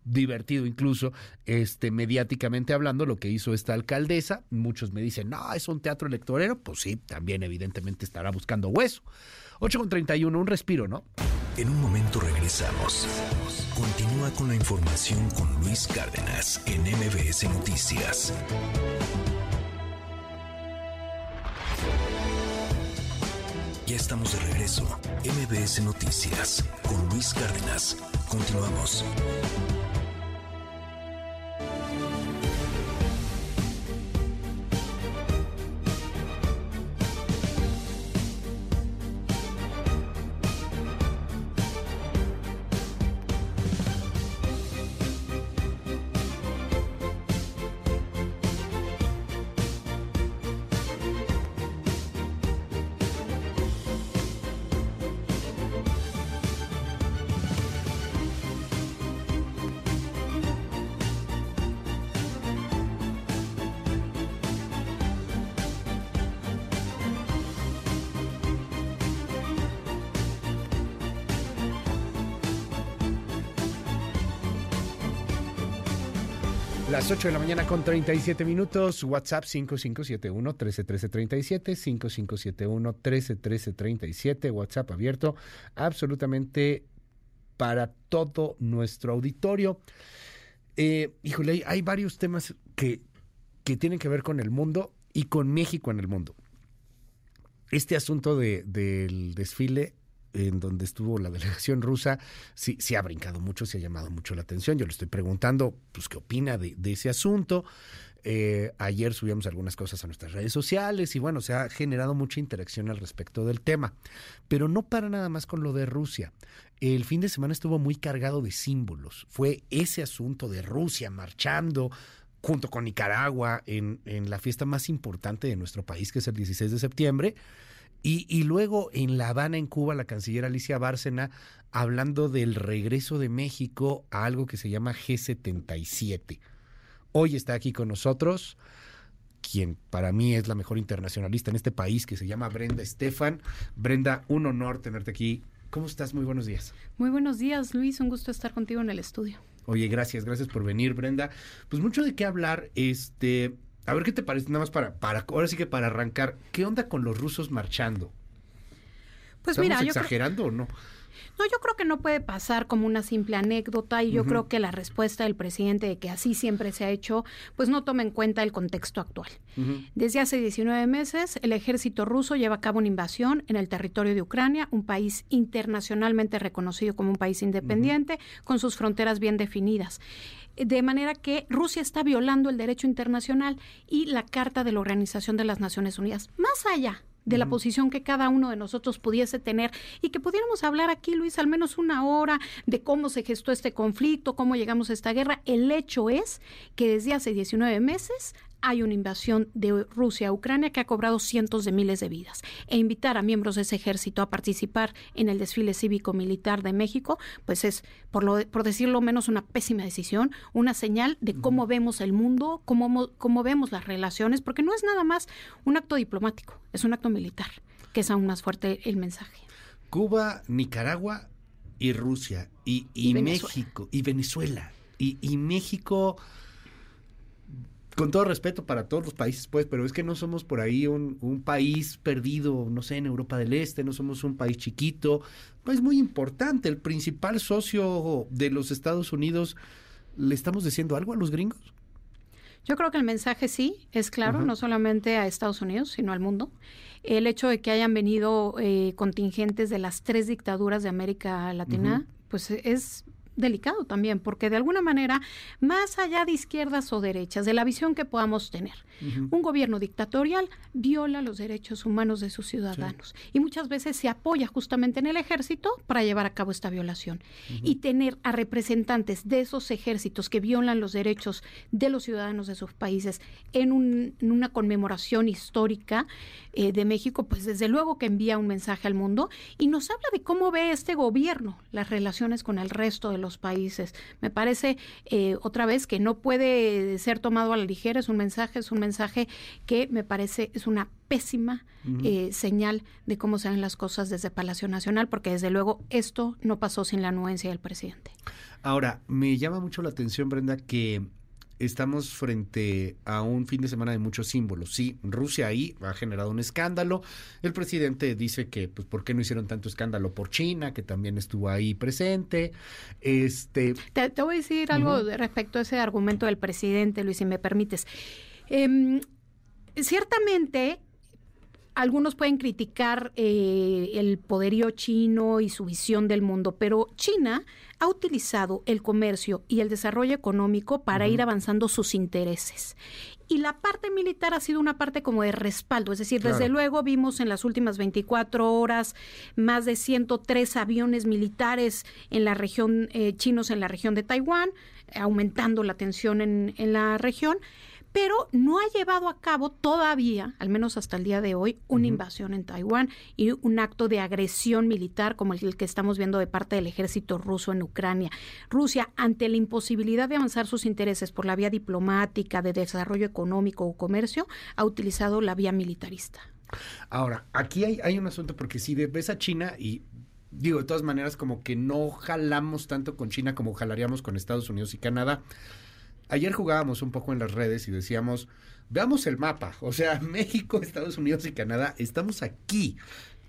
divertido incluso, este, mediáticamente hablando, lo que hizo esta alcaldesa. Muchos me dicen, no, es un teatro electorero. Pues sí, también evidentemente estará buscando hueso. 8 con 31, un respiro, ¿no? En un momento regresamos. Continúa con la información con Luis Cárdenas en MBS Noticias. Ya estamos de regreso. MBS Noticias con Luis Cárdenas. Continuamos. Las 8 de la mañana con 37 minutos, WhatsApp 5571-131337, 5571-131337, WhatsApp abierto absolutamente para todo nuestro auditorio. Eh, híjole, hay varios temas que, que tienen que ver con el mundo y con México en el mundo. Este asunto de, del desfile en donde estuvo la delegación rusa, sí, sí ha brincado mucho, se ha llamado mucho la atención. Yo le estoy preguntando, pues, qué opina de, ese asunto. Eh, ayer subíamos algunas cosas a nuestras redes sociales y bueno, se ha generado mucha interacción al respecto del tema. Pero no para nada más con lo de Rusia. El fin de semana estuvo muy cargado de símbolos. Fue ese asunto de Rusia marchando junto con Nicaragua en, en la fiesta más importante de nuestro país, que es el 16 de septiembre y, luego en La Habana, en Cuba, la canciller Alicia Bárcena hablando del regreso de México a algo que se llama G77. Hoy está aquí con nosotros quien para mí es la mejor internacionalista en este país, que se llama Brenda Estefan. Brenda, un honor tenerte aquí. ¿Cómo estás? Muy buenos días. Muy buenos días, Luis. Un gusto estar contigo en el estudio. Oye, gracias, gracias por venir, Brenda. Pues mucho de qué hablar. Este, a ver qué te parece, nada más para, para, ahora sí que para arrancar, ¿qué onda con los rusos marchando? Pues ¿Estamos mira, yo exagerando o no? No, yo creo que no puede pasar como una simple anécdota y yo creo que la respuesta del presidente de que así siempre se ha hecho, pues no toma en cuenta el contexto actual. Desde hace 19 meses, el ejército ruso lleva a cabo una invasión en el territorio de Ucrania, un país internacionalmente reconocido como un país independiente, con sus fronteras bien definidas. De manera que Rusia está violando el derecho internacional y la Carta de la Organización de las Naciones Unidas. Más allá de la posición que cada uno de nosotros pudiese tener y que pudiéramos hablar aquí, Luis, al menos una hora de cómo se gestó este conflicto, cómo llegamos a esta guerra. El hecho es que desde hace 19 meses hay una invasión de Rusia a Ucrania que ha cobrado cientos de miles de vidas. E invitar a miembros de ese ejército a participar en el desfile cívico-militar de México, pues es, por, lo, por decirlo menos, una pésima decisión, una señal de cómo vemos el mundo, cómo, mo- cómo vemos las relaciones, porque no es nada más un acto diplomático, es un acto militar, que es aún más fuerte el mensaje. Cuba, Nicaragua y Rusia y, y Y Venezuela. México y Venezuela y, y México con todo respeto para todos los países pues pero es que no somos por ahí un, un país perdido no sé en Europa del Este no somos un país chiquito. Un país muy importante el principal socio de los Estados Unidos le estamos diciendo algo a los gringos Yo creo que el mensaje sí es claro, no solamente a Estados Unidos, sino al mundo. El hecho de que hayan venido eh, contingentes de las tres dictaduras de América Latina, pues es delicado también, porque de alguna manera, más allá de izquierdas o derechas, de la visión que podamos tener, un gobierno dictatorial viola los derechos humanos de sus ciudadanos. Y muchas veces se apoya justamente en el ejército para llevar a cabo esta violación. Y tener a representantes de esos ejércitos que violan los derechos de los ciudadanos de sus países en, un- en una conmemoración histórica eh, de México, pues desde luego que envía un mensaje al mundo y nos habla de cómo ve este gobierno las relaciones con el resto de los países. Me parece eh, otra vez que no puede ser tomado a la ligera, es un mensaje, es un mensaje que me parece es una pésima eh, señal de cómo se ven las cosas desde Palacio Nacional, porque desde luego esto no pasó sin la anuencia del presidente. Ahora, me llama mucho la atención, Brenda, que estamos frente a un fin de semana de muchos símbolos. Sí, Rusia ahí ha generado un escándalo. El presidente dice que, pues, ¿por qué no hicieron tanto escándalo por China, que también estuvo ahí presente? Este, Te, te voy a decir algo de- respecto a ese argumento del presidente, Luis, si me permites. Em, ciertamente, algunos pueden criticar eh, el poderío chino y su visión del mundo, pero China ha utilizado el comercio y el desarrollo económico para ir avanzando sus intereses. Y la parte militar ha sido una parte como de respaldo, es decir, desde luego vimos en las últimas 24 horas más de 103 aviones militares en la región, eh, chinos en la región de Taiwán, aumentando la tensión en, en la región, pero no ha llevado a cabo todavía, al menos hasta el día de hoy, una invasión en Taiwán y un acto de agresión militar como el que estamos viendo de parte del ejército ruso en Ucrania. Rusia, ante la imposibilidad de avanzar sus intereses por la vía diplomática, de desarrollo económico o comercio, ha utilizado la vía militarista. Ahora, aquí hay, hay un asunto porque si ves a China y digo, de todas maneras, como que no jalamos tanto con China como jalaríamos con Estados Unidos y Canadá. Ayer jugábamos un poco en las redes y decíamos, veamos el mapa, o sea, México, Estados Unidos y Canadá, estamos aquí.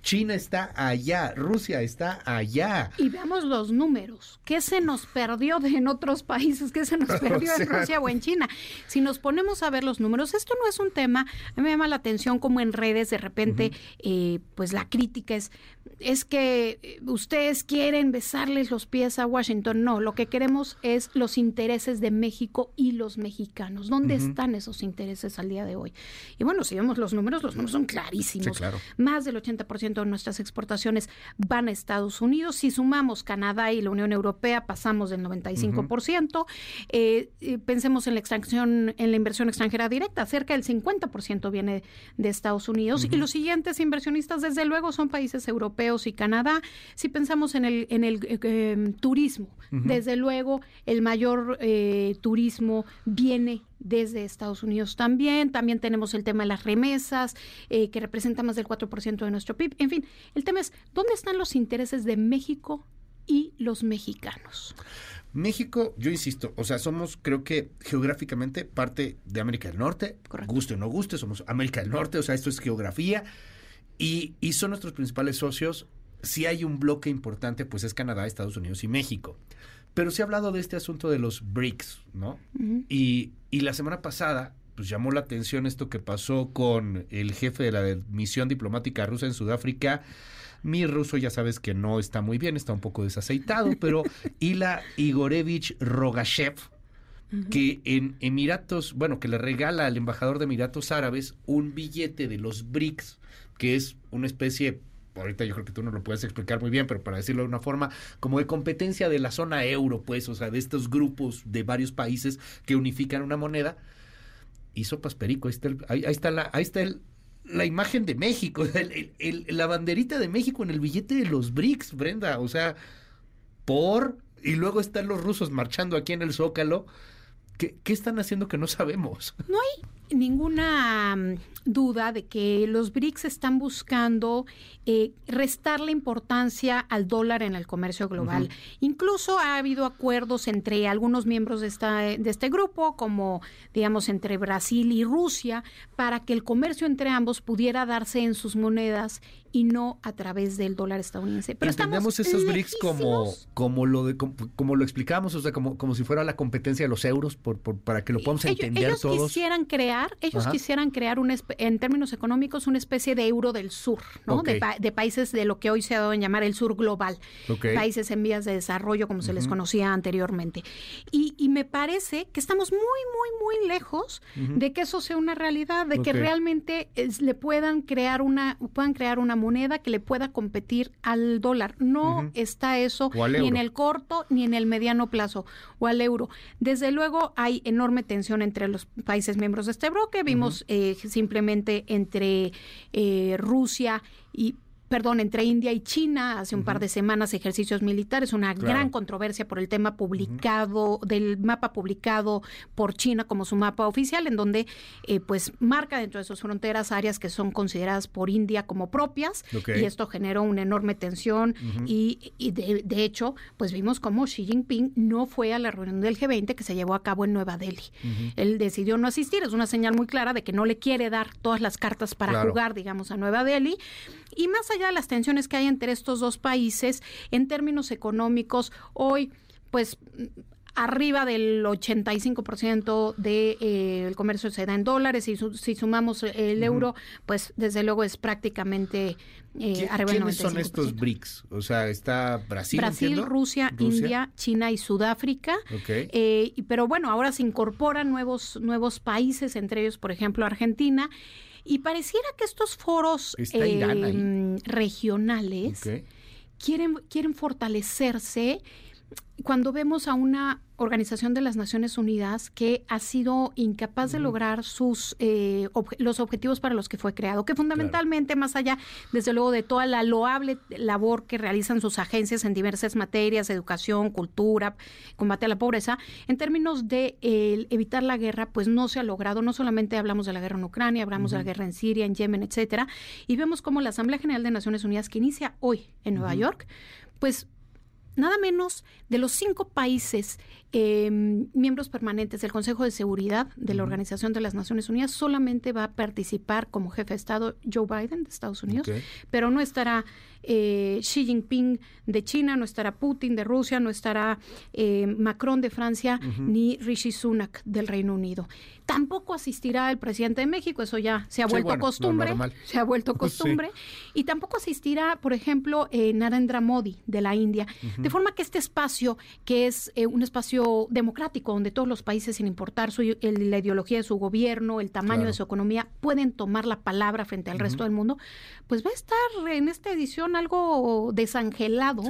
China está allá, Rusia está allá. Y veamos los números. ¿Qué se nos perdió de en otros países? ¿Qué se nos O perdió en Rusia o en China? Si nos ponemos a ver los números, esto no es un tema, a mí me llama la atención como en redes de repente, eh, pues la crítica es, es que eh, ustedes quieren besarles los pies a Washington. No, lo que queremos es los intereses de México y los mexicanos. ¿Dónde están esos intereses al día de hoy? Y bueno, si vemos los números, los números son clarísimos. Sí, claro. Más del 80% de nuestras exportaciones van a Estados Unidos. Si sumamos Canadá y la Unión Europea, pasamos del 95%. Eh, eh, pensemos en la extracción, en la inversión extranjera directa, cerca del 50% viene de Estados Unidos. Y los siguientes inversionistas, desde luego, son países europeos y Canadá. Si pensamos en el, en el eh, eh, turismo, desde luego, el mayor eh, turismo viene desde Estados Unidos también. También tenemos el tema de las remesas, eh, que representa más del 4% de nuestro PIB. En fin, el tema es, ¿dónde están los intereses de México y los mexicanos? México, yo insisto, o sea, somos, creo que geográficamente parte de América del Norte, guste o no guste, somos América del Norte, o sea, esto es geografía, y, y son nuestros principales socios. Si hay un bloque importante, pues es Canadá, Estados Unidos y México. Pero se ha hablado de este asunto de los BRICS, ¿no? y, y la semana pasada, pues llamó la atención esto que pasó con el jefe de la misión diplomática rusa en Sudáfrica. Mi ruso ya sabes que no está muy bien, está un poco desaceitado, pero Ila Igorevich Rogashev, que en Emiratos, bueno, que le regala al embajador de Emiratos Árabes un billete de los BRICS, que es una especie ahorita yo creo que tú no lo puedes explicar muy bien, pero para decirlo de una forma, como de competencia de la zona euro, pues, o sea, de estos grupos de varios países que unifican una moneda. Y sopas perico, ahí está, ahí, está la, ahí está el, la imagen de México, la banderita de México en el billete de los BRICS, Brenda, o sea, por... Y luego están los rusos marchando aquí en el Zócalo. ¿Qué, qué están haciendo que no sabemos? No hay ninguna mm, duda de que los BRICS están buscando eh, restarle importancia al dólar en el comercio global. Incluso ha habido acuerdos entre algunos miembros de, esta, de este grupo, como digamos entre Brasil y Rusia, para que el comercio entre ambos pudiera darse en sus monedas y no a través del dólar estadounidense. Pero entendemos esos BRICS como, como lo de, como, lo explicamos, o sea, como, como si fuera la competencia de los euros, por, para que lo podamos entender ellos todos. Quisieran crear, ellos quisieran crear un en términos económicos una especie de euro del sur, ¿no? De, países de lo que hoy se ha dado en llamar el sur global, países en vías de desarrollo como se les conocía anteriormente. Y, me parece que estamos muy, muy, muy lejos de que eso sea una realidad, de que realmente le puedan crear una, puedan crear una moneda que le pueda competir al dólar. No está eso ni en el corto ni en el mediano plazo o al euro. Desde luego hay enorme tensión entre los países miembros de este bloque. Vimos eh, simplemente entre eh, Rusia y perdón, entre India y China hace un par de semanas ejercicios militares, una gran controversia por el tema publicado, del mapa publicado por China como su mapa oficial, en donde eh, pues marca dentro de sus fronteras áreas que son consideradas por India como propias y esto generó una enorme tensión y, de, hecho pues vimos como Xi Jinping no fue a la reunión del G20 que se llevó a cabo en Nueva Delhi. Él decidió no asistir, es una señal muy clara de que no le quiere dar todas las cartas para jugar, digamos, a Nueva Delhi y más allá de las tensiones que hay entre estos dos países, en términos económicos, hoy, pues arriba del 85% del de, eh, comercio se da en dólares y si sumamos el euro, pues desde luego es prácticamente eh, arriba del 95%. ¿Quiénes son estos BRICS? O sea, está Brasil, Brasil, Rusia, India, China y Sudáfrica. Eh, pero bueno, ahora se incorporan nuevos nuevos países, entre ellos, por ejemplo, Argentina. Y pareciera que estos foros em, regionales quieren, quieren fortalecerse. Cuando vemos a una Organización de las Naciones Unidas que ha sido incapaz de lograr sus eh, los objetivos para los que fue creado, que fundamentalmente más allá, desde luego, de toda la loable labor que realizan sus agencias en diversas materias, educación, cultura, combate a la pobreza, en términos de evitar la guerra, pues no se ha logrado. No solamente hablamos de la guerra en Ucrania, hablamos de la guerra en Siria, en Yemen, etcétera, y vemos cómo la Asamblea General de Naciones Unidas que inicia hoy en Nueva York, pues nada menos de los cinco países em, miembros permanentes del Consejo de Seguridad de la Organización de las Naciones Unidas, solamente va a participar como jefe de Estado Joe Biden de Estados Unidos, pero no estará eh, Xi Jinping de China, no estará Putin de Rusia, no estará eh, Macron de Francia, ni Rishi Sunak del Reino Unido. Tampoco asistirá el presidente de México, eso ya se ha vuelto costumbre, se ha vuelto costumbre, y tampoco asistirá, por ejemplo, eh, Narendra Modi de la India, de forma que este espacio, que es un espacio democrático, donde todos los países, sin importar su, la ideología de su gobierno, el tamaño de su economía, pueden tomar la palabra frente al resto del mundo, pues va a estar en esta edición algo desangelado.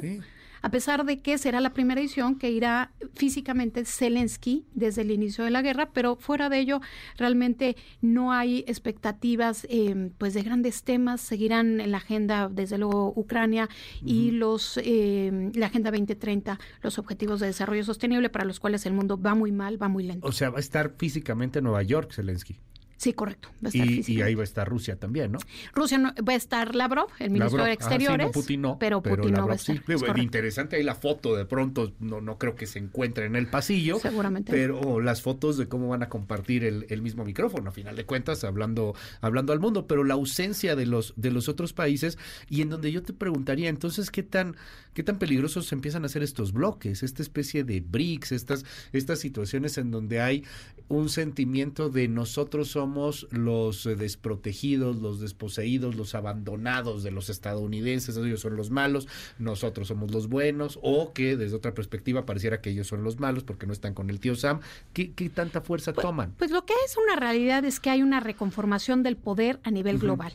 A pesar de que será la primera edición que irá físicamente Zelensky desde el inicio de la guerra, pero fuera de ello realmente no hay expectativas eh, pues de grandes temas. Seguirán en la agenda desde luego Ucrania y los eh, la agenda 2030, los objetivos de desarrollo sostenible para los cuales el mundo va muy mal, va muy lento. O sea, va a estar físicamente en Nueva York Zelensky. Sí, correcto. Va a estar y, ahí va a estar Rusia también, ¿no? Rusia no, va a estar Lavrov, el ministro de Exteriores. Putin no, pero Putin no va a estar. interesante ahí la foto, de pronto no, no creo que se encuentre en el pasillo. Seguramente. Pero las fotos de cómo van a compartir el, el, mismo micrófono, a final de cuentas, hablando, hablando al mundo. Pero la ausencia de los, de los otros países, y en donde yo te preguntaría, entonces, ¿qué tan, qué tan peligrosos empiezan a ser estos bloques, esta especie de BRICS, estas, estas situaciones en donde hay un sentimiento de nosotros somos somos los eh, desprotegidos, los desposeídos, los abandonados de los estadounidenses, ellos son los malos, nosotros somos los buenos, o que desde otra perspectiva pareciera que ellos son los malos porque no están con el tío Sam. ¿Qué, tanta fuerza pues, toman? Pues lo que es una realidad es que hay una reconformación del poder a nivel global.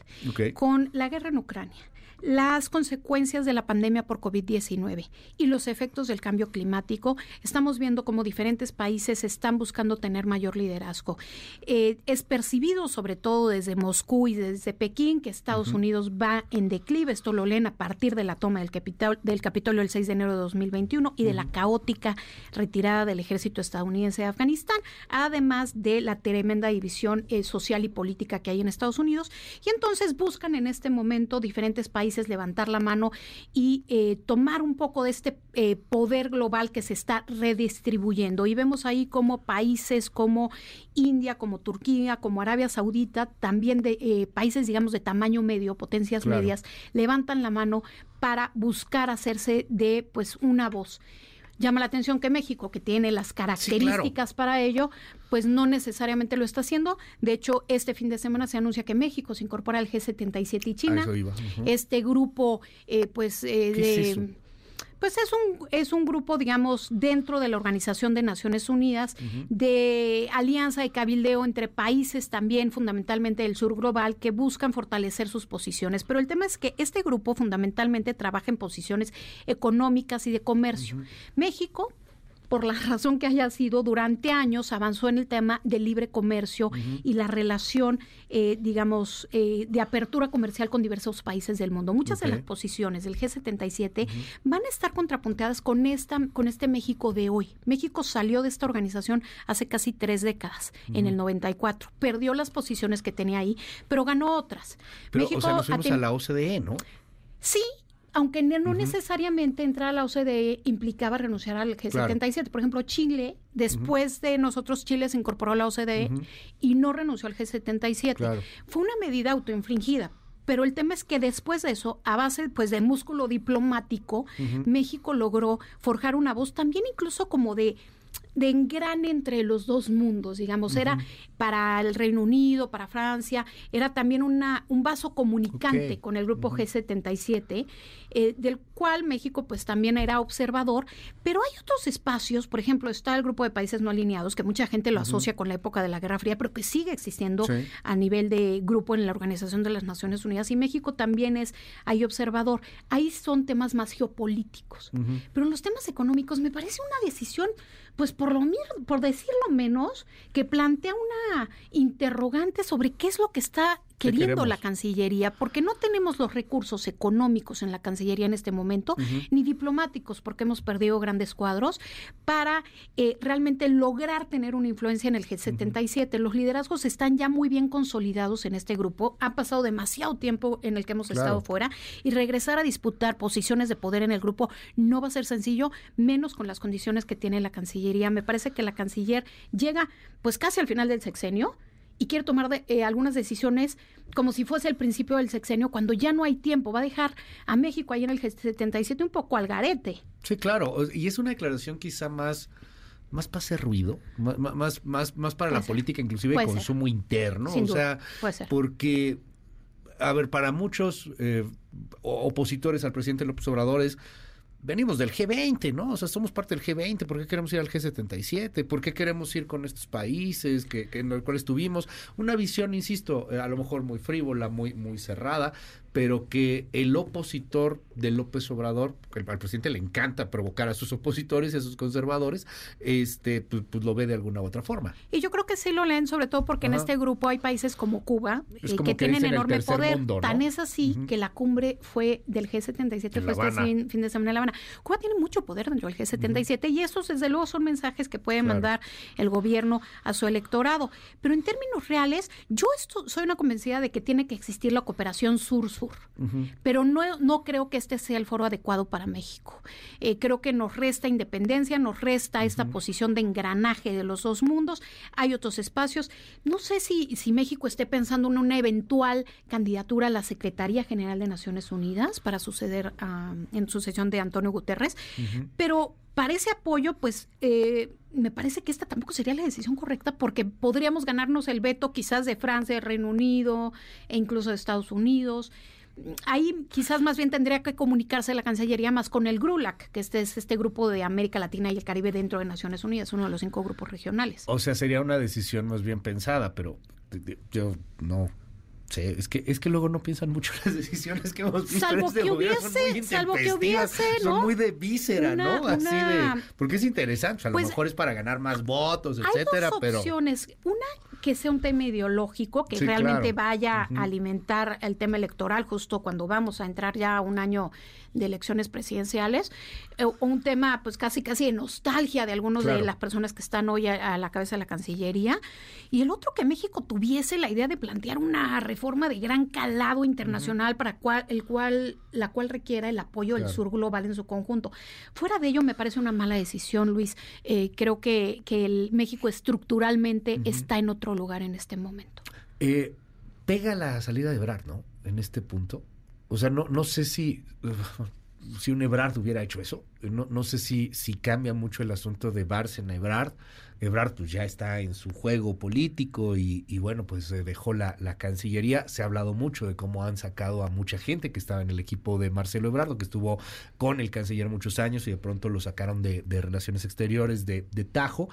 Con la guerra en Ucrania las consecuencias de la pandemia por COVID-19 y los efectos del cambio climático, estamos viendo cómo diferentes países están buscando tener mayor liderazgo. Eh, es percibido sobre todo desde Moscú y desde Pekín que Estados Unidos va en declive. Esto lo leen a partir de la toma del, del Capitolio el 6 de enero de 2021 y de la caótica retirada del ejército estadounidense de Afganistán, además de la tremenda división eh, social y política que hay en Estados Unidos. Y entonces buscan en este momento diferentes países levantar la mano y eh, tomar un poco de este eh, poder global que se está redistribuyendo. Y vemos ahí como países como India, como Turquía, como Arabia Saudita, también de eh, países, digamos, de tamaño medio, potencias medias, levantan la mano para buscar hacerse de pues una voz. Llama la atención que México, que tiene las características para ello, pues no necesariamente lo está haciendo. De hecho, este fin de semana se anuncia que México se incorpora al G77 y China. Este grupo, eh, pues, eh, de... Pues es un, es un grupo, digamos, dentro de la Organización de Naciones Unidas, de alianza y cabildeo entre países también, fundamentalmente del sur global, que buscan fortalecer sus posiciones. Pero el tema es que este grupo fundamentalmente trabaja en posiciones económicas y de comercio. México por la razón que haya sido, durante años avanzó en el tema del libre comercio y la relación, eh, digamos, eh, de apertura comercial con diversos países del mundo. Muchas de las posiciones del G77 van a estar contrapunteadas con, esta, con este México de hoy. México salió de esta organización hace casi tres décadas, en el 94. Perdió las posiciones que tenía ahí, pero ganó otras. Pero, o sea, nos fuimos a la OCDE, ¿no? Sí, aunque no necesariamente entrar a la OCDE implicaba renunciar al G77. Por ejemplo, Chile, después de nosotros, Chile se incorporó a la OCDE y no renunció al G77. Fue una medida autoinfringida. Pero el tema es que después de eso, a base pues de músculo diplomático, México logró forjar una voz también incluso como de de engrane entre los dos mundos, digamos, era para el Reino Unido, para Francia, era también una, un vaso comunicante con el grupo G77, eh, del cual México pues también era observador, pero hay otros espacios, por ejemplo, está el grupo de países no alineados, que mucha gente lo asocia con la época de la Guerra Fría, pero que sigue existiendo a nivel de grupo en la Organización de las Naciones Unidas, y México también es ahí observador. Ahí son temas más geopolíticos, pero en los temas económicos me parece una decisión pues por lo por decirlo menos, que plantea una interrogante sobre qué es lo que está queriendo la Cancillería, porque no tenemos los recursos económicos en la Cancillería en este momento, ni diplomáticos, porque hemos perdido grandes cuadros, para eh, realmente lograr tener una influencia en el G77. Los liderazgos están ya muy bien consolidados en este grupo, ha pasado demasiado tiempo en el que hemos estado fuera, y regresar a disputar posiciones de poder en el grupo no va a ser sencillo, menos con las condiciones que tiene la Cancillería. Me parece que la Canciller llega pues casi al final del sexenio, y quiere tomar eh, algunas decisiones como si fuese el principio del sexenio, cuando ya no hay tiempo. Va a dejar a México ahí en el G77 un poco al garete. Sí, claro. Y es una declaración quizá más más para hacer ruido, más, más, más, para la política, inclusive de consumo interno. o sea, porque, a ver, para muchos eh, opositores al presidente López Obrador es venimos del G20, ¿no? O sea, somos parte del G20, ¿por qué queremos ir al G77? ¿Por qué queremos ir con estos países que, en los cuales tuvimos una visión, insisto, eh, a lo mejor muy frívola, muy, muy cerrada, pero que el opositor de López Obrador, que al presidente le encanta provocar a sus opositores y a sus conservadores, este, pues, pues lo ve de alguna u otra forma. Y yo creo que sí lo leen, sobre todo porque en este grupo hay países como Cuba eh, como que que tienen enorme poder. mundo, ¿no? Tan es así que la cumbre fue del G77, En fue este fin, fin de semana en La Habana. Cuba tiene mucho poder dentro del G77 y esos desde luego son mensajes que puede Claro. mandar el gobierno a su electorado. Pero en términos reales, yo esto, soy una convencida de que tiene que existir la cooperación pero no, no creo que este sea el foro adecuado para México. Eh, creo que nos resta independencia, nos resta esta posición de engranaje de los dos mundos. Hay otros espacios. No sé si, si México esté pensando en una eventual candidatura a la Secretaría General de Naciones Unidas para suceder ah, en sucesión de Antonio Guterres, pero para ese apoyo, pues eh, me parece que esta tampoco sería la decisión correcta porque podríamos ganarnos el veto quizás de Francia, de Reino Unido e incluso de Estados Unidos. Ahí quizás más bien tendría que comunicarse la Cancillería más con el GRULAC, que este es este grupo de América Latina y el Caribe dentro de Naciones Unidas, uno de los cinco grupos regionales. O sea, sería una decisión más bien pensada, pero yo no sé. Es que, es que luego no piensan mucho las decisiones que hemos visto Salvo en este que gobierno. Son hubiese- muy salvo que hubiese, Son muy de víscera, Una- ¿no? Así una- de... Porque es interesante. o sea, a Pues, lo mejor es para ganar más votos, Hay etcétera, dos pero... opciones. Una, que sea un tema ideológico, que Sí, realmente claro. vaya a alimentar el tema electoral justo cuando vamos a entrar ya a un año de elecciones presidenciales, eh, o un tema pues casi casi de nostalgia de algunos de las personas que están hoy a, a la cabeza de la Cancillería, y el otro que México tuviese la idea de plantear una reforma de gran calado internacional para cual, el cual, la cual requiera el apoyo del sur global en su conjunto. Fuera de ello, me parece una mala decisión, Luis. Eh, creo que, que el México estructuralmente está en otro lugar en este momento. Eh, pega la salida de Ebrard, ¿no? En este punto. O sea, no, no sé si, si un Ebrard hubiera hecho eso. No, no sé si, si cambia mucho el asunto de Bárcena Ebrard. Ebrard pues ya está en su juego político y, bueno, pues eh, dejó la, la Cancillería. Se ha hablado mucho de cómo han sacado a mucha gente que estaba en el equipo de Marcelo Ebrard, que estuvo con el canciller muchos años y de pronto lo sacaron de, Relaciones Exteriores de Tajo.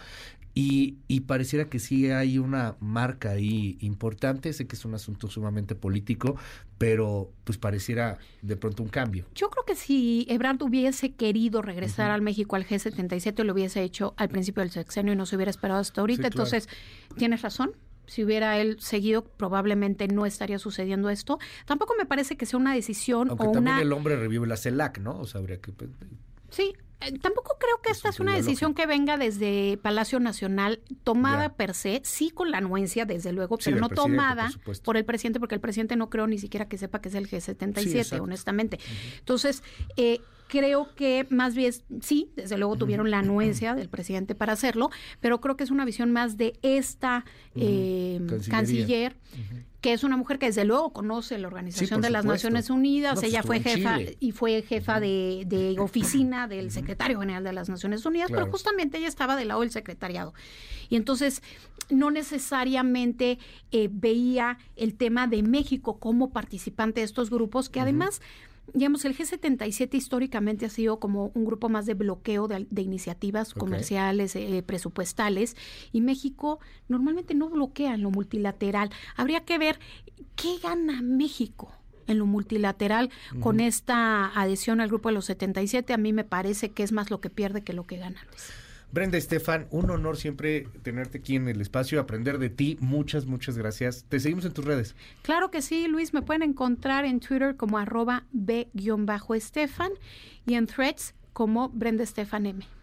Y, y pareciera que sí hay una marca ahí importante. Sé que es un asunto sumamente político, pero pues pareciera de pronto un cambio. Yo creo que si Ebrard hubiese querido regresar al México al G77, lo hubiese hecho al principio del sexenio y no se hubiera esperado hasta ahorita. Sí, claro. Entonces, tienes razón. Si hubiera él seguido, probablemente no estaría sucediendo esto. Tampoco me parece que sea una decisión Aunque o también una... el hombre revive la CELAC, ¿no? O sea, habría que... Sí, eh, tampoco creo que esta es una decisión que venga desde Palacio Nacional, tomada per se, sí con la anuencia, desde luego, Sí, pero no tomada por el presidente, porque el presidente no creo ni siquiera que sepa que es el Sí, G77, exacto. honestamente. Entonces, eh, creo que más bien, sí, desde luego tuvieron la anuencia del presidente para hacerlo, pero creo que es una visión más de esta eh, canciller que es una mujer que desde luego conoce la Organización de las supuesto. Naciones Unidas, No, pues ella fue jefa y fue jefa de, de oficina del secretario general de las Naciones Unidas, Claro. pero justamente ella estaba del lado del secretariado. Y entonces no necesariamente eh, veía el tema de México como participante de estos grupos, que además... Digamos, el G77 históricamente ha sido como un grupo más de bloqueo de, de iniciativas comerciales, eh, presupuestales, y México normalmente no bloquea en lo multilateral. Habría que ver qué gana México en lo multilateral con esta adhesión al grupo de los 77. A mí me parece que es más lo que pierde que lo que gana. Luis. Brenda Estefan, un honor siempre tenerte aquí en el espacio, aprender de ti. Muchas, muchas gracias. Te seguimos en tus redes. Claro que sí, Luis, me pueden encontrar en Twitter como arroba b-estefan y en threads como Brenda Estefan M.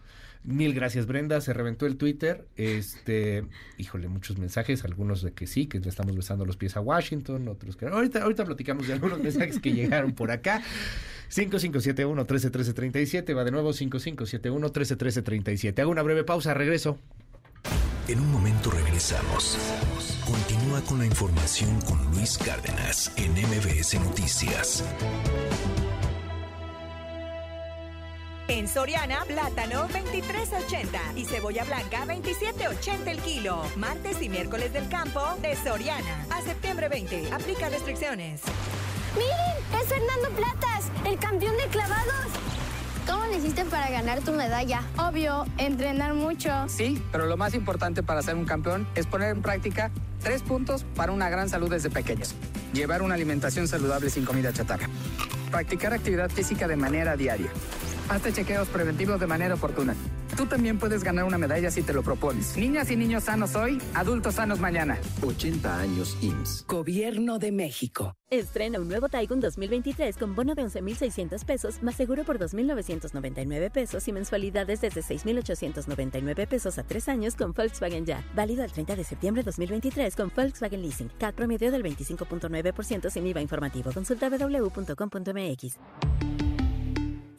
Mil gracias, Brenda. Se reventó el Twitter. Este, híjole, muchos mensajes, algunos de que sí, que le estamos besando los pies a Washington, otros que. Ahorita, ahorita platicamos de algunos mensajes que llegaron por acá. 5571-131337, va de nuevo 5571-131337. Hago una breve pausa, regreso. En un momento regresamos. Continúa con la información con Luis Cárdenas en MBS Noticias. En Soriana, plátano 23.80 y cebolla blanca 27.80 el kilo. Martes y miércoles del campo de Soriana. A septiembre 20. Aplica restricciones. ¡Miren! ¡Es Fernando Platas, el campeón de clavados! ¿Cómo le hiciste para ganar tu medalla? Obvio, entrenar mucho. Sí, pero lo más importante para ser un campeón es poner en práctica tres puntos para una gran salud desde pequeños. Llevar una alimentación saludable sin comida chatarra. Practicar actividad física de manera diaria. Hazte chequeos preventivos de manera oportuna. Tú también puedes ganar una medalla si te lo propones. Niñas y niños sanos hoy, adultos sanos mañana. 80 años IMSS. Gobierno de México. Estrena un nuevo Taigun 2023 con bono de 11,600 pesos más seguro por 2,999 pesos y mensualidades desde 6,899 pesos a tres años con Volkswagen Ya. Válido el 30 de septiembre de 2023 con Volkswagen Leasing. CAT promedio del 25.9% sin IVA informativo. Consulta www.com.mx.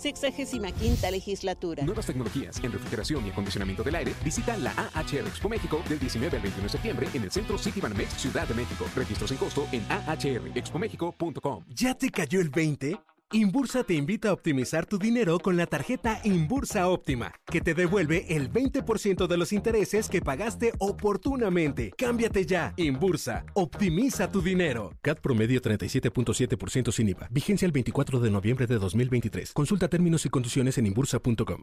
65 legislatura. Nuevas tecnologías en refrigeración y acondicionamiento del aire. Visita la AHR Expo México del 19 al 21 de septiembre en el Centro City Banamex Ciudad de México. Registros sin costo en ahrexpomexico.com. ¿Ya te cayó el 20? Inbursa te invita a optimizar tu dinero con la tarjeta Inbursa Óptima, que te devuelve el 20% de los intereses que pagaste oportunamente. Cámbiate ya. Inbursa, optimiza tu dinero. CAT promedio 37.7% sin IVA. Vigencia el 24 de noviembre de 2023. Consulta términos y condiciones en inbursa.com.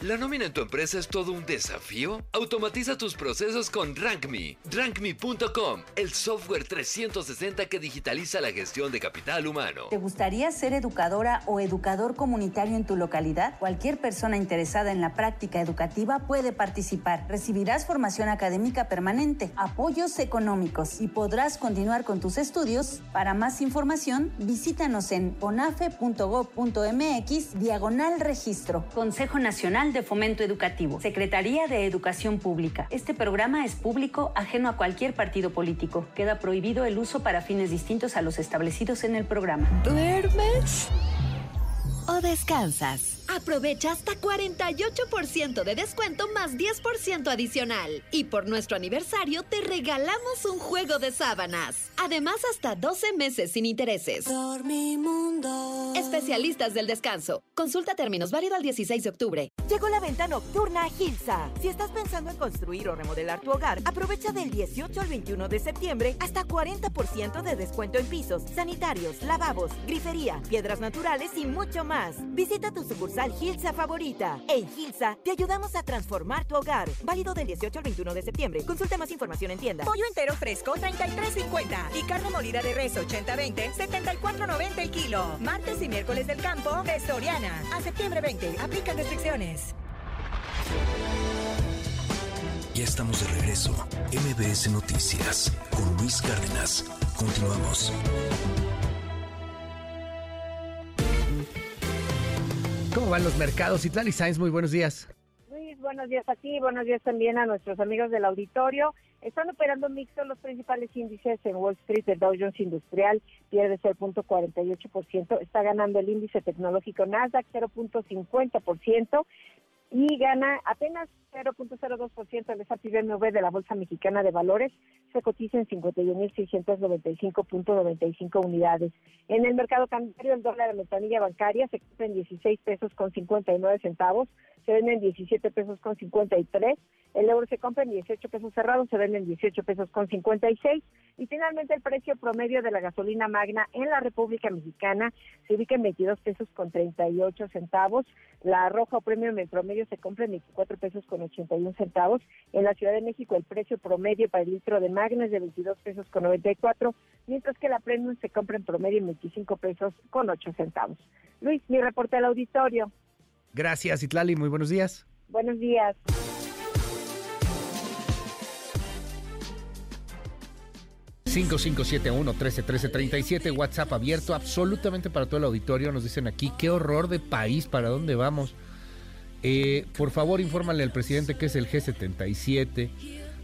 ¿La nómina en tu empresa es todo un desafío? Automatiza tus procesos con RankMe. RankMe.com, el software 360 que digitaliza la gestión de capital humano. ¿Te gustaría ser educadora o educador comunitario en tu localidad? Cualquier persona interesada en la práctica educativa puede participar. Recibirás formación académica permanente, apoyos económicos y podrás continuar con tus estudios. Para más información, visítanos en onafe.gov.mx diagonal registro. Consejo Nacional de Fomento Educativo, Secretaría de Educación Pública. Este programa es público, ajeno a cualquier partido político. Queda prohibido el uso para fines distintos a los establecidos en el programa. ¿Duermes? ¿O descansas? Aprovecha hasta 48% de descuento más 10% adicional. Y por nuestro aniversario te regalamos un juego de sábanas. Además, hasta 12 meses sin intereses. Dormimundo. Especialistas del descanso. Consulta términos válido al 16 de octubre. Llegó la venta nocturna a Gilsa. Si estás pensando en construir o remodelar tu hogar, aprovecha del 18 al 21 de septiembre hasta 40% de descuento en pisos, sanitarios, lavabos, grifería, piedras naturales y mucho más. Visita tu sucursal Gilsa favorita. En Gilsa te ayudamos a transformar tu hogar. Válido del 18 al 21 de septiembre. Consulta más información en tienda. Pollo entero fresco 33.50 y carne molida de res 80-20 74.90 el kilo. Martes y miércoles del campo de Soriana. A septiembre 20. Aplican restricciones. Ya estamos de regreso. MBS Noticias con Luis Cárdenas. Continuamos. ¿Cómo van los mercados? Itlali Sainz, muy buenos días. Luis, buenos días a ti, buenos días también a nuestros amigos del auditorio. Están operando mixtos los principales índices en Wall Street. El Dow Jones Industrial pierde 0.48%, está ganando el índice tecnológico Nasdaq 0.50% y gana apenas 0.02% el S&P BMW de la Bolsa Mexicana de Valores, se cotiza en 51.695.95 unidades. En el mercado cambiario, el dólar de metanilla bancaria se compra en 16 pesos con 59 centavos, se vende en 17 pesos con 53, el euro se compra en 18 pesos cerrados, se vende en 18 pesos con 56 y finalmente el precio promedio de la gasolina magna en la República Mexicana se ubica en 22 pesos con 38 centavos, la roja o premio en promedio se compra en 24 pesos con 81 centavos, en la Ciudad de México el precio promedio para el litro de magna es de 22 pesos con 94, mientras que la premium se compra en promedio en 25 pesos con 8 centavos. Luis, mi reporte al auditorio. Gracias, Itlali. Muy buenos días. Buenos días. 5571 131337 WhatsApp abierto absolutamente para todo el auditorio. Nos dicen aquí, qué horror de país, ¿para dónde vamos? Eh, por favor, infórmale al presidente que es el G77.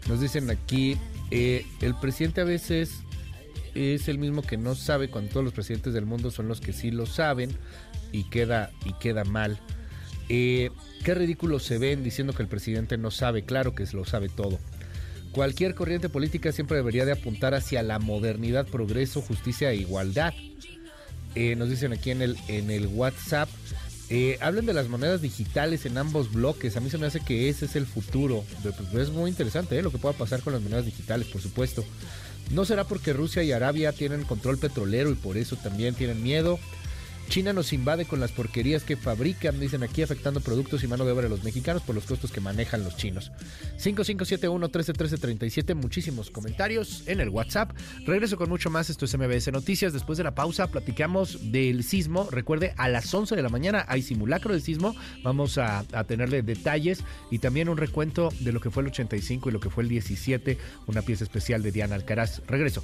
Nos dicen aquí, eh, el presidente a veces es el mismo que no sabe cuando todos los presidentes del mundo son los que sí lo saben y queda, y queda mal. Eh, qué ridículo se ven diciendo que el presidente no sabe, claro que lo sabe todo. Cualquier corriente política siempre debería de apuntar hacia la modernidad, progreso, justicia e igualdad. Eh, nos dicen aquí en el, en el WhatsApp, eh, hablen de las monedas digitales en ambos bloques. A mí se me hace que ese es el futuro. Pues, es muy interesante lo que pueda pasar con las monedas digitales, por supuesto. ¿No será porque Rusia y Arabia tienen control petrolero y por eso también tienen miedo? China nos invade con las porquerías que fabrican, dicen aquí, afectando productos y mano de obra de los mexicanos por los costos que manejan los chinos. 5571-131337, muchísimos comentarios en el WhatsApp. Regreso con mucho más, esto es MBS Noticias. Después de la pausa platicamos del sismo. Recuerde, a las 11 de la mañana hay simulacro del sismo. Vamos a, a tenerle detalles y también un recuento de lo que fue el 85 y lo que fue el 17, una pieza especial de Diana Alcaraz. Regreso.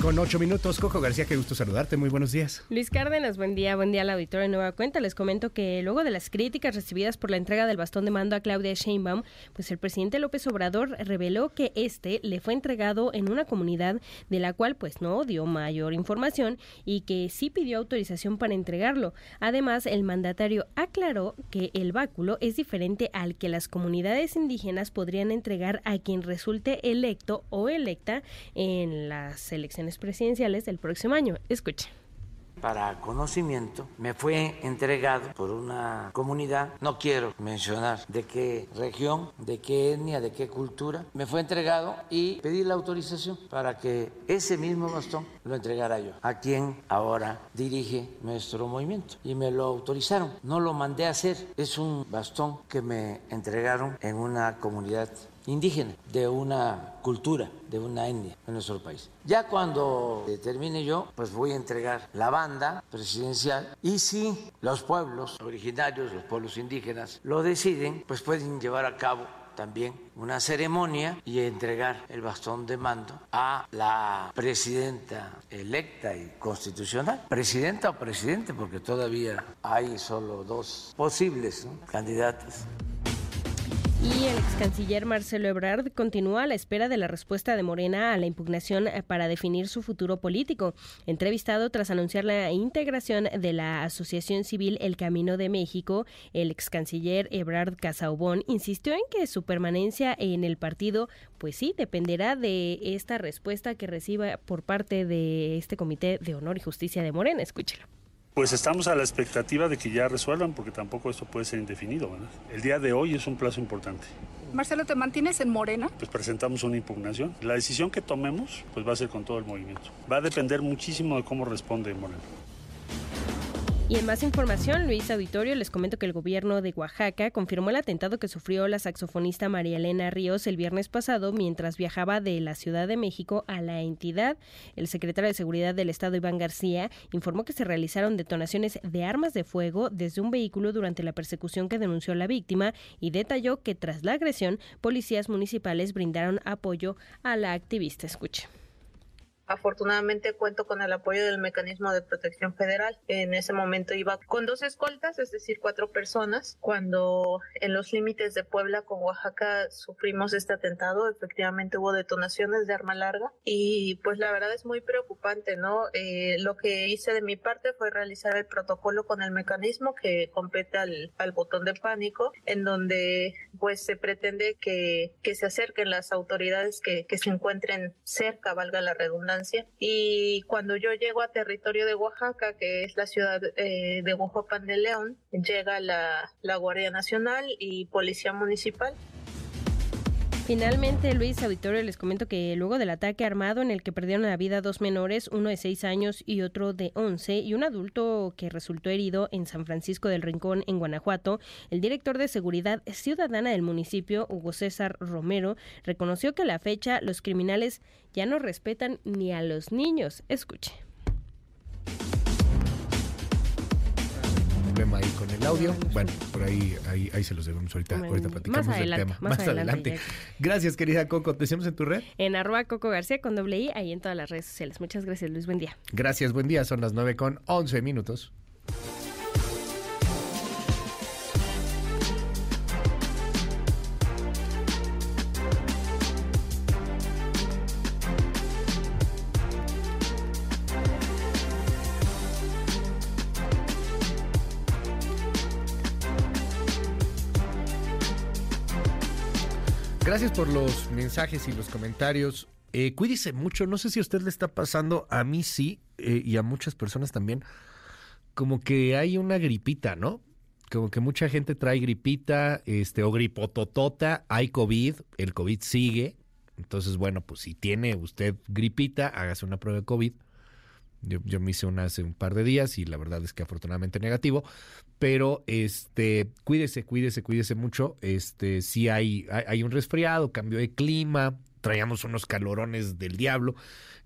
Con 8 minutos. Coco García, qué gusto saludarte. Muy buenos días. Luis Cárdenas, buen día, buen día al auditorio de Nueva Cuenta. Les comento que luego de las críticas recibidas por la entrega del bastón de mando a Claudia Sheinbaum, pues el presidente López Obrador reveló que este le fue entregado en una comunidad de la cual pues no dio mayor información y que sí pidió autorización para entregarlo. Además, el mandatario aclaró que el báculo es diferente al que las comunidades indígenas podrían entregar a quien resulte electo o electa en las elecciones presidenciales del próximo año. Escuche para conocimiento, me fue entregado por una comunidad, no quiero mencionar de qué región, de qué etnia, de qué cultura, me fue entregado y pedí la autorización para que ese mismo bastón lo entregara yo, a quien ahora dirige nuestro movimiento. Y me lo autorizaron, no lo mandé a hacer, es un bastón que me entregaron en una comunidad indígena, de una cultura, de una etnia en nuestro país. Ya cuando termine yo, pues voy a entregar la banda presidencial y si los pueblos originarios, los pueblos indígenas, lo deciden, pues pueden llevar a cabo también una ceremonia y entregar el bastón de mando a la presidenta electa y constitucional. Presidenta o presidente, porque todavía hay solo dos posibles candidatos. Y el ex canciller Marcelo Ebrard continúa a la espera de la respuesta de Morena a la impugnación eh, para definir su futuro político. Entrevistado tras anunciar la integración de la Asociación Civil El Camino de México, el ex canciller Ebrard Casaubón insistió en que su permanencia en el partido, pues sí, dependerá de esta respuesta que reciba por parte de este Comité de Honor y Justicia de Morena. Escúchelo. Pues estamos a la expectativa de que ya resuelvan, porque tampoco esto puede ser indefinido. ¿verdad? El día de hoy es un plazo importante. Marcelo, ¿te mantienes en Morena? Pues presentamos una impugnación. La decisión que tomemos pues va a ser con todo el movimiento. Va a depender muchísimo de cómo responde Morena. Y en más información, Luis Auditorio, les comento que el gobierno de Oaxaca confirmó el atentado que sufrió la saxofonista María Elena Ríos el viernes pasado mientras viajaba de la Ciudad de México a la entidad. El secretario de Seguridad del Estado, Iván García, informó que se realizaron detonaciones de armas de fuego desde un vehículo durante la persecución que denunció la víctima y detalló que tras la agresión, policías municipales brindaron apoyo a la activista. Escuche Afortunadamente cuento con el apoyo del mecanismo de protección federal. En ese momento iba con dos escoltas, es decir, cuatro personas. Cuando en los límites de Puebla con Oaxaca sufrimos este atentado, efectivamente hubo detonaciones de arma larga y pues la verdad es muy preocupante, ¿no? Eh, lo que hice de mi parte fue realizar el protocolo con el mecanismo que compete al, al botón de pánico, en donde pues se pretende que, que se acerquen las autoridades que, que se encuentren cerca, valga la redundancia. Y cuando yo llego a territorio de Oaxaca, que es la ciudad eh, de Oaxaca de León, llega la, la Guardia Nacional y Policía Municipal. Finalmente, Luis Auditorio, les comento que luego del ataque armado en el que perdieron la vida dos menores, uno de seis años y otro de once, y un adulto que resultó herido en San Francisco del Rincón, en Guanajuato, el director de Seguridad Ciudadana del municipio, Hugo César Romero, reconoció que a la fecha los criminales ya no respetan ni a los niños. Escuche. Problema ahí con el audio. Bueno, por ahí, ahí, ahí se los debemos ahorita, ahorita platicamos más del tema. más Más, adelante, adelante. Gracias, querida Coco. ¿Te decimos en tu red? En arroba Coco García con doble I, ahí en todas las redes sociales. Muchas gracias, Luis. Buen día. Gracias, buen día. Son las 9 con 11 minutos. Gracias por los mensajes y los comentarios. Eh, cuídese mucho. No sé si a usted le está pasando, a mí sí, eh, y a muchas personas también. Como que hay una gripita, ¿no? Como que mucha gente trae gripita, este, o gripototota, hay COVID, el COVID sigue. Entonces, bueno, pues si tiene usted gripita, hágase una prueba de COVID. Yo, yo me hice una hace un par de días y la verdad es que afortunadamente negativo. Pero este, cuídese, cuídese, cuídese mucho. Este, si hay, hay, hay un resfriado, cambio de clima, traíamos unos calorones del diablo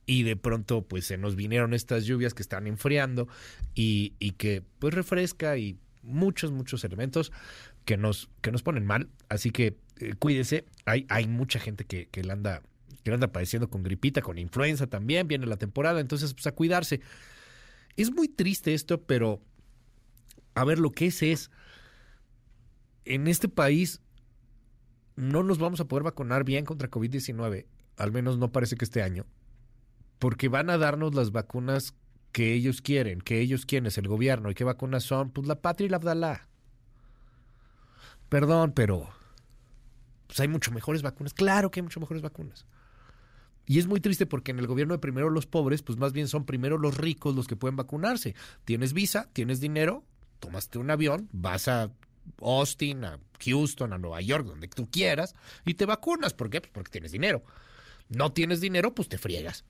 y de pronto pues se nos vinieron estas lluvias que están enfriando y, y que pues refresca y muchos, muchos elementos que nos, que nos ponen mal. Así que eh, cuídese. Hay, hay mucha gente que, que la anda que anda padeciendo con gripita, con influenza también, viene la temporada, entonces pues a cuidarse. Es muy triste esto, pero a ver, lo que es es, en este país no nos vamos a poder vacunar bien contra COVID-19, al menos no parece que este año, porque van a darnos las vacunas que ellos quieren, que ellos quieren, es el gobierno. ¿Y qué vacunas son? Pues la Patria y la Abdalá. Perdón, pero pues hay mucho mejores vacunas. Claro que hay mucho mejores vacunas. Y es muy triste porque en el gobierno de primero los pobres, pues más bien son primero los ricos los que pueden vacunarse. Tienes visa, tienes dinero, tomaste un avión, vas a Austin, a Houston, a Nueva York, donde tú quieras, y te vacunas. ¿Por qué? Pues porque tienes dinero. No tienes dinero, pues te friegas.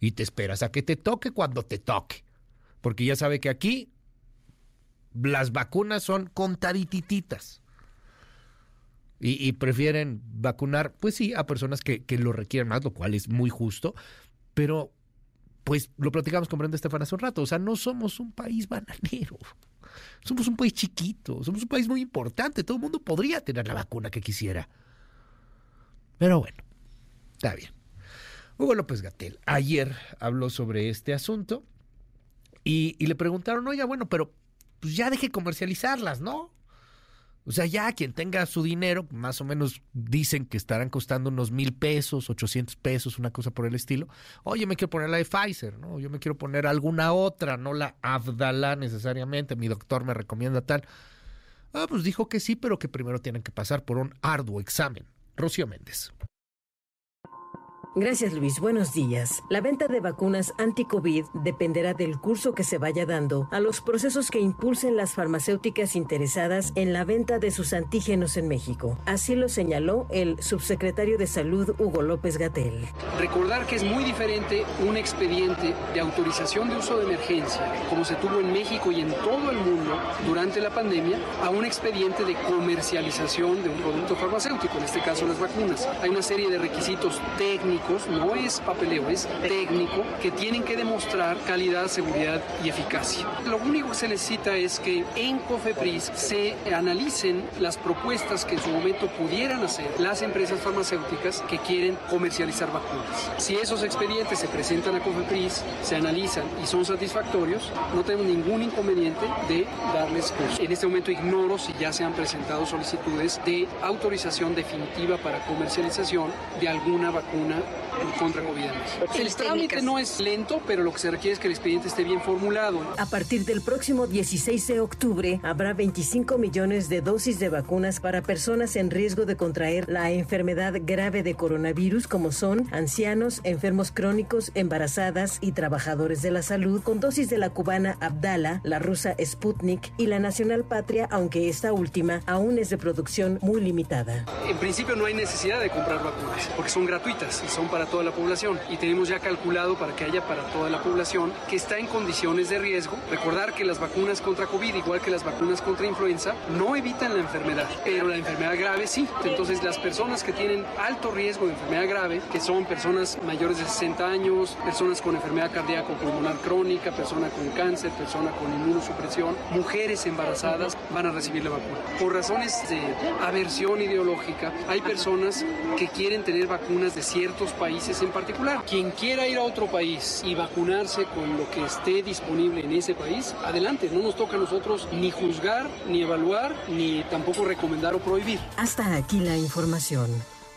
Y te esperas a que te toque cuando te toque. Porque ya sabe que aquí las vacunas son contadititas. Y, prefieren vacunar, pues sí, a personas que, que, lo requieren más, lo cual es muy justo, pero pues lo platicamos con Brenda Estefan hace un rato, o sea, no somos un país bananero, somos un país chiquito, somos un país muy importante, todo el mundo podría tener la vacuna que quisiera. Pero bueno, está bien. Hugo López Gatel ayer habló sobre este asunto y, y le preguntaron, oiga, bueno, pero pues ya deje comercializarlas, ¿no? O sea, ya quien tenga su dinero, más o menos dicen que estarán costando unos mil pesos, 800 pesos, una cosa por el estilo. Oye, me quiero poner la de Pfizer, ¿no? Yo me quiero poner alguna otra, no la Abdala necesariamente. Mi doctor me recomienda tal. Ah, pues dijo que sí, pero que primero tienen que pasar por un arduo examen. Rocío Méndez. Gracias Luis, buenos días. La venta de vacunas anti-COVID dependerá del curso que se vaya dando a los procesos que impulsen las farmacéuticas interesadas en la venta de sus antígenos en México. Así lo señaló el subsecretario de Salud Hugo López Gatel. Recordar que es muy diferente un expediente de autorización de uso de emergencia, como se tuvo en México y en todo el mundo durante la pandemia, a un expediente de comercialización de un producto farmacéutico, en este caso las vacunas. Hay una serie de requisitos técnicos no es papeleo, es técnico, que tienen que demostrar calidad, seguridad y eficacia. Lo único que se necesita es que en COFEPRIS se analicen las propuestas que en su momento pudieran hacer las empresas farmacéuticas que quieren comercializar vacunas. Si esos expedientes se presentan a COFEPRIS, se analizan y son satisfactorios, no tenemos ningún inconveniente de darles curso. En este momento ignoro si ya se han presentado solicitudes de autorización definitiva para comercialización de alguna vacuna contra COVID. El trámite no es lento, pero lo que se requiere es que el expediente esté bien formulado. A partir del próximo 16 de octubre habrá 25 millones de dosis de vacunas para personas en riesgo de contraer la enfermedad grave de coronavirus como son ancianos, enfermos crónicos, embarazadas y trabajadores de la salud con dosis de la cubana Abdala, la rusa Sputnik y la nacional Patria, aunque esta última aún es de producción muy limitada. En principio no hay necesidad de comprar vacunas porque son gratuitas y son para toda la población y tenemos ya calculado para que haya para toda la población que está en condiciones de riesgo. Recordar que las vacunas contra COVID, igual que las vacunas contra influenza, no evitan la enfermedad, pero la enfermedad grave sí. Entonces las personas que tienen alto riesgo de enfermedad grave, que son personas mayores de 60 años, personas con enfermedad cardíaca pulmonar crónica, personas con cáncer, personas con inmunosupresión, mujeres embarazadas, van a recibir la vacuna. Por razones de aversión ideológica, hay personas que quieren tener vacunas de ciertos países en particular. Quien quiera ir a otro país y vacunarse con lo que esté disponible en ese país, adelante. No nos toca a nosotros ni juzgar, ni evaluar, ni tampoco recomendar o prohibir. Hasta aquí la información.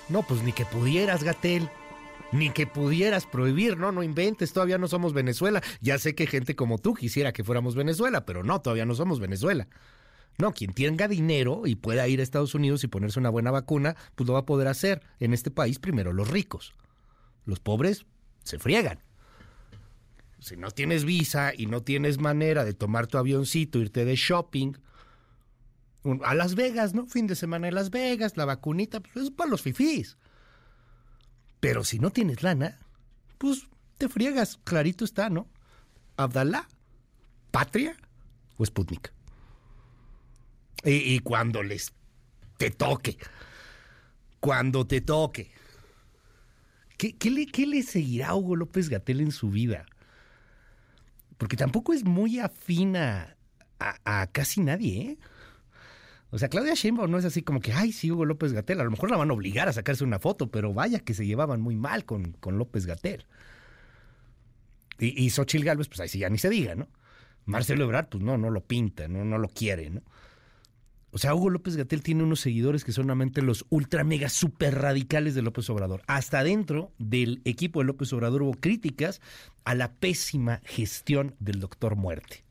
No, pues ni que pudieras, Gatel. Ni que pudieras prohibir, no, no inventes, todavía no somos Venezuela. Ya sé que gente como tú quisiera que fuéramos Venezuela, pero no, todavía no somos Venezuela. No, quien tenga dinero y pueda ir a Estados Unidos y ponerse una buena vacuna, pues lo va a poder hacer. En este país, primero los ricos. Los pobres se friegan. Si no tienes visa y no tienes manera de tomar tu avioncito, irte de shopping a Las Vegas, ¿no? Fin de semana en Las Vegas, la vacunita, pues es para los fifís. Pero si no tienes lana, pues te friegas, clarito está, ¿no? Abdalá, Patria o Sputnik. Y, y cuando les te toque, cuando te toque. ¿Qué, le, ¿Qué, le, seguirá a Hugo López Gatel en su vida? Porque tampoco es muy afina a, casi nadie, ¿eh? O sea, Claudia Sheinbaum no es así como que, ay, sí, Hugo López Gatel. A lo mejor la van a obligar a sacarse una foto, pero vaya que se llevaban muy mal con, López Gatel. Y, y Xochitl Gálvez, pues ahí sí ya ni se diga, ¿no? Marcelo Ebrard, pues no, no lo pinta, no, no lo quiere, ¿no? O sea, Hugo López Gatel tiene unos seguidores que son solamente los ultra mega super radicales de López Obrador. Hasta dentro del equipo de López Obrador hubo críticas a la pésima gestión del doctor Muerte.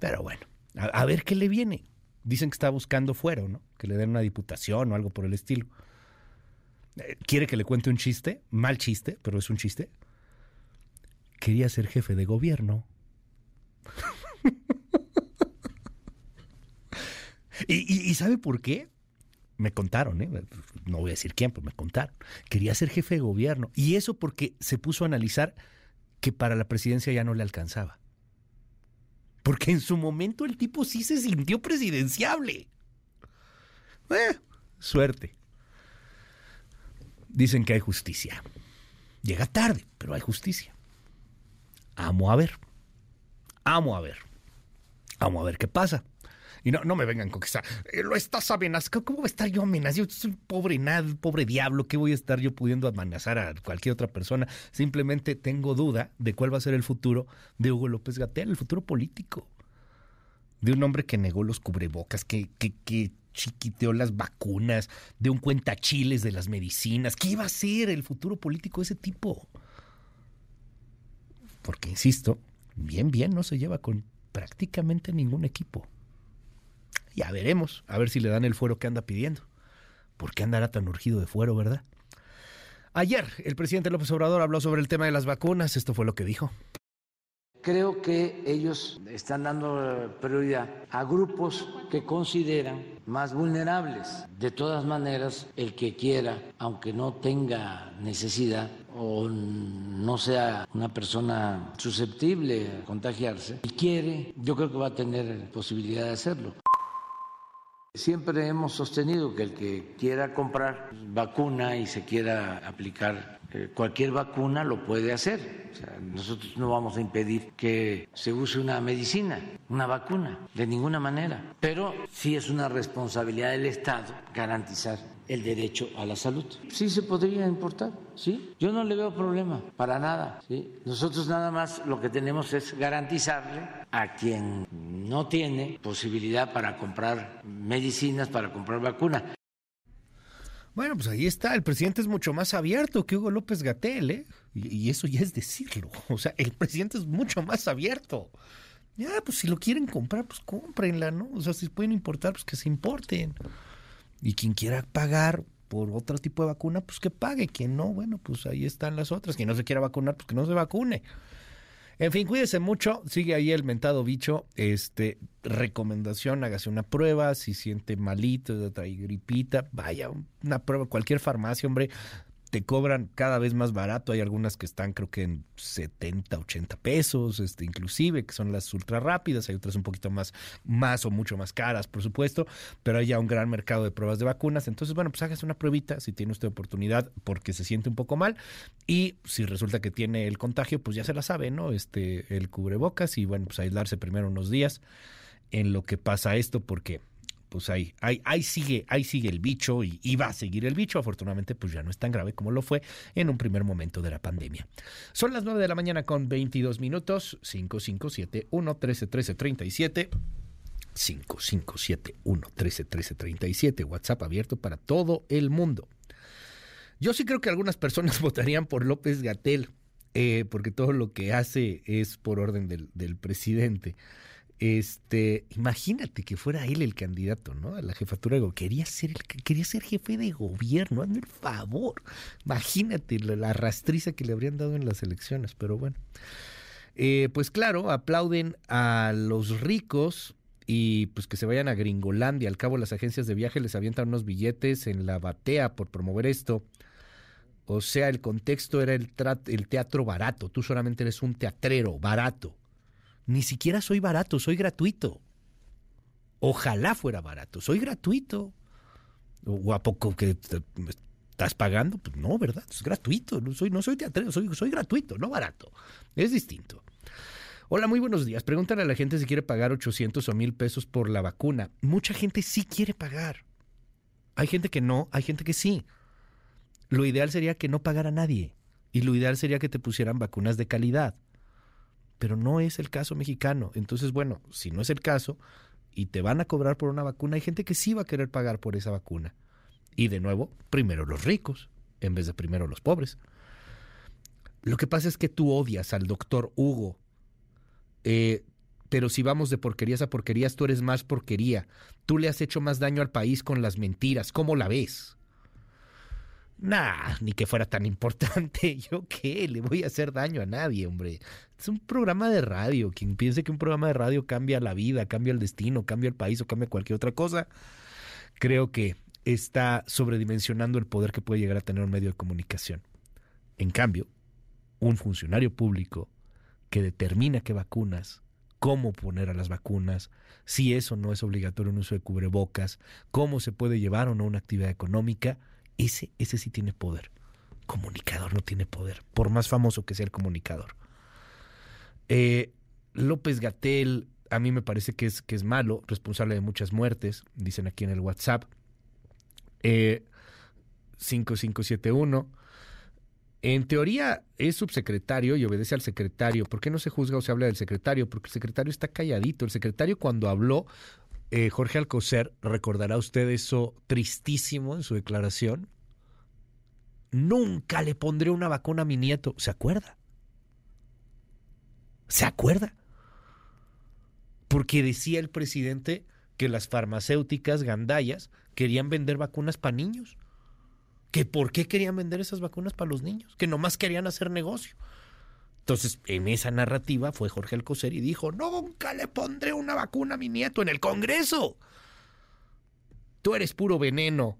Pero bueno, a, a ver qué le viene. Dicen que está buscando fuero, ¿no? Que le den una diputación o algo por el estilo. Eh, ¿Quiere que le cuente un chiste? Mal chiste, pero es un chiste. Quería ser jefe de gobierno. y, sabe por qué? Me contaron, ¿eh? no voy a decir quién, pero me contaron. Quería ser jefe de gobierno. Y eso porque se puso a analizar que para la presidencia ya no le alcanzaba. Porque en su momento el tipo sí se sintió presidenciable. Eh, suerte. Dicen que hay justicia. Llega tarde, pero hay justicia. Amo a ver. Amo a ver. Amo a ver qué pasa. Y no, no me vengan con que está, eh, lo estás amenazando. ¿Cómo voy a estar yo amenazando? Yo soy pobre nada, pobre diablo. ¿Qué voy a estar yo pudiendo amenazar a cualquier otra persona? Simplemente tengo duda de cuál va a ser el futuro de Hugo López Gatel, el futuro político. De un hombre que negó los cubrebocas, que, que, que chiquiteó las vacunas, de un cuentachiles de las medicinas. ¿Qué iba a ser el futuro político de ese tipo? Porque, insisto, bien, bien no se lleva con prácticamente ningún equipo. Ya veremos, a ver si le dan el fuero que anda pidiendo. ¿Por qué andará tan urgido de fuero, verdad? Ayer, el presidente López Obrador habló sobre el tema de las vacunas. Esto fue lo que dijo. Creo que ellos están dando prioridad a grupos que consideran más vulnerables. De todas maneras, el que quiera, aunque no tenga necesidad o no sea una persona susceptible a contagiarse, y quiere, yo creo que va a tener posibilidad de hacerlo. Siempre hemos sostenido que el que quiera comprar vacuna y se quiera aplicar eh, cualquier vacuna lo puede hacer. nosotros no vamos a impedir que se use una medicina, una vacuna, de ninguna manera. Pero sí es una responsabilidad del Estado garantizar el derecho a la salud. Sí se podría importar, sí. Yo no le veo problema, para nada. ¿sí? Nosotros nada más lo que tenemos es garantizarle a quien no tiene posibilidad para comprar medicinas, para comprar vacunas. Bueno, pues ahí está. El presidente es mucho más abierto que Hugo López Gatel, ¿eh? Y, eso ya es decirlo. O sea, el presidente es mucho más abierto. Ya, pues si lo quieren comprar, pues cómprenla, ¿no? O sea, si pueden importar, pues que se importen. Y quien quiera pagar por otro tipo de vacuna, pues que pague. Quien no, bueno, pues ahí están las otras. Quien no se quiera vacunar, pues que no se vacune. En fin, cuídese mucho. Sigue ahí el mentado bicho. Este, recomendación, hágase una prueba. Si siente malito, trae gripita, vaya, una prueba, cualquier farmacia, hombre te cobran cada vez más barato. Hay algunas que están creo que en 70, 80 pesos, este, inclusive, que son las ultra rápidas. Hay otras un poquito más, más o mucho más caras, por supuesto, pero hay ya un gran mercado de pruebas de vacunas. Entonces, bueno, pues hágase una pruebita si tiene usted oportunidad porque se siente un poco mal. Y si resulta que tiene el contagio, pues ya se la sabe, ¿no? Este, el cubrebocas y bueno, pues aislarse primero unos días en lo que pasa esto porque pues ahí, ahí, ahí, sigue, ahí sigue el bicho y, va a seguir el bicho. Afortunadamente, pues ya no es tan grave como lo fue en un primer momento de la pandemia. Son las 9 de la mañana con 22 minutos, 5571 131337. 5571 131337, WhatsApp abierto para todo el mundo. Yo sí creo que algunas personas votarían por López Gatel, eh, porque todo lo que hace es por orden del, del presidente. Este, imagínate que fuera él el candidato, ¿no? A la jefatura Quería ser, el, quería ser jefe de gobierno, hazme el favor. Imagínate la, rastriza que le habrían dado en las elecciones, pero bueno. Eh, pues claro, aplauden a los ricos y pues que se vayan a Gringolandia. Al cabo, las agencias de viaje les avientan unos billetes en la batea por promover esto. O sea, el contexto era el, el teatro barato. Tú solamente eres un teatrero barato ni siquiera soy barato, soy gratuito. Ojalá fuera barato, soy gratuito. ¿O a poco que estás pagando? Pues no, ¿verdad? Es gratuito, no soy, no soy teatrero, soy, soy gratuito, no barato. Es distinto. Hola, muy buenos días. Pregúntale a la gente si quiere pagar 800 o 1000 pesos por la vacuna. Mucha gente sí quiere pagar. Hay gente que no, hay gente que sí. Lo ideal sería que no pagara nadie. Y lo ideal sería que te pusieran vacunas de calidad pero no es el caso mexicano. Entonces, bueno, si no es el caso y te van a cobrar por una vacuna, hay gente que sí va a querer pagar por esa vacuna. Y de nuevo, primero los ricos, en vez de primero los pobres. Lo que pasa es que tú odias al doctor Hugo, eh, pero si vamos de porquerías a porquerías, tú eres más porquería. Tú le has hecho más daño al país con las mentiras. ¿Cómo la ves? Nah, ni que fuera tan importante. ¿Yo qué? Le voy a hacer daño a nadie, hombre. Es un programa de radio. Quien piense que un programa de radio cambia la vida, cambia el destino, cambia el país o cambia cualquier otra cosa, creo que está sobredimensionando el poder que puede llegar a tener un medio de comunicación. En cambio, un funcionario público que determina qué vacunas, cómo poner a las vacunas, si eso no es obligatorio un uso de cubrebocas, cómo se puede llevar o no una actividad económica, ese, ese sí tiene poder. Comunicador no tiene poder, por más famoso que sea el comunicador. Eh, López Gatel, a mí me parece que es, que es malo, responsable de muchas muertes, dicen aquí en el WhatsApp. 5571. Eh, en teoría es subsecretario y obedece al secretario. ¿Por qué no se juzga o se habla del secretario? Porque el secretario está calladito. El secretario cuando habló eh, Jorge Alcocer, recordará usted eso tristísimo en su declaración. Nunca le pondré una vacuna a mi nieto. ¿Se acuerda? ¿Se acuerda? Porque decía el presidente que las farmacéuticas gandayas querían vender vacunas para niños. ¿Que por qué querían vender esas vacunas para los niños? Que nomás querían hacer negocio. Entonces, en esa narrativa fue Jorge Alcocer y dijo, nunca le pondré una vacuna a mi nieto en el Congreso. Tú eres puro veneno,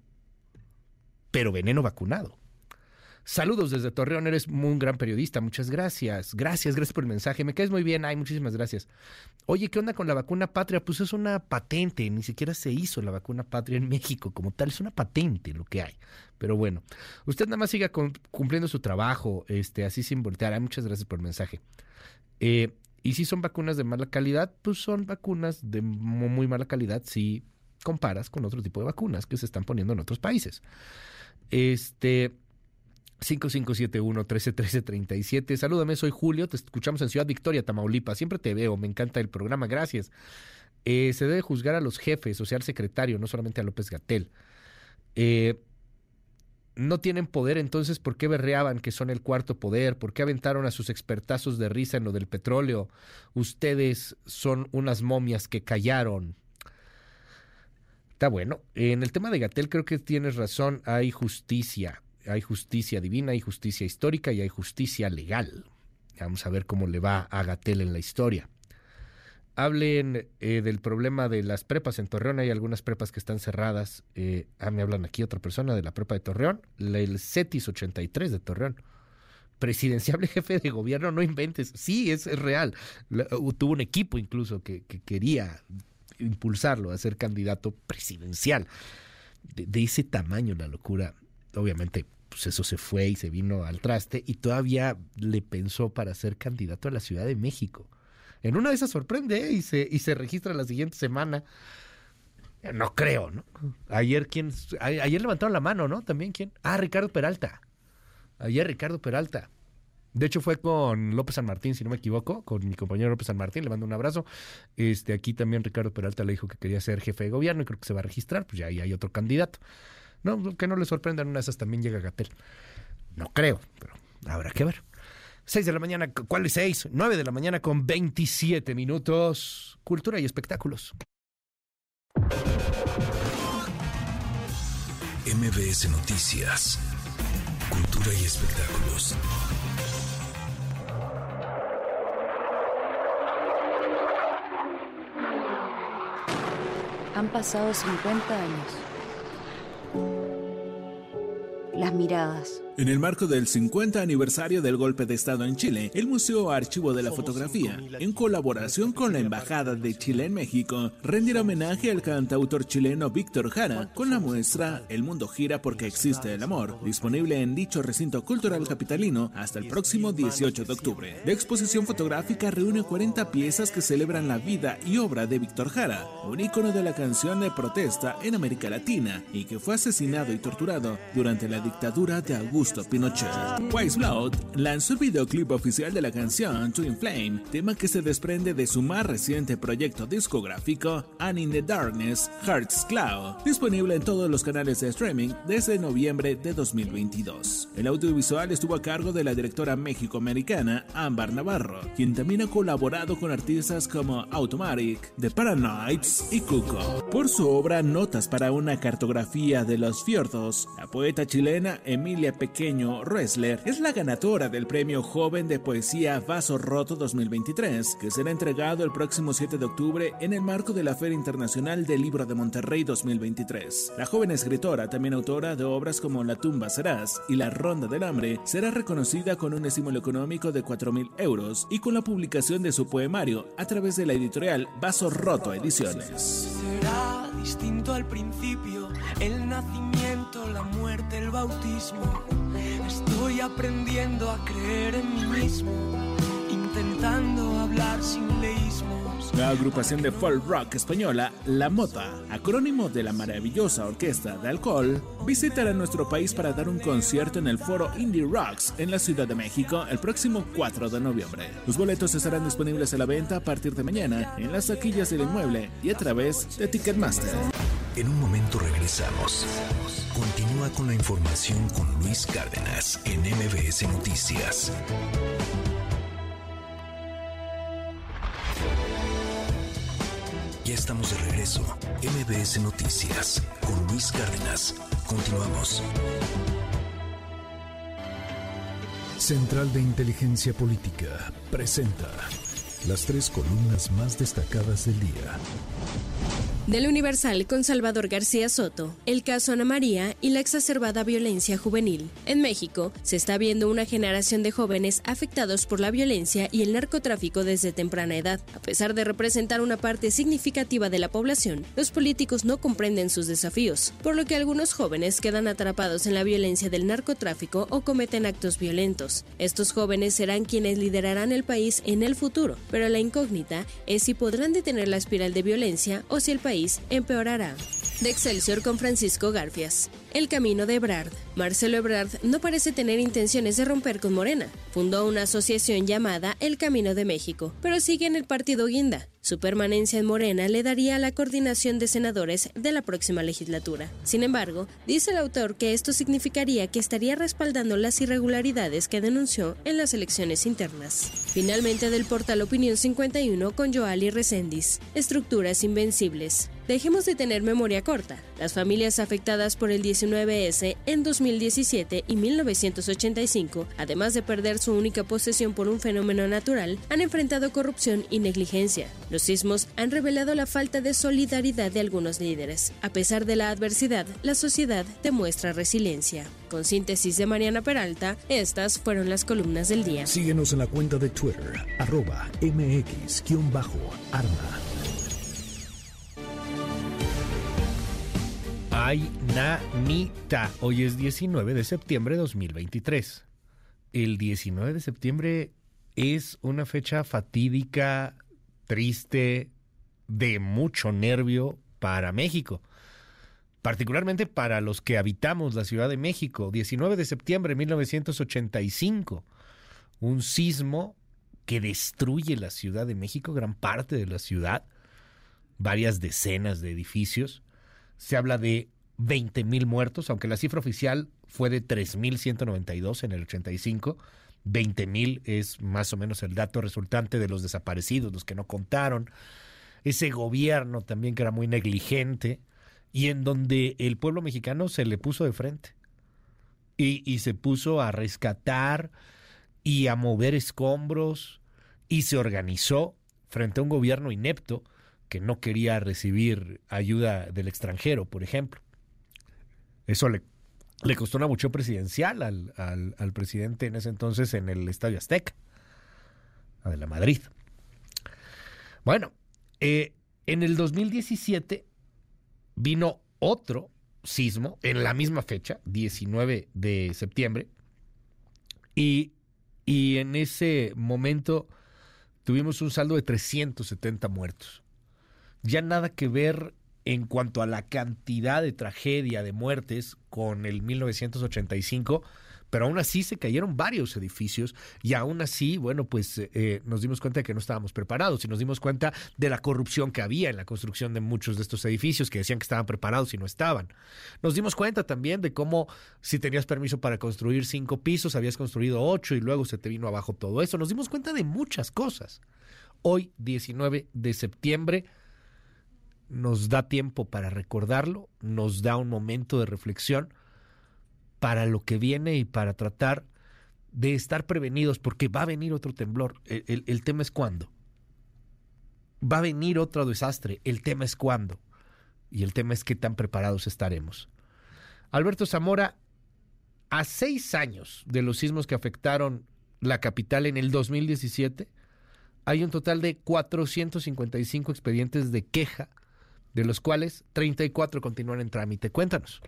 pero veneno vacunado. Saludos desde Torreón, eres un gran periodista, muchas gracias. Gracias, gracias por el mensaje. Me caes muy bien, ay, muchísimas gracias. Oye, ¿qué onda con la vacuna patria? Pues es una patente, ni siquiera se hizo la vacuna patria en México como tal, es una patente lo que hay. Pero bueno, usted nada más siga cumpliendo su trabajo, este, así sin voltear. Ay, muchas gracias por el mensaje. Eh, y si son vacunas de mala calidad, pues son vacunas de muy mala calidad si comparas con otro tipo de vacunas que se están poniendo en otros países. Este, 5571-131337. Salúdame, soy Julio, te escuchamos en Ciudad Victoria, Tamaulipas. Siempre te veo, me encanta el programa, gracias. Eh, se debe juzgar a los jefes, o sea, al secretario, no solamente a López Gatel. Eh, no tienen poder, entonces, ¿por qué berreaban que son el cuarto poder? ¿Por qué aventaron a sus expertazos de risa en lo del petróleo? Ustedes son unas momias que callaron. Está bueno. En el tema de Gatel creo que tienes razón, hay justicia hay justicia divina, hay justicia histórica y hay justicia legal. Vamos a ver cómo le va a Gatel en la historia. Hablen eh, del problema de las prepas en Torreón. Hay algunas prepas que están cerradas. Eh, ah, me hablan aquí otra persona de la prepa de Torreón. el CETIS 83 de Torreón. Presidenciable jefe de gobierno, no inventes. Sí, es, real. tuvo un equipo incluso que, quería impulsarlo a ser candidato presidencial. de ese tamaño la locura. Obviamente pues eso se fue y se vino al traste y todavía le pensó para ser candidato a la Ciudad de México. En una de esas sorprende ¿eh? y, se, y se registra la siguiente semana. No creo, ¿no? Ayer quién, ayer levantaron la mano, ¿no? También quién. Ah, Ricardo Peralta. Ayer Ricardo Peralta. De hecho fue con López San Martín, si no me equivoco, con mi compañero López San Martín, le mando un abrazo. Este, aquí también Ricardo Peralta le dijo que quería ser jefe de gobierno y creo que se va a registrar, pues ya ahí hay otro candidato. No, que no le sorprenda, en una de esas también llega Gatel. No creo, pero habrá que ver. 6 de la mañana, ¿cuál es 6? 9 de la mañana con 27 minutos. Cultura y espectáculos. MBS Noticias. Cultura y espectáculos. Han pasado 50 años las miradas. En el marco del 50 aniversario del golpe de Estado en Chile, el Museo Archivo de la Fotografía, en colaboración con la Embajada de Chile en México, rendirá homenaje al cantautor chileno Víctor Jara con la muestra El mundo gira porque existe el amor, disponible en dicho recinto cultural capitalino hasta el próximo 18 de octubre. La exposición fotográfica reúne 40 piezas que celebran la vida y obra de Víctor Jara, un ícono de la canción de protesta en América Latina y que fue asesinado y torturado durante la dictadura de Augusto Pinochet. Wise Blood lanzó el videoclip oficial de la canción Twin Flame, tema que se desprende de su más reciente proyecto discográfico And in the Darkness, Hearts Cloud, disponible en todos los canales de streaming desde noviembre de 2022. El audiovisual estuvo a cargo de la directora méxico-americana Amber Navarro, quien también ha colaborado con artistas como Automatic, The Paranoids y Cuco. Por su obra Notas para una cartografía de los fiordos, la poeta chilena Emilia Pequeño pequeño es la ganadora del Premio Joven de Poesía Vaso Roto 2023, que será entregado el próximo 7 de octubre en el marco de la Feria Internacional del Libro de Monterrey 2023. La joven escritora, también autora de obras como La tumba serás y La ronda del hambre, será reconocida con un estímulo económico de 4.000 euros y con la publicación de su poemario a través de la editorial Vaso Roto Ediciones. Será distinto al principio, el nacimiento, la muerte, el bautismo. Estoy aprendiendo a creer en mí mismo, intentando hablar sin leísmos. La agrupación de folk rock española La Mota, acrónimo de la maravillosa orquesta de alcohol, visitará nuestro país para dar un concierto en el foro Indie Rocks en la Ciudad de México el próximo 4 de noviembre. Los boletos estarán disponibles a la venta a partir de mañana en las taquillas del inmueble y a través de Ticketmaster. En un momento regresamos. Continúa con la información con Luis Cárdenas en MBS Noticias. Ya estamos de regreso. MBS Noticias con Luis Cárdenas. Continuamos. Central de Inteligencia Política presenta las tres columnas más destacadas del día. Del Universal con Salvador García Soto, el caso Ana María y la exacerbada violencia juvenil. En México se está viendo una generación de jóvenes afectados por la violencia y el narcotráfico desde temprana edad. A pesar de representar una parte significativa de la población, los políticos no comprenden sus desafíos, por lo que algunos jóvenes quedan atrapados en la violencia del narcotráfico o cometen actos violentos. Estos jóvenes serán quienes liderarán el país en el futuro, pero la incógnita es si podrán detener la espiral de violencia o si el país empeorará. De Excelsior con Francisco Garfias. El camino de Ebrard. Marcelo Ebrard no parece tener intenciones de romper con Morena. Fundó una asociación llamada El Camino de México, pero sigue en el partido Guinda. Su permanencia en Morena le daría la coordinación de senadores de la próxima legislatura. Sin embargo, dice el autor que esto significaría que estaría respaldando las irregularidades que denunció en las elecciones internas. Finalmente del portal Opinión 51 con Joali Recendis. Estructuras invencibles. Dejemos de tener memoria corta. Las familias afectadas por el 19S en 2017 y 1985, además de perder su única posesión por un fenómeno natural, han enfrentado corrupción y negligencia. Los sismos han revelado la falta de solidaridad de algunos líderes. A pesar de la adversidad, la sociedad demuestra resiliencia. Con síntesis de Mariana Peralta, estas fueron las columnas del día. Síguenos en la cuenta de Twitter, arroba mx-arma. Ay, nanita. Hoy es 19 de septiembre de 2023. El 19 de septiembre es una fecha fatídica, triste, de mucho nervio para México. Particularmente para los que habitamos la Ciudad de México. 19 de septiembre de 1985. Un sismo que destruye la Ciudad de México, gran parte de la ciudad, varias decenas de edificios. Se habla de 20 mil muertos, aunque la cifra oficial fue de 3.192 en el 85. 20 mil es más o menos el dato resultante de los desaparecidos, los que no contaron. Ese gobierno también que era muy negligente y en donde el pueblo mexicano se le puso de frente y, y se puso a rescatar y a mover escombros y se organizó frente a un gobierno inepto que no quería recibir ayuda del extranjero, por ejemplo. Eso le, costó una mucho presidencial al, al, presidente en ese entonces en el Estadio Azteca, de la Madrid. Bueno, eh, en el 2017 vino otro sismo en la misma fecha, 19 de septiembre, y, y en ese momento tuvimos un saldo de 370 muertos. Ya nada que ver en cuanto a la cantidad de tragedia, de muertes con el 1985, pero aún así se cayeron varios edificios y aún así, bueno, pues eh, nos dimos cuenta de que no estábamos preparados y nos dimos cuenta de la corrupción que había en la construcción de muchos de estos edificios que decían que estaban preparados y no estaban. Nos dimos cuenta también de cómo si tenías permiso para construir cinco pisos, habías construido ocho y luego se te vino abajo todo eso. Nos dimos cuenta de muchas cosas. Hoy, 19 de septiembre, nos da tiempo para recordarlo, nos da un momento de reflexión para lo que viene y para tratar de estar prevenidos, porque va a venir otro temblor. El, tema es cuándo. Va a venir otro desastre. El tema es cuándo. Y el tema es qué tan preparados estaremos. Alberto Zamora, a seis años de los sismos que afectaron la capital en el 2017, hay un total de 455 expedientes de queja de los cuales 34 continúan en trámite. Cuéntanos.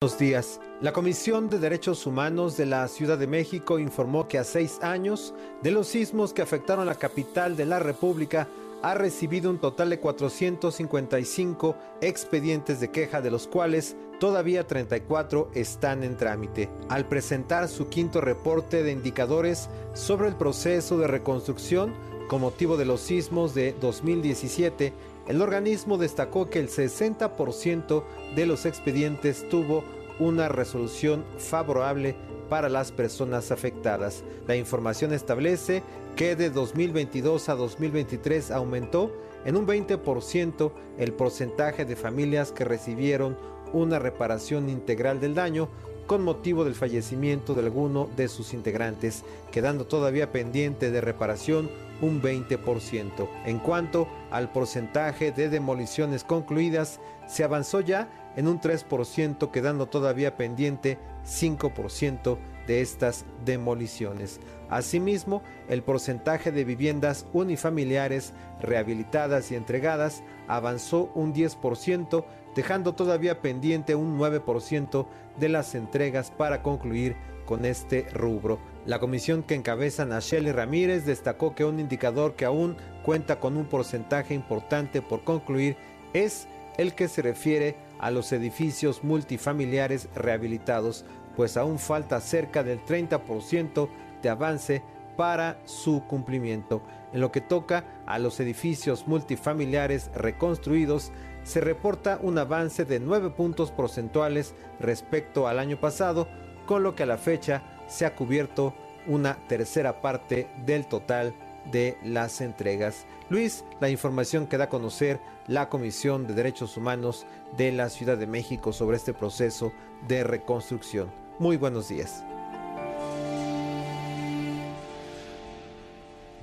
Buenos días. La Comisión de Derechos Humanos de la Ciudad de México informó que a seis años de los sismos que afectaron la capital de la República, ha recibido un total de 455 expedientes de queja, de los cuales todavía 34 están en trámite. Al presentar su quinto reporte de indicadores sobre el proceso de reconstrucción, con motivo de los sismos de 2017, el organismo destacó que el 60% de los expedientes tuvo una resolución favorable para las personas afectadas. La información establece que de 2022 a 2023 aumentó en un 20% el porcentaje de familias que recibieron una reparación integral del daño, con motivo del fallecimiento de alguno de sus integrantes, quedando todavía pendiente de reparación un 20%. En cuanto al porcentaje de demoliciones concluidas, se avanzó ya en un 3%, quedando todavía pendiente 5% de estas demoliciones. Asimismo, el porcentaje de viviendas unifamiliares rehabilitadas y entregadas avanzó un 10%, dejando todavía pendiente un 9% de las entregas para concluir con este rubro. La comisión que encabeza Nacheli Ramírez destacó que un indicador que aún cuenta con un porcentaje importante por concluir es el que se refiere a los edificios multifamiliares rehabilitados, pues aún falta cerca del 30% de avance para su cumplimiento. En lo que toca a los edificios multifamiliares reconstruidos, se reporta un avance de 9 puntos porcentuales respecto al año pasado, con lo que a la fecha se ha cubierto una tercera parte del total de las entregas. Luis, la información que da a conocer la Comisión de Derechos Humanos de la Ciudad de México sobre este proceso de reconstrucción. Muy buenos días.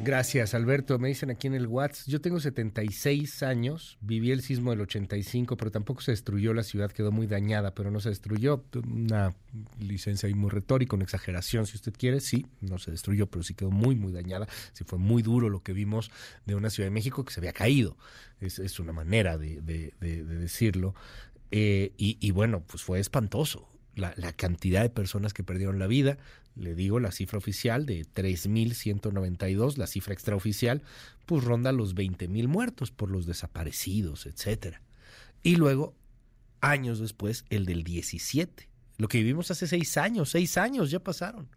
Gracias, Alberto. Me dicen aquí en el WhatsApp, yo tengo 76 años, viví el sismo del 85, pero tampoco se destruyó la ciudad, quedó muy dañada, pero no se destruyó. Una licencia ahí muy retórica, una exageración, si usted quiere, sí, no se destruyó, pero sí quedó muy, muy dañada. Sí fue muy duro lo que vimos de una Ciudad de México que se había caído. Es, una manera de, decirlo. Eh, y, bueno, pues fue espantoso. La, cantidad de personas que perdieron la vida le digo, la cifra oficial de 3.192, la cifra extraoficial, pues ronda los 20.000 muertos por los desaparecidos, etc. Y luego, años después, el del 17. Lo que vivimos hace seis años, seis años ya pasaron.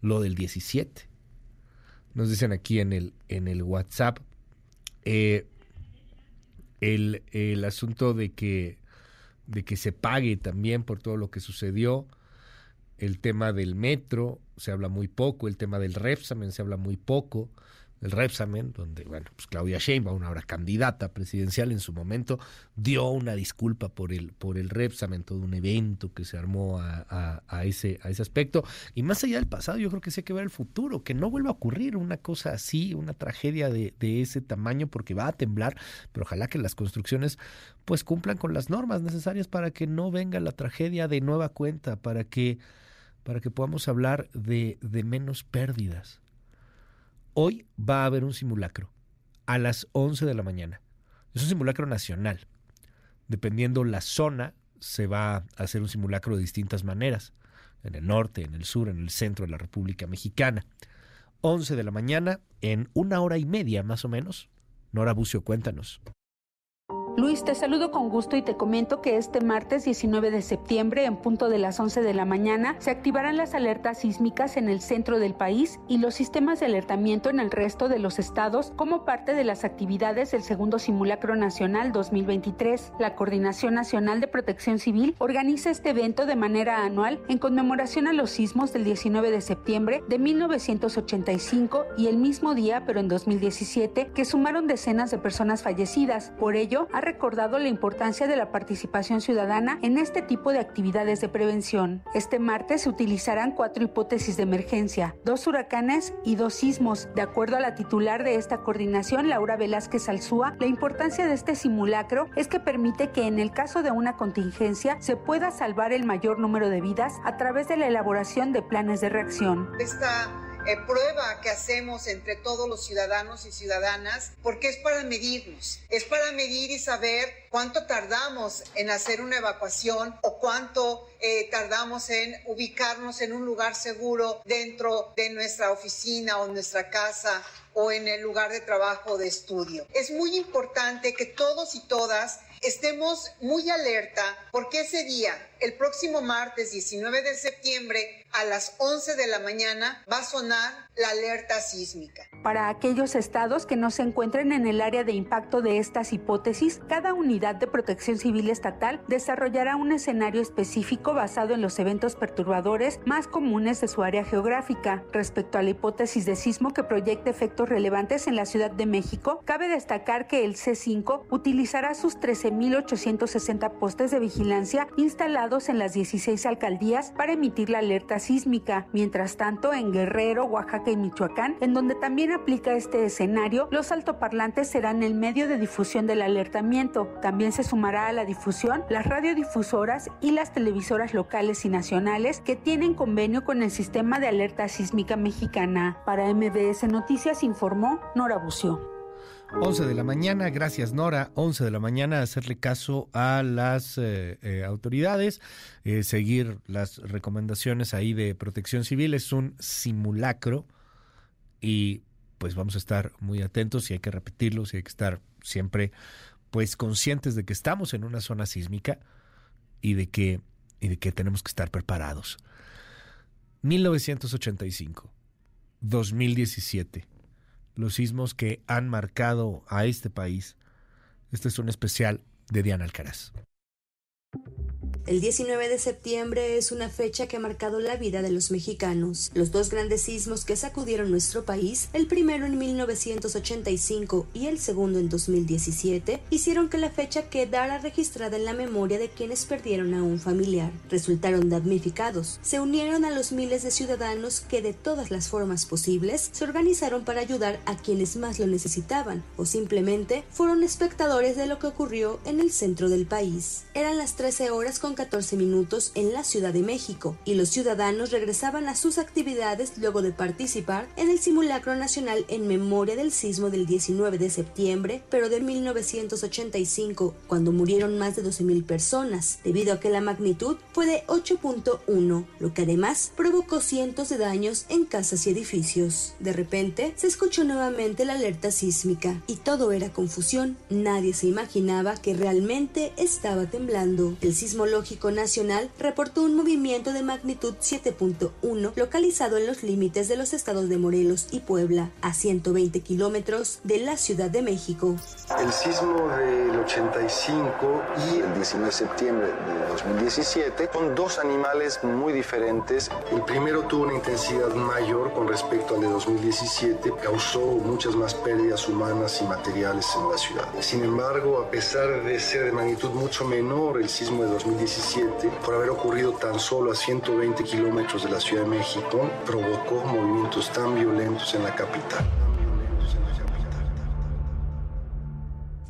Lo del 17. Nos dicen aquí en el, en el WhatsApp eh, el, el asunto de que, de que se pague también por todo lo que sucedió. El tema del metro se habla muy poco, el tema del Repsamen se habla muy poco, el Repsamen, donde, bueno, pues Claudia Sheinbaum, ahora candidata presidencial en su momento, dio una disculpa por el, por el Repsamen, todo un evento que se armó a, ese, a ese aspecto. Y más allá del pasado, yo creo que sí hay que ver el futuro, que no vuelva a ocurrir una cosa así, una tragedia de, de ese tamaño, porque va a temblar, pero ojalá que las construcciones pues cumplan con las normas necesarias para que no venga la tragedia de nueva cuenta, para que para que podamos hablar de, menos pérdidas. Hoy va a haber un simulacro a las 11 de la mañana. Es un simulacro nacional. Dependiendo la zona, se va a hacer un simulacro de distintas maneras. En el norte, en el sur, en el centro de la República Mexicana. 11 de la mañana, en una hora y media más o menos. Nora Bucio, cuéntanos. Luis, te saludo con gusto y te comento que este martes 19 de septiembre, en punto de las 11 de la mañana, se activarán las alertas sísmicas en el centro del país y los sistemas de alertamiento en el resto de los estados como parte de las actividades del segundo simulacro nacional 2023. La Coordinación Nacional de Protección Civil organiza este evento de manera anual en conmemoración a los sismos del 19 de septiembre de 1985 y el mismo día, pero en 2017, que sumaron decenas de personas fallecidas. Por ello, ha recordado la importancia de la participación ciudadana en este tipo de actividades de prevención. Este martes se utilizarán cuatro hipótesis de emergencia, dos huracanes y dos sismos. De acuerdo a la titular de esta coordinación, Laura Velázquez Alzúa, la importancia de este simulacro es que permite que en el caso de una contingencia se pueda salvar el mayor número de vidas a través de la elaboración de planes de reacción. Esta eh, prueba que hacemos entre todos los ciudadanos y ciudadanas, porque es para medirnos, es para medir y saber cuánto tardamos en hacer una evacuación o cuánto eh, tardamos en ubicarnos en un lugar seguro dentro de nuestra oficina o nuestra casa o en el lugar de trabajo o de estudio. Es muy importante que todos y todas estemos muy alerta porque ese día, el próximo martes 19 de septiembre, a las 11 de la mañana va a sonar la alerta sísmica. Para aquellos estados que no se encuentren en el área de impacto de estas hipótesis, cada unidad de protección civil estatal desarrollará un escenario específico basado en los eventos perturbadores más comunes de su área geográfica. Respecto a la hipótesis de sismo que proyecta efectos relevantes en la Ciudad de México, cabe destacar que el C5 utilizará sus 13.860 postes de vigilancia instalados en las 16 alcaldías para emitir la alerta sísmica. Mientras tanto, en Guerrero, Oaxaca y Michoacán, en donde también aplica este escenario, los altoparlantes serán el medio de difusión del alertamiento. También se sumará a la difusión las radiodifusoras y las televisoras locales y nacionales que tienen convenio con el sistema de alerta sísmica mexicana. Para MBS Noticias informó Nora Bucio. 11 de la mañana, gracias Nora, 11 de la mañana, hacerle caso a las eh, eh, autoridades, eh, seguir las recomendaciones ahí de protección civil, es un simulacro y pues vamos a estar muy atentos y hay que repetirlo, y hay que estar siempre pues conscientes de que estamos en una zona sísmica y de que, y de que tenemos que estar preparados. 1985, 2017 los sismos que han marcado a este país. Este es un especial de Diana Alcaraz. El 19 de septiembre es una fecha que ha marcado la vida de los mexicanos. Los dos grandes sismos que sacudieron nuestro país, el primero en 1985 y el segundo en 2017, hicieron que la fecha quedara registrada en la memoria de quienes perdieron a un familiar. Resultaron damnificados. Se unieron a los miles de ciudadanos que de todas las formas posibles se organizaron para ayudar a quienes más lo necesitaban o simplemente fueron espectadores de lo que ocurrió en el centro del país. Eran las 13 horas con 14 minutos en la Ciudad de México y los ciudadanos regresaban a sus actividades luego de participar en el simulacro nacional en memoria del sismo del 19 de septiembre, pero de 1985, cuando murieron más de 12.000 personas, debido a que la magnitud fue de 8.1, lo que además provocó cientos de daños en casas y edificios. De repente, se escuchó nuevamente la alerta sísmica y todo era confusión. Nadie se imaginaba que realmente estaba temblando. El sismológico Nacional reportó un movimiento de magnitud 7.1 localizado en los límites de los estados de Morelos y Puebla, a 120 kilómetros de la Ciudad de México. El sismo del 85 y el 19 de septiembre de 2017 son dos animales muy diferentes. El primero tuvo una intensidad mayor con respecto al de 2017, causó muchas más pérdidas humanas y materiales en la ciudad. Sin embargo, a pesar de ser de magnitud mucho menor, el sismo de 2017 por haber ocurrido tan solo a 120 kilómetros de la Ciudad de México, provocó movimientos tan violentos en la capital.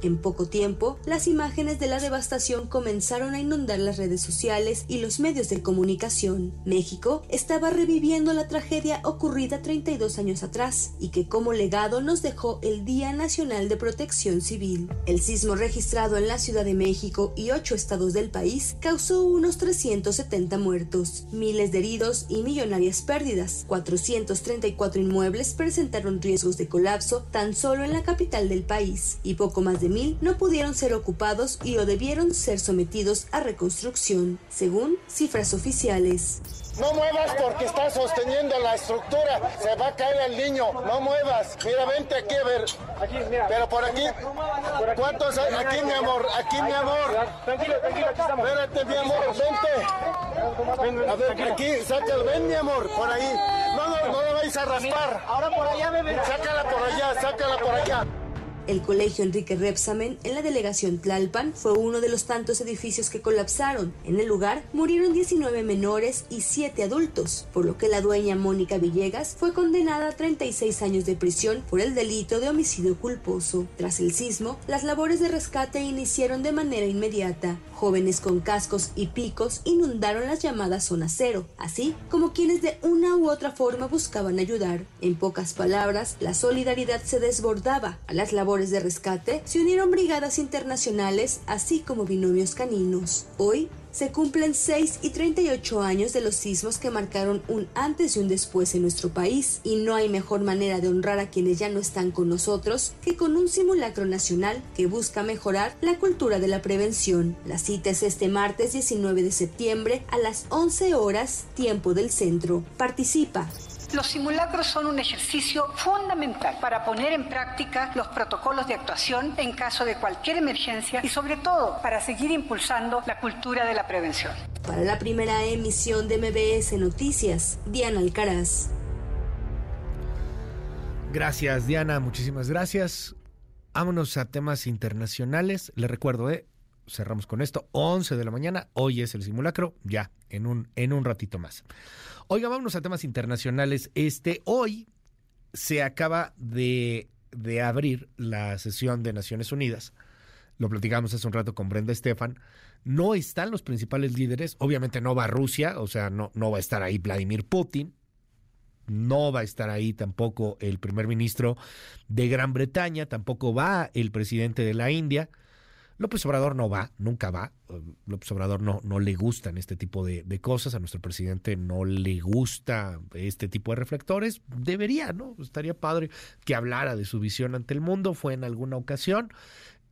En poco tiempo, las imágenes de la devastación comenzaron a inundar las redes sociales y los medios de comunicación. México estaba reviviendo la tragedia ocurrida 32 años atrás y que como legado nos dejó el Día Nacional de Protección Civil. El sismo registrado en la Ciudad de México y ocho estados del país causó unos 370 muertos, miles de heridos y millonarias pérdidas. 434 inmuebles presentaron riesgos de colapso tan solo en la capital del país y poco más de no pudieron ser ocupados y o debieron ser sometidos a reconstrucción, según cifras oficiales. No muevas porque está sosteniendo la estructura. Se va a caer el niño. No muevas. Mira, vente aquí a ver. Aquí, mira. Pero por aquí. ¿Cuántos hay? Aquí, mi amor. Aquí, mi amor. Tranquilo, tranquilo. Aquí estamos. Espérate, mi amor. Vente. A ver, aquí. Sácalo. Ven, mi amor. Por ahí. No, no, no la vais a raspar. Ahora por allá, bebé. Sácala por allá. Sácala por allá. El colegio Enrique Repsamen en la delegación Tlalpan fue uno de los tantos edificios que colapsaron. En el lugar murieron 19 menores y 7 adultos, por lo que la dueña Mónica Villegas fue condenada a 36 años de prisión por el delito de homicidio culposo. Tras el sismo, las labores de rescate iniciaron de manera inmediata. Jóvenes con cascos y picos inundaron las llamadas zona cero, así como quienes de una u otra forma buscaban ayudar. En pocas palabras, la solidaridad se desbordaba a las labores de rescate se unieron brigadas internacionales, así como binomios caninos. Hoy Se cumplen 6 y 38 años de los sismos que marcaron un antes y un después en nuestro país y no hay mejor manera de honrar a quienes ya no están con nosotros que con un simulacro nacional que busca mejorar la cultura de la prevención. La cita es este martes 19 de septiembre a las 11 horas, tiempo del centro. Participa. Los simulacros son un ejercicio fundamental para poner en práctica los protocolos de actuación en caso de cualquier emergencia y sobre todo para seguir impulsando la cultura de la prevención. Para la primera emisión de MBS Noticias, Diana Alcaraz. Gracias, Diana, muchísimas gracias. Vámonos a temas internacionales. Le recuerdo, ¿eh? Cerramos con esto, 11 de la mañana, hoy es el simulacro, ya, en un, en un ratito más. Oiga, vámonos a temas internacionales. Este, hoy se acaba de, de abrir la sesión de Naciones Unidas. Lo platicamos hace un rato con Brenda Estefan. No están los principales líderes. Obviamente no va Rusia, o sea, no, no va a estar ahí Vladimir Putin. No va a estar ahí tampoco el primer ministro de Gran Bretaña, tampoco va el presidente de la India. López Obrador no va, nunca va. López Obrador no, no le gustan este tipo de, cosas. A nuestro presidente no le gusta este tipo de reflectores. Debería, ¿no? Estaría padre que hablara de su visión ante el mundo. Fue en alguna ocasión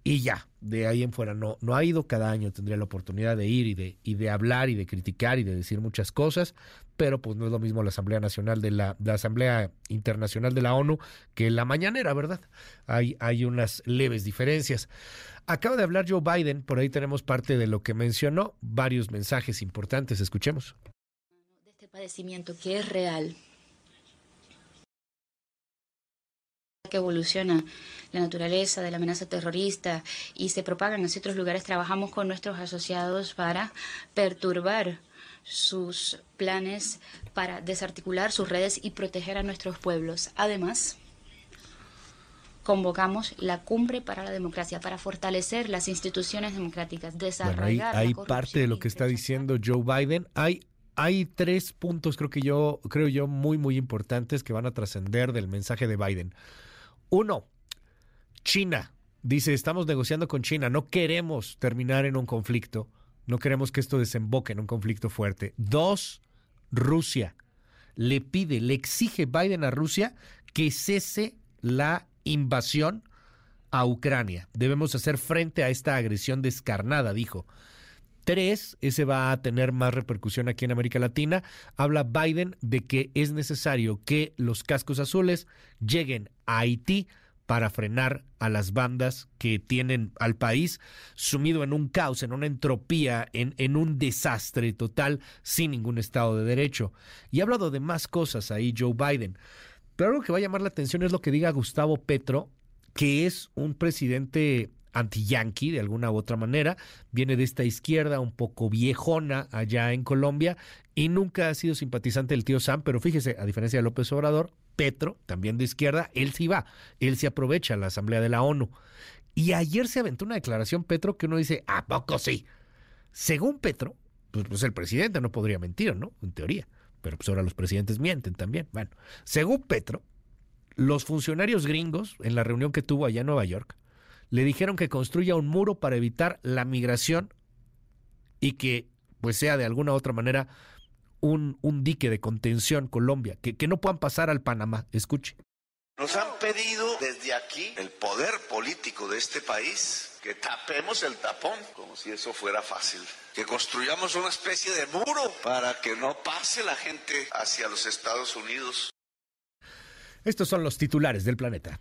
y ya, de ahí en fuera no, no ha ido, cada año tendría la oportunidad de ir y de, y de hablar y de criticar y de decir muchas cosas, pero pues no es lo mismo la Asamblea Nacional de la, la Asamblea Internacional de la ONU que la mañanera, ¿verdad? Hay, hay unas leves diferencias. Acaba de hablar Joe Biden, por ahí tenemos parte de lo que mencionó, varios mensajes importantes, escuchemos. De este padecimiento que es real, que evoluciona la naturaleza de la amenaza terrorista y se propaga en otros lugares, trabajamos con nuestros asociados para perturbar sus planes, para desarticular sus redes y proteger a nuestros pueblos. Además, convocamos la cumbre para la democracia, para fortalecer las instituciones democráticas, desarrollar. hay, parte de lo que está diciendo Joe Biden. Hay hay tres puntos, creo que yo, creo yo, muy, muy importantes que van a trascender del mensaje de Biden. Uno, China. Dice, estamos negociando con China, no queremos terminar en un conflicto, no queremos que esto desemboque en un conflicto fuerte. Dos, Rusia. Le pide, le exige Biden a Rusia que cese la invasión a Ucrania. Debemos hacer frente a esta agresión descarnada, dijo. Tres, ese va a tener más repercusión aquí en América Latina. Habla Biden de que es necesario que los cascos azules lleguen a Haití para frenar a las bandas que tienen al país sumido en un caos, en una entropía, en, un desastre total, sin ningún Estado de Derecho. Y ha hablado de más cosas ahí Joe Biden. Pero algo que va a llamar la atención es lo que diga Gustavo Petro, que es un presidente anti-yanqui de alguna u otra manera, viene de esta izquierda un poco viejona allá en Colombia y nunca ha sido simpatizante del tío Sam, pero fíjese, a diferencia de López Obrador, Petro, también de izquierda, él sí va, él sí aprovecha la Asamblea de la ONU. Y ayer se aventó una declaración Petro que uno dice, ¿a poco sí? Según Petro, pues, pues el presidente no podría mentir, ¿no? En teoría pero pues ahora los presidentes mienten también. Bueno, según Petro, los funcionarios gringos, en la reunión que tuvo allá en Nueva York, le dijeron que construya un muro para evitar la migración y que pues sea de alguna u otra manera un, un dique de contención Colombia, que, que no puedan pasar al Panamá. Escuche. Nos han pedido desde aquí, el poder político de este país, que tapemos el tapón, como si eso fuera fácil. Que construyamos una especie de muro para que no pase la gente hacia los Estados Unidos. Estos son los titulares del planeta.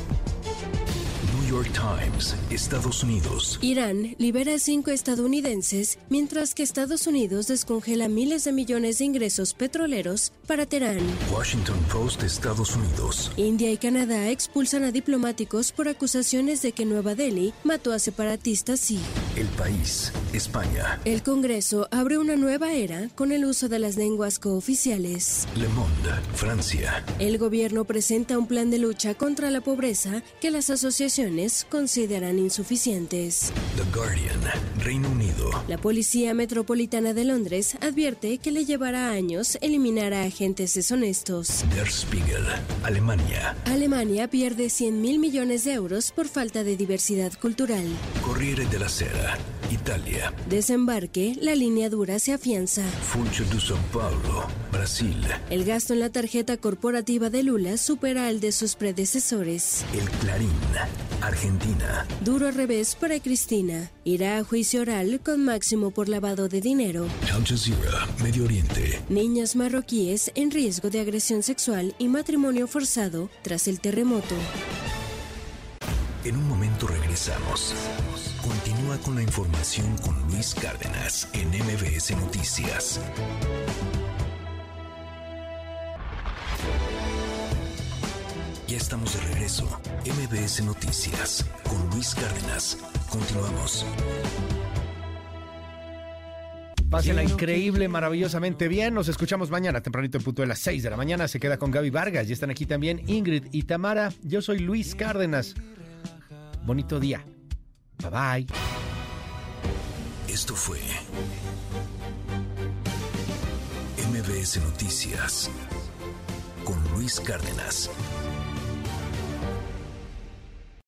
York Times, Estados Unidos. Irán libera a cinco estadounidenses, mientras que Estados Unidos descongela miles de millones de ingresos petroleros para Teherán. Washington Post, Estados Unidos. India y Canadá expulsan a diplomáticos por acusaciones de que Nueva Delhi mató a separatistas y El País, España. El Congreso abre una nueva era con el uso de las lenguas cooficiales. Le Monde, Francia. El gobierno presenta un plan de lucha contra la pobreza que las asociaciones consideran insuficientes. The Guardian, Reino Unido. La Policía Metropolitana de Londres advierte que le llevará años eliminar a agentes deshonestos. Der Spiegel, Alemania. Alemania pierde 100 mil millones de euros por falta de diversidad cultural. Corriere della Sera, Italia. Desembarque, la línea dura se afianza. Funcho de São Paulo, Brasil. El gasto en la tarjeta corporativa de Lula supera al de sus predecesores. El Clarín, Argentina. Duro revés para Cristina. Irá a juicio oral con máximo por lavado de dinero. Al Jazeera, Medio Oriente. Niñas marroquíes en riesgo de agresión sexual y matrimonio forzado tras el terremoto. En un momento regresamos. Continúa con la información con Luis Cárdenas en MBS Noticias. Ya estamos de regreso. MBS Noticias con Luis Cárdenas. Continuamos. Pásenla increíble, maravillosamente bien. Nos escuchamos mañana, tempranito en punto de las 6 de la mañana. Se queda con Gaby Vargas. Y están aquí también Ingrid y Tamara. Yo soy Luis Cárdenas. Bonito día. Bye bye. Esto fue MBS Noticias con Luis Cárdenas.